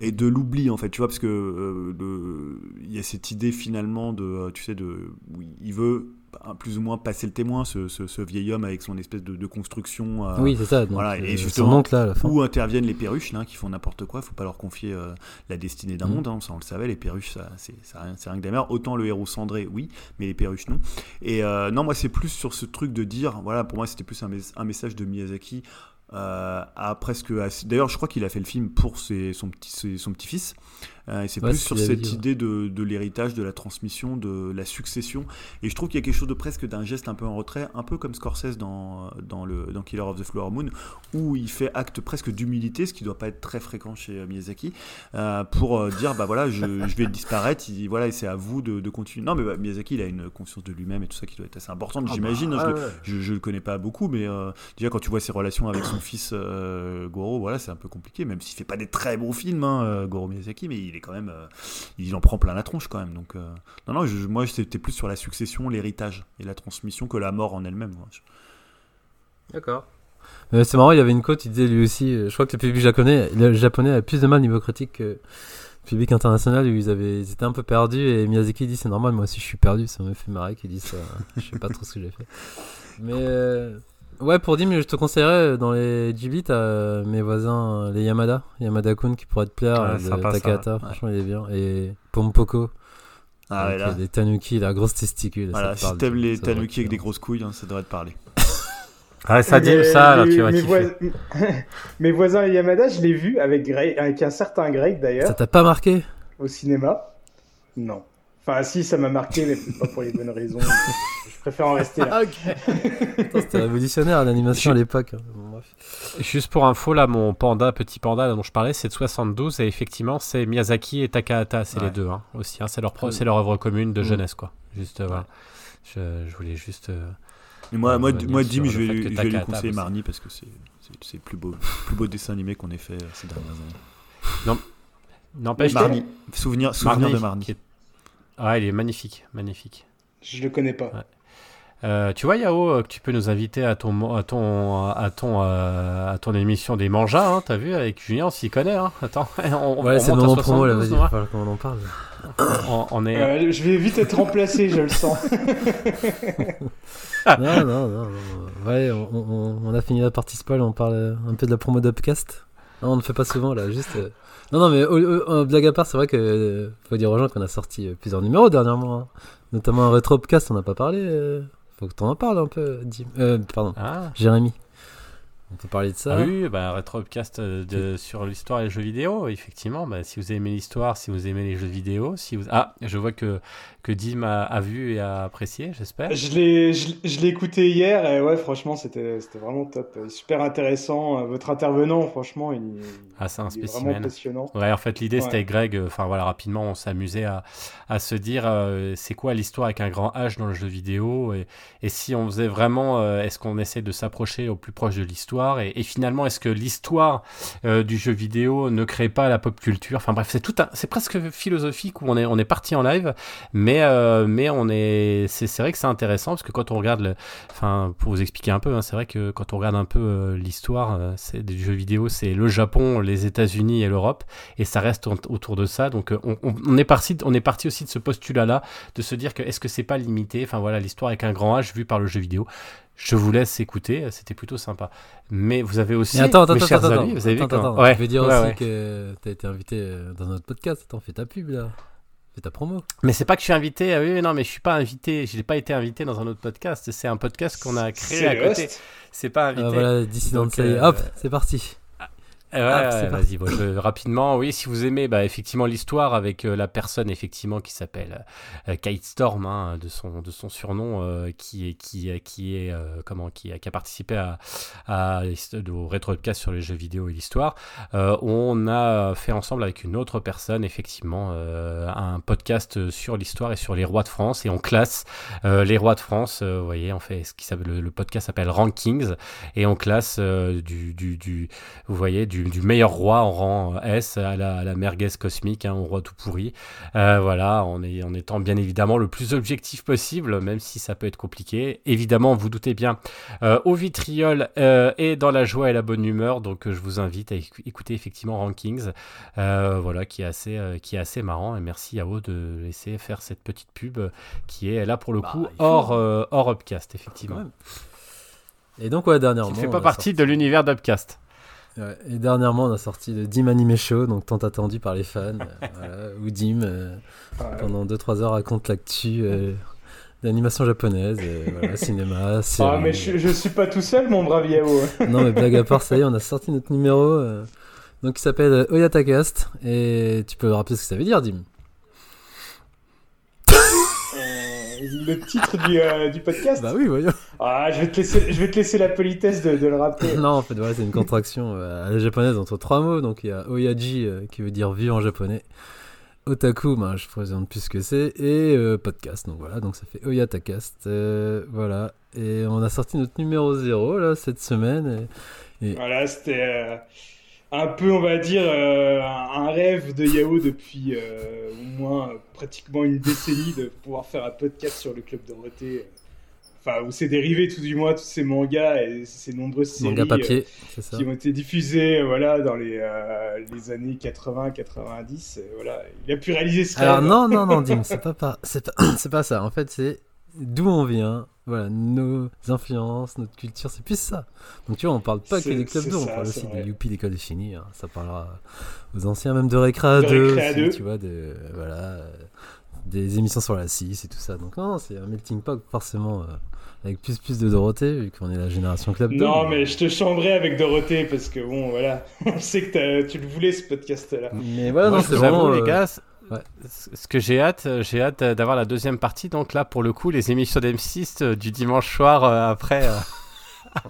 et de l'oubli en fait tu vois parce que euh, il y a cette idée finalement de euh, tu sais de il veut bah, plus ou moins passer le témoin, ce, ce- ce vieil homme avec son espèce de, de construction. euh, Oui, c'est ça. donc, voilà, euh, et justement, oncle, là, où interviennent les perruches, là, qui font n'importe quoi. faut pas leur confier euh, la destinée d'un Mhm. monde, hein, ça on le savait. Les perruches, ça, c'est ça rien, c'est rien que des mers. Autant le héros cendré, oui, mais les perruches, non. Et euh, non, moi, c'est plus sur ce truc de dire, voilà, pour moi, c'était plus un, mes- un message de Miyazaki. Euh, à presque à- d'ailleurs je crois qu'il a fait le film pour son petit ses- son petit fils et c'est Ouais, plus sur cette dit, idée de, de l'héritage de la transmission de la succession. Et je trouve qu'il y a quelque chose de presque d'un geste un peu en retrait un peu comme Scorsese dans dans le dans Killer of the Flower Moon où il fait acte presque d'humilité ce qui doit pas être très fréquent chez euh, Miyazaki euh, pour euh, dire bah voilà je, je vais disparaître il, voilà et c'est à vous de, de continuer. Non mais bah, Miyazaki il a une conscience de lui-même et tout ça qui doit être assez importante Ah j'imagine bah, hein, je, ouais, le, je, connais pas beaucoup mais euh, déjà quand tu vois ses relations avec son fils euh, Goro voilà c'est un peu compliqué même s'il fait pas des très bons films hein, euh, Goro Miyazaki mais il est quand même euh, il en prend plein la tronche quand même donc euh, non non je- moi c'était plus sur la succession l'héritage et la transmission que la mort en elle-même D'accord. Euh, c'est marrant, il y avait une quote, il disait lui aussi, euh, je crois que le public japonais, le japonais a plus de mal niveau critique que le public international où ils, avaient, ils étaient un peu perdus et Miyazaki dit c'est normal, moi aussi je suis perdu, ça me fait marrer qu'il dise ça, <laughs> je sais pas trop ce que j'ai fait. Mais euh, ouais, pour Dim, je te conseillerais euh, dans les Ghibli, t'as euh, mes voisins, euh, les Yamada, Yamada-kun qui pourrait te plaire, ça, Takahata, ouais. franchement il est bien, et Pompoko. Ah, avec, ouais, là. des tanuki, la grosse testicule. voilà ça te si t'aimes ça, les ça tanuki avec des grosses couilles hein, ça devrait te parler <laughs> Ah, ça dit Mais ça, alors les- tu vas mes, vois- <laughs> mes voisins Yamada, je l'ai vu avec, Greg- avec un certain Greg Ça d'ailleurs t'a pas marqué? Au cinéma. Non. Enfin, si, ça m'a marqué, mais pas pour les bonnes raisons. je préfère en rester là. Attends, C'était révolutionnaire l'animation à l'époque. hein. Bon. Juste pour info, là, mon panda, petit panda dont je parlais, c'est de 72 et effectivement, c'est Miyazaki et Takahata, c'est Ouais. les deux hein, aussi. hein, c'est leur, pro- c'est leur œuvre commune de Mm. jeunesse, quoi. Juste, euh, voilà. Je, je voulais juste. euh, Mais moi, moi, Dim, je vais, lui- je vais lui conseiller. Marnie parce que c'est le plus beau, plus beau dessin animé qu'on ait fait euh, ces dernières années. N'empêche, Marnie, souvenir, souvenir Marnie, de Marnie. qui est- Ah, il est magnifique, magnifique. Je le connais pas. Ouais. Euh, tu vois Yao euh, que tu peux nous inviter à ton à ton à ton euh, à ton émission des manjas hein, t'as vu avec Julien on s'y connaît hein. attends <laughs> on, Ouais, on c'est le monte à moment promo là, 72, vas-y, qu'on en parle. on, on est Euh, je vais vite être remplacé, je le sens. <laughs> non, non, non, non. Ouais, on, on- on a fini la partie spoil, on parle un peu de la promo d'Upcast. Non, on ne fait pas souvent là, juste. Non, non, mais euh, euh, blague à part, c'est vrai que euh, faut dire aux gens qu'on a sorti euh, plusieurs numéros dernièrement, hein. notamment un rétro Upcast, on n'a pas parlé. euh, Faut que tu en parles un peu, Dim. Euh, pardon, ah, Jérémy. On peut parler de ça. Ah oui, bah, rétro-upcast euh, de, sur l'histoire et les jeux vidéo, effectivement. Bah, si vous aimez l'histoire, si vous aimez les jeux vidéo, si vous... Ah, je vois que, que Dim a, a vu et a apprécié, j'espère. Je l'ai, je, je l'ai écouté hier et ouais, franchement, c'était, c'était vraiment top. Super intéressant. Votre intervenant, franchement, il, Ah, c'est un il est vraiment spécimen. passionnant. Ouais, en fait, l'idée, Ouais. c'était avec Greg, euh, enfin voilà, rapidement, on s'amusait à, à se dire, euh, c'est quoi l'histoire avec un grand H dans le jeu vidéo et, et si on faisait vraiment, euh, est-ce qu'on essaie de s'approcher au plus proche de l'histoire et, finalement, est-ce que l'histoire euh, du jeu vidéo ne crée pas la pop culture? Enfin bref, c'est tout c'est presque philosophique où on est, parti en live, mais, euh, mais on est, c'est, vrai que c'est intéressant parce que quand on regarde, enfin, pour vous expliquer un peu, hein, c'est vrai que quand on regarde un peu euh, l'histoire c'est, du jeu vidéo, c'est le Japon, les États-Unis et l'Europe et ça reste autour de ça. Donc on, on- est parti, on est parti aussi de ce postulat-là, de se dire que est-ce que c'est pas limité? Enfin voilà, l'histoire avec un grand H vu par le jeu vidéo. Je vous laisse écouter, c'était plutôt sympa. Mais vous avez aussi, Mais attends, attends, mes attends, chers attends, amis, vous avez vu attends, quand- attends, Ouais, Je veux dire ouais, aussi ouais. que t'as été invité euh, dans notre podcast. Attends, fais ta pub là. Fais ta promo. Mais c'est pas que je suis invité. ah oui, non, mais je suis pas invité. Je n'ai pas été invité dans un autre podcast. C'est un podcast qu'on a créé à côté. C'est pas invité. Ah, voilà, Dissident Donc, Say. euh, Hop, c'est parti. Eh ouais, Ah, vas-y, bon, je- rapidement. Oui, si vous aimez bah, effectivement l'histoire avec euh, la personne effectivement qui s'appelle euh, Kate Storm, hein, de son de son surnom, euh, qui est qui est- qui est euh, comment qui a, qui a participé à, à au rétrocast sur les jeux vidéo et l'histoire. Euh, on a fait ensemble avec une autre personne effectivement euh, un podcast sur l'histoire et sur les rois de France et on classe euh, les rois de France. euh, vous voyez, on fait ce qui s'appelle le, le podcast s'appelle Rankings et on classe euh, du, du, du vous voyez, du du, du meilleur roi en rang S à la, à la merguez cosmique, hein, au roi tout pourri. Euh, voilà, en, est- en étant bien évidemment le plus objectif possible, même si ça peut être compliqué. Évidemment, vous doutez bien, euh, au vitriol euh, et dans la joie et la bonne humeur. Donc, euh, je vous invite à éc- écouter effectivement Rankings, euh, voilà, qui est assez, euh, qui est assez marrant. Et merci Yao de laisser faire cette petite pub euh, qui est là pour le Bah, coup hors, euh, hors Upcast, effectivement. Et donc, ouais, dernièrement. Qui ne fait pas partie sorti- de l'univers d'Upcast. Ouais, et dernièrement, on a sorti le Dim Anime Show, donc tant attendu par les fans. euh, <laughs> voilà, où Dim, euh, Ouais. pendant 2-3 heures, raconte l'actu euh, d'animation japonaise, euh, voilà, <laughs> cinéma, Ah, mais je, je suis pas tout seul, mon brave Yao. <laughs> Non, mais blague à part, ça y est, on a sorti notre numéro. donc, il s'appelle Oyatakast. Et tu peux rappeler ce que ça veut dire, Dim Euh, le titre du, euh, du podcast Bah oui, voyons. Ah, je vais te laisser, je vais te laisser la politesse de, de le rappeler. non, en fait, voilà, c'est une contraction euh, à la japonaise entre trois mots. Donc, il y a Oyaji euh, qui veut dire vu en japonais. Otaku, ben, je présente plus ce que c'est. Et podcast. Donc voilà, donc ça fait Oyatakast. voilà. Et on a sorti notre numéro 0 là, cette semaine. et- Voilà, c'était un peu, on va dire, euh, un rêve de Yao depuis euh, au moins euh, pratiquement une décennie de pouvoir faire un podcast sur le Club Dorothée. euh, Enfin, où c'est dérivé tout du moins tous ces mangas et ces nombreuses séries Manga euh, papier, ça. qui ont été diffusés euh, voilà, dans les, les années 80-90. euh, Voilà. Il a pu réaliser ce Alors rêve. non, non, non, Dim, <laughs> c'est pas, pas, <coughs> pas ça. En fait, c'est d'où on vient, voilà, nos influences, notre culture, c'est plus ça. Donc tu vois, on parle pas que des clubs d'eau, on parle aussi vrai. des Youpi d'école finie. hein. Ça parlera aux anciens même de Récréa De 2, Récréa aussi, 2. tu vois, de, voilà, des émissions sur la 6 et tout ça. Donc non, c'est un melting pot forcément. euh, avec plus plus de Dorothée, vu qu'on est la génération club d'eau. Non, mais je te chambrais avec Dorothée parce que bon, voilà, <laughs> on sait que t'as- tu le voulais ce podcast-là. Mais voilà, c'est vraiment. les euh, gars, ouais. ce que j'ai hâte, euh, j'ai hâte euh, d'avoir la deuxième partie. Donc là, pour le coup, les émissions d'M6 euh, du dimanche soir euh, après, euh, <laughs>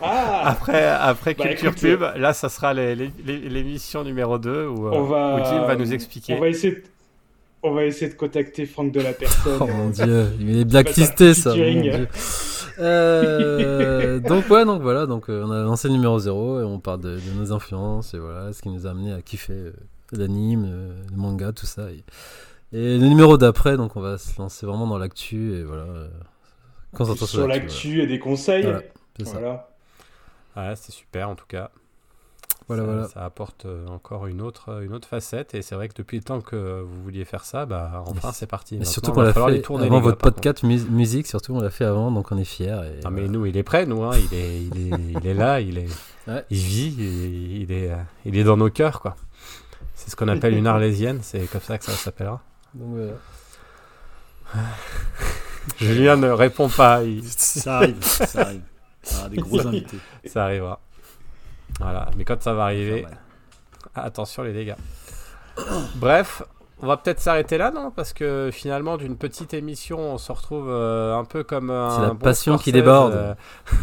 Ah, après, après Bah, Culture écoute, Pub. Là, ça sera l'émission numéro 2 où, on va, où Jim va nous expliquer. On va essayer de, on va essayer de contacter Franck de la personne. <laughs> Oh mon dieu, il est blacklisté ça. Euh, donc ouais, donc voilà, donc on a lancé le numéro 0 et on parle de, de nos influences et voilà, ce qui nous a amené à kiffer euh, l'anime, euh, le manga, tout ça. Et, et le numéro d'après, donc on va se lancer vraiment dans l'actu et voilà. euh, concentration sur l'actu et des conseils. Voilà, c'est ça. Voilà. Ouais, c'est super en tout cas. Voilà, ça, voilà. ça apporte euh, encore une autre, une autre facette. Et c'est vrai que depuis le temps que vous vouliez faire ça, bah, enfin Mais c'est parti. Maintenant, surtout il qu'on va l'a falloir les fait tourner, avant les gars, votre podcast mus- musique, surtout on l'a fait avant, donc on est fiers. Et, Ah, mais voilà. nous, il est prêt, nous. Hein. Il, est, il, est, il est là, il, est, Ouais. il vit, il, il est, euh, il est dans nos cœurs. quoi. C'est ce qu'on appelle une arlésienne. C'est comme ça que ça s'appellera. Donc, voilà. <laughs> Julien ne répond pas. il- <laughs> Ça arrive, ça arrive. Ah, des gros invités. Ça arrivera. Voilà. Mais quand ça va arriver, mal. attention les dégâts. Bref, on va peut-être s'arrêter là, non? Parce que finalement, d'une petite émission, on se retrouve euh, un peu comme un. C'est la bon passion qui déborde. euh, <laughs>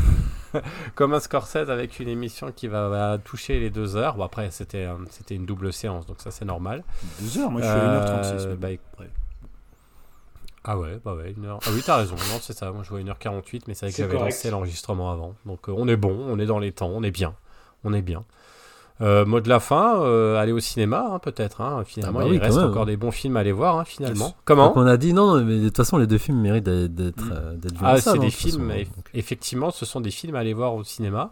<laughs> comme un Scorsese avec une émission qui va, va toucher les deux heures. Bon, après, c'était c'était une double séance, donc ça, c'est normal. Deux heures, moi je suis à 1h36. Euh, mais bah, après. Ah ouais, bah ouais, une heure. Ah oui, t'as raison. Non, c'est ça. Moi, je vois 1h48, mais c'est vrai que C'est j'avais lancé l'enregistrement avant. Donc, euh, on est bon, on est dans les temps, on est bien. On est bien. Euh, mot de la fin, euh, aller au cinéma, hein, peut-être. hein. Finalement, Ah bah il oui, reste même. encore des bons films à aller voir, hein, finalement. Comment Donc on a dit non, mais de toute façon les deux films méritent d'être d'être Mm. euh, d'être vus Ah, c'est des films, façon, donc. effectivement, ce sont des films à aller voir au cinéma.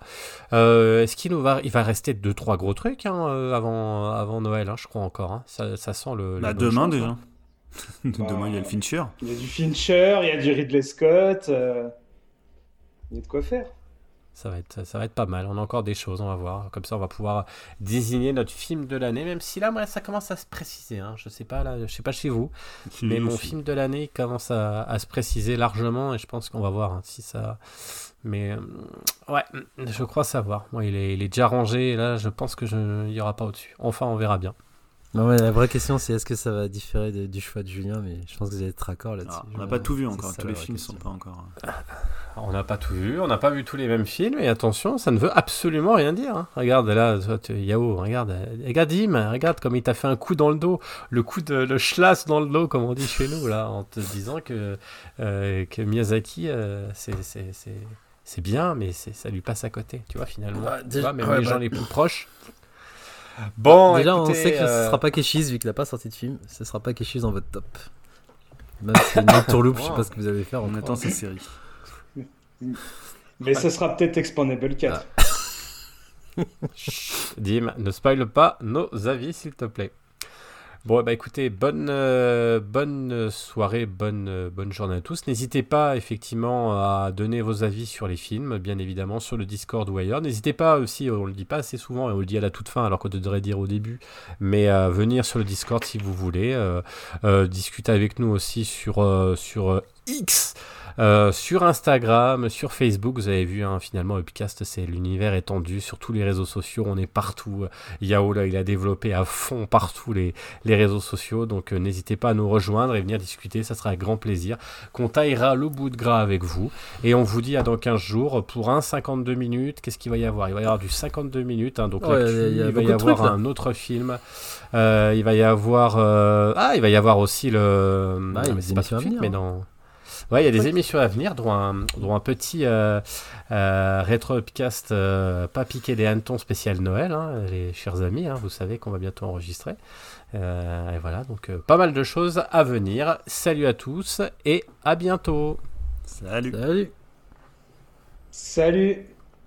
Euh, Est-ce qu'il nous va, il va rester deux trois gros trucs hein, euh, avant avant Noël, hein, je crois encore. hein. Ça, ça sent le. Bah, demain choses, déjà. hein. <laughs> demain il y a le Fincher. Il y a du Fincher, il y a du Ridley Scott. euh, Il y a de quoi faire. Ça va être, ça va être pas mal. On a encore des choses, on va voir. Comme ça, on va pouvoir désigner notre film de l'année. Même si là, moi, ça commence à se préciser. Hein. Je sais pas là, je sais pas chez vous, mais mon film de l'année commence à, à se préciser largement et je pense qu'on va voir hein, si ça. Mais euh, ouais, je crois savoir. Moi, il est, il est déjà rangé. Et là, je pense que je, il y aura pas au-dessus. Enfin, on verra bien. Non, mais la vraie question c'est est-ce que ça va différer de- du choix de Julien, mais je pense que vous allez être raccord là-dessus. Ah, on n'a pas tout vu encore, ça, tous les films question. sont pas encore. hein. On n'a pas tout vu, on n'a pas vu tous les mêmes films, et attention, ça ne veut absolument rien dire. hein. Regarde là, Yao, regarde, regarde Dim, regarde comme il t'a fait un coup dans le dos, le coup de le schlass dans le dos, comme on dit chez nous, là, en te disant que, euh, que Miyazaki, euh, c'est- c'est c'est- c'est bien, mais c'est- ça lui passe à côté, tu vois, finalement. Ouais, tu déjà- vois, même ouais, les bah- gens les plus proches, Bon, Déjà, on sait que ce euh, sera pas Keshiz, vu qu'il a pas sorti de film. Ce sera pas Keshiz dans votre top. Même si une tourloupe, je sais pas ce que vous allez faire. On encore. attend ces séries. Mais ce sera peut-être Expandable 4. <laughs> Dim, ne spoil pas nos avis, s'il te plaît. Bon, bah écoutez, bonne, euh, bonne soirée, bonne, euh, bonne journée à tous. N'hésitez pas effectivement à donner vos avis sur les films, bien évidemment, sur le Discord ou ailleurs. N'hésitez pas aussi, on le dit pas assez souvent et on le dit à la toute fin alors qu'on devrait dire au début, mais à venir sur le Discord si vous voulez. euh, euh, discuter avec nous aussi sur, euh, sur euh, X. Euh, sur Instagram, sur Facebook, vous avez vu hein, finalement Upcast, c'est l'univers étendu sur tous les réseaux sociaux, on est partout. Yao là, il a développé à fond partout les, les réseaux sociaux, donc euh, n'hésitez pas à nous rejoindre et venir discuter, ça sera avec grand plaisir. Qu'on taillera le bout de gras avec vous et on vous dit à dans 15 jours pour un 52 minutes. Qu'est-ce qu'il va y avoir? Il va y avoir du 52 minutes, hein, donc Ouais, il y a- va y avoir trucs, un autre film. Euh, il va y avoir ah, il va y avoir aussi le Bah, il y a mais c'est pas tout de suite, mais hein. dans Ouais, il y a des émissions à venir, dont un, dont un petit euh, euh, euh, pas piqué des hannetons spécial Noël, hein, les chers amis. hein, vous savez qu'on va bientôt enregistrer. Euh, et voilà, donc euh, pas mal de choses à venir. Salut à tous et à bientôt. Salut. Salut. Salut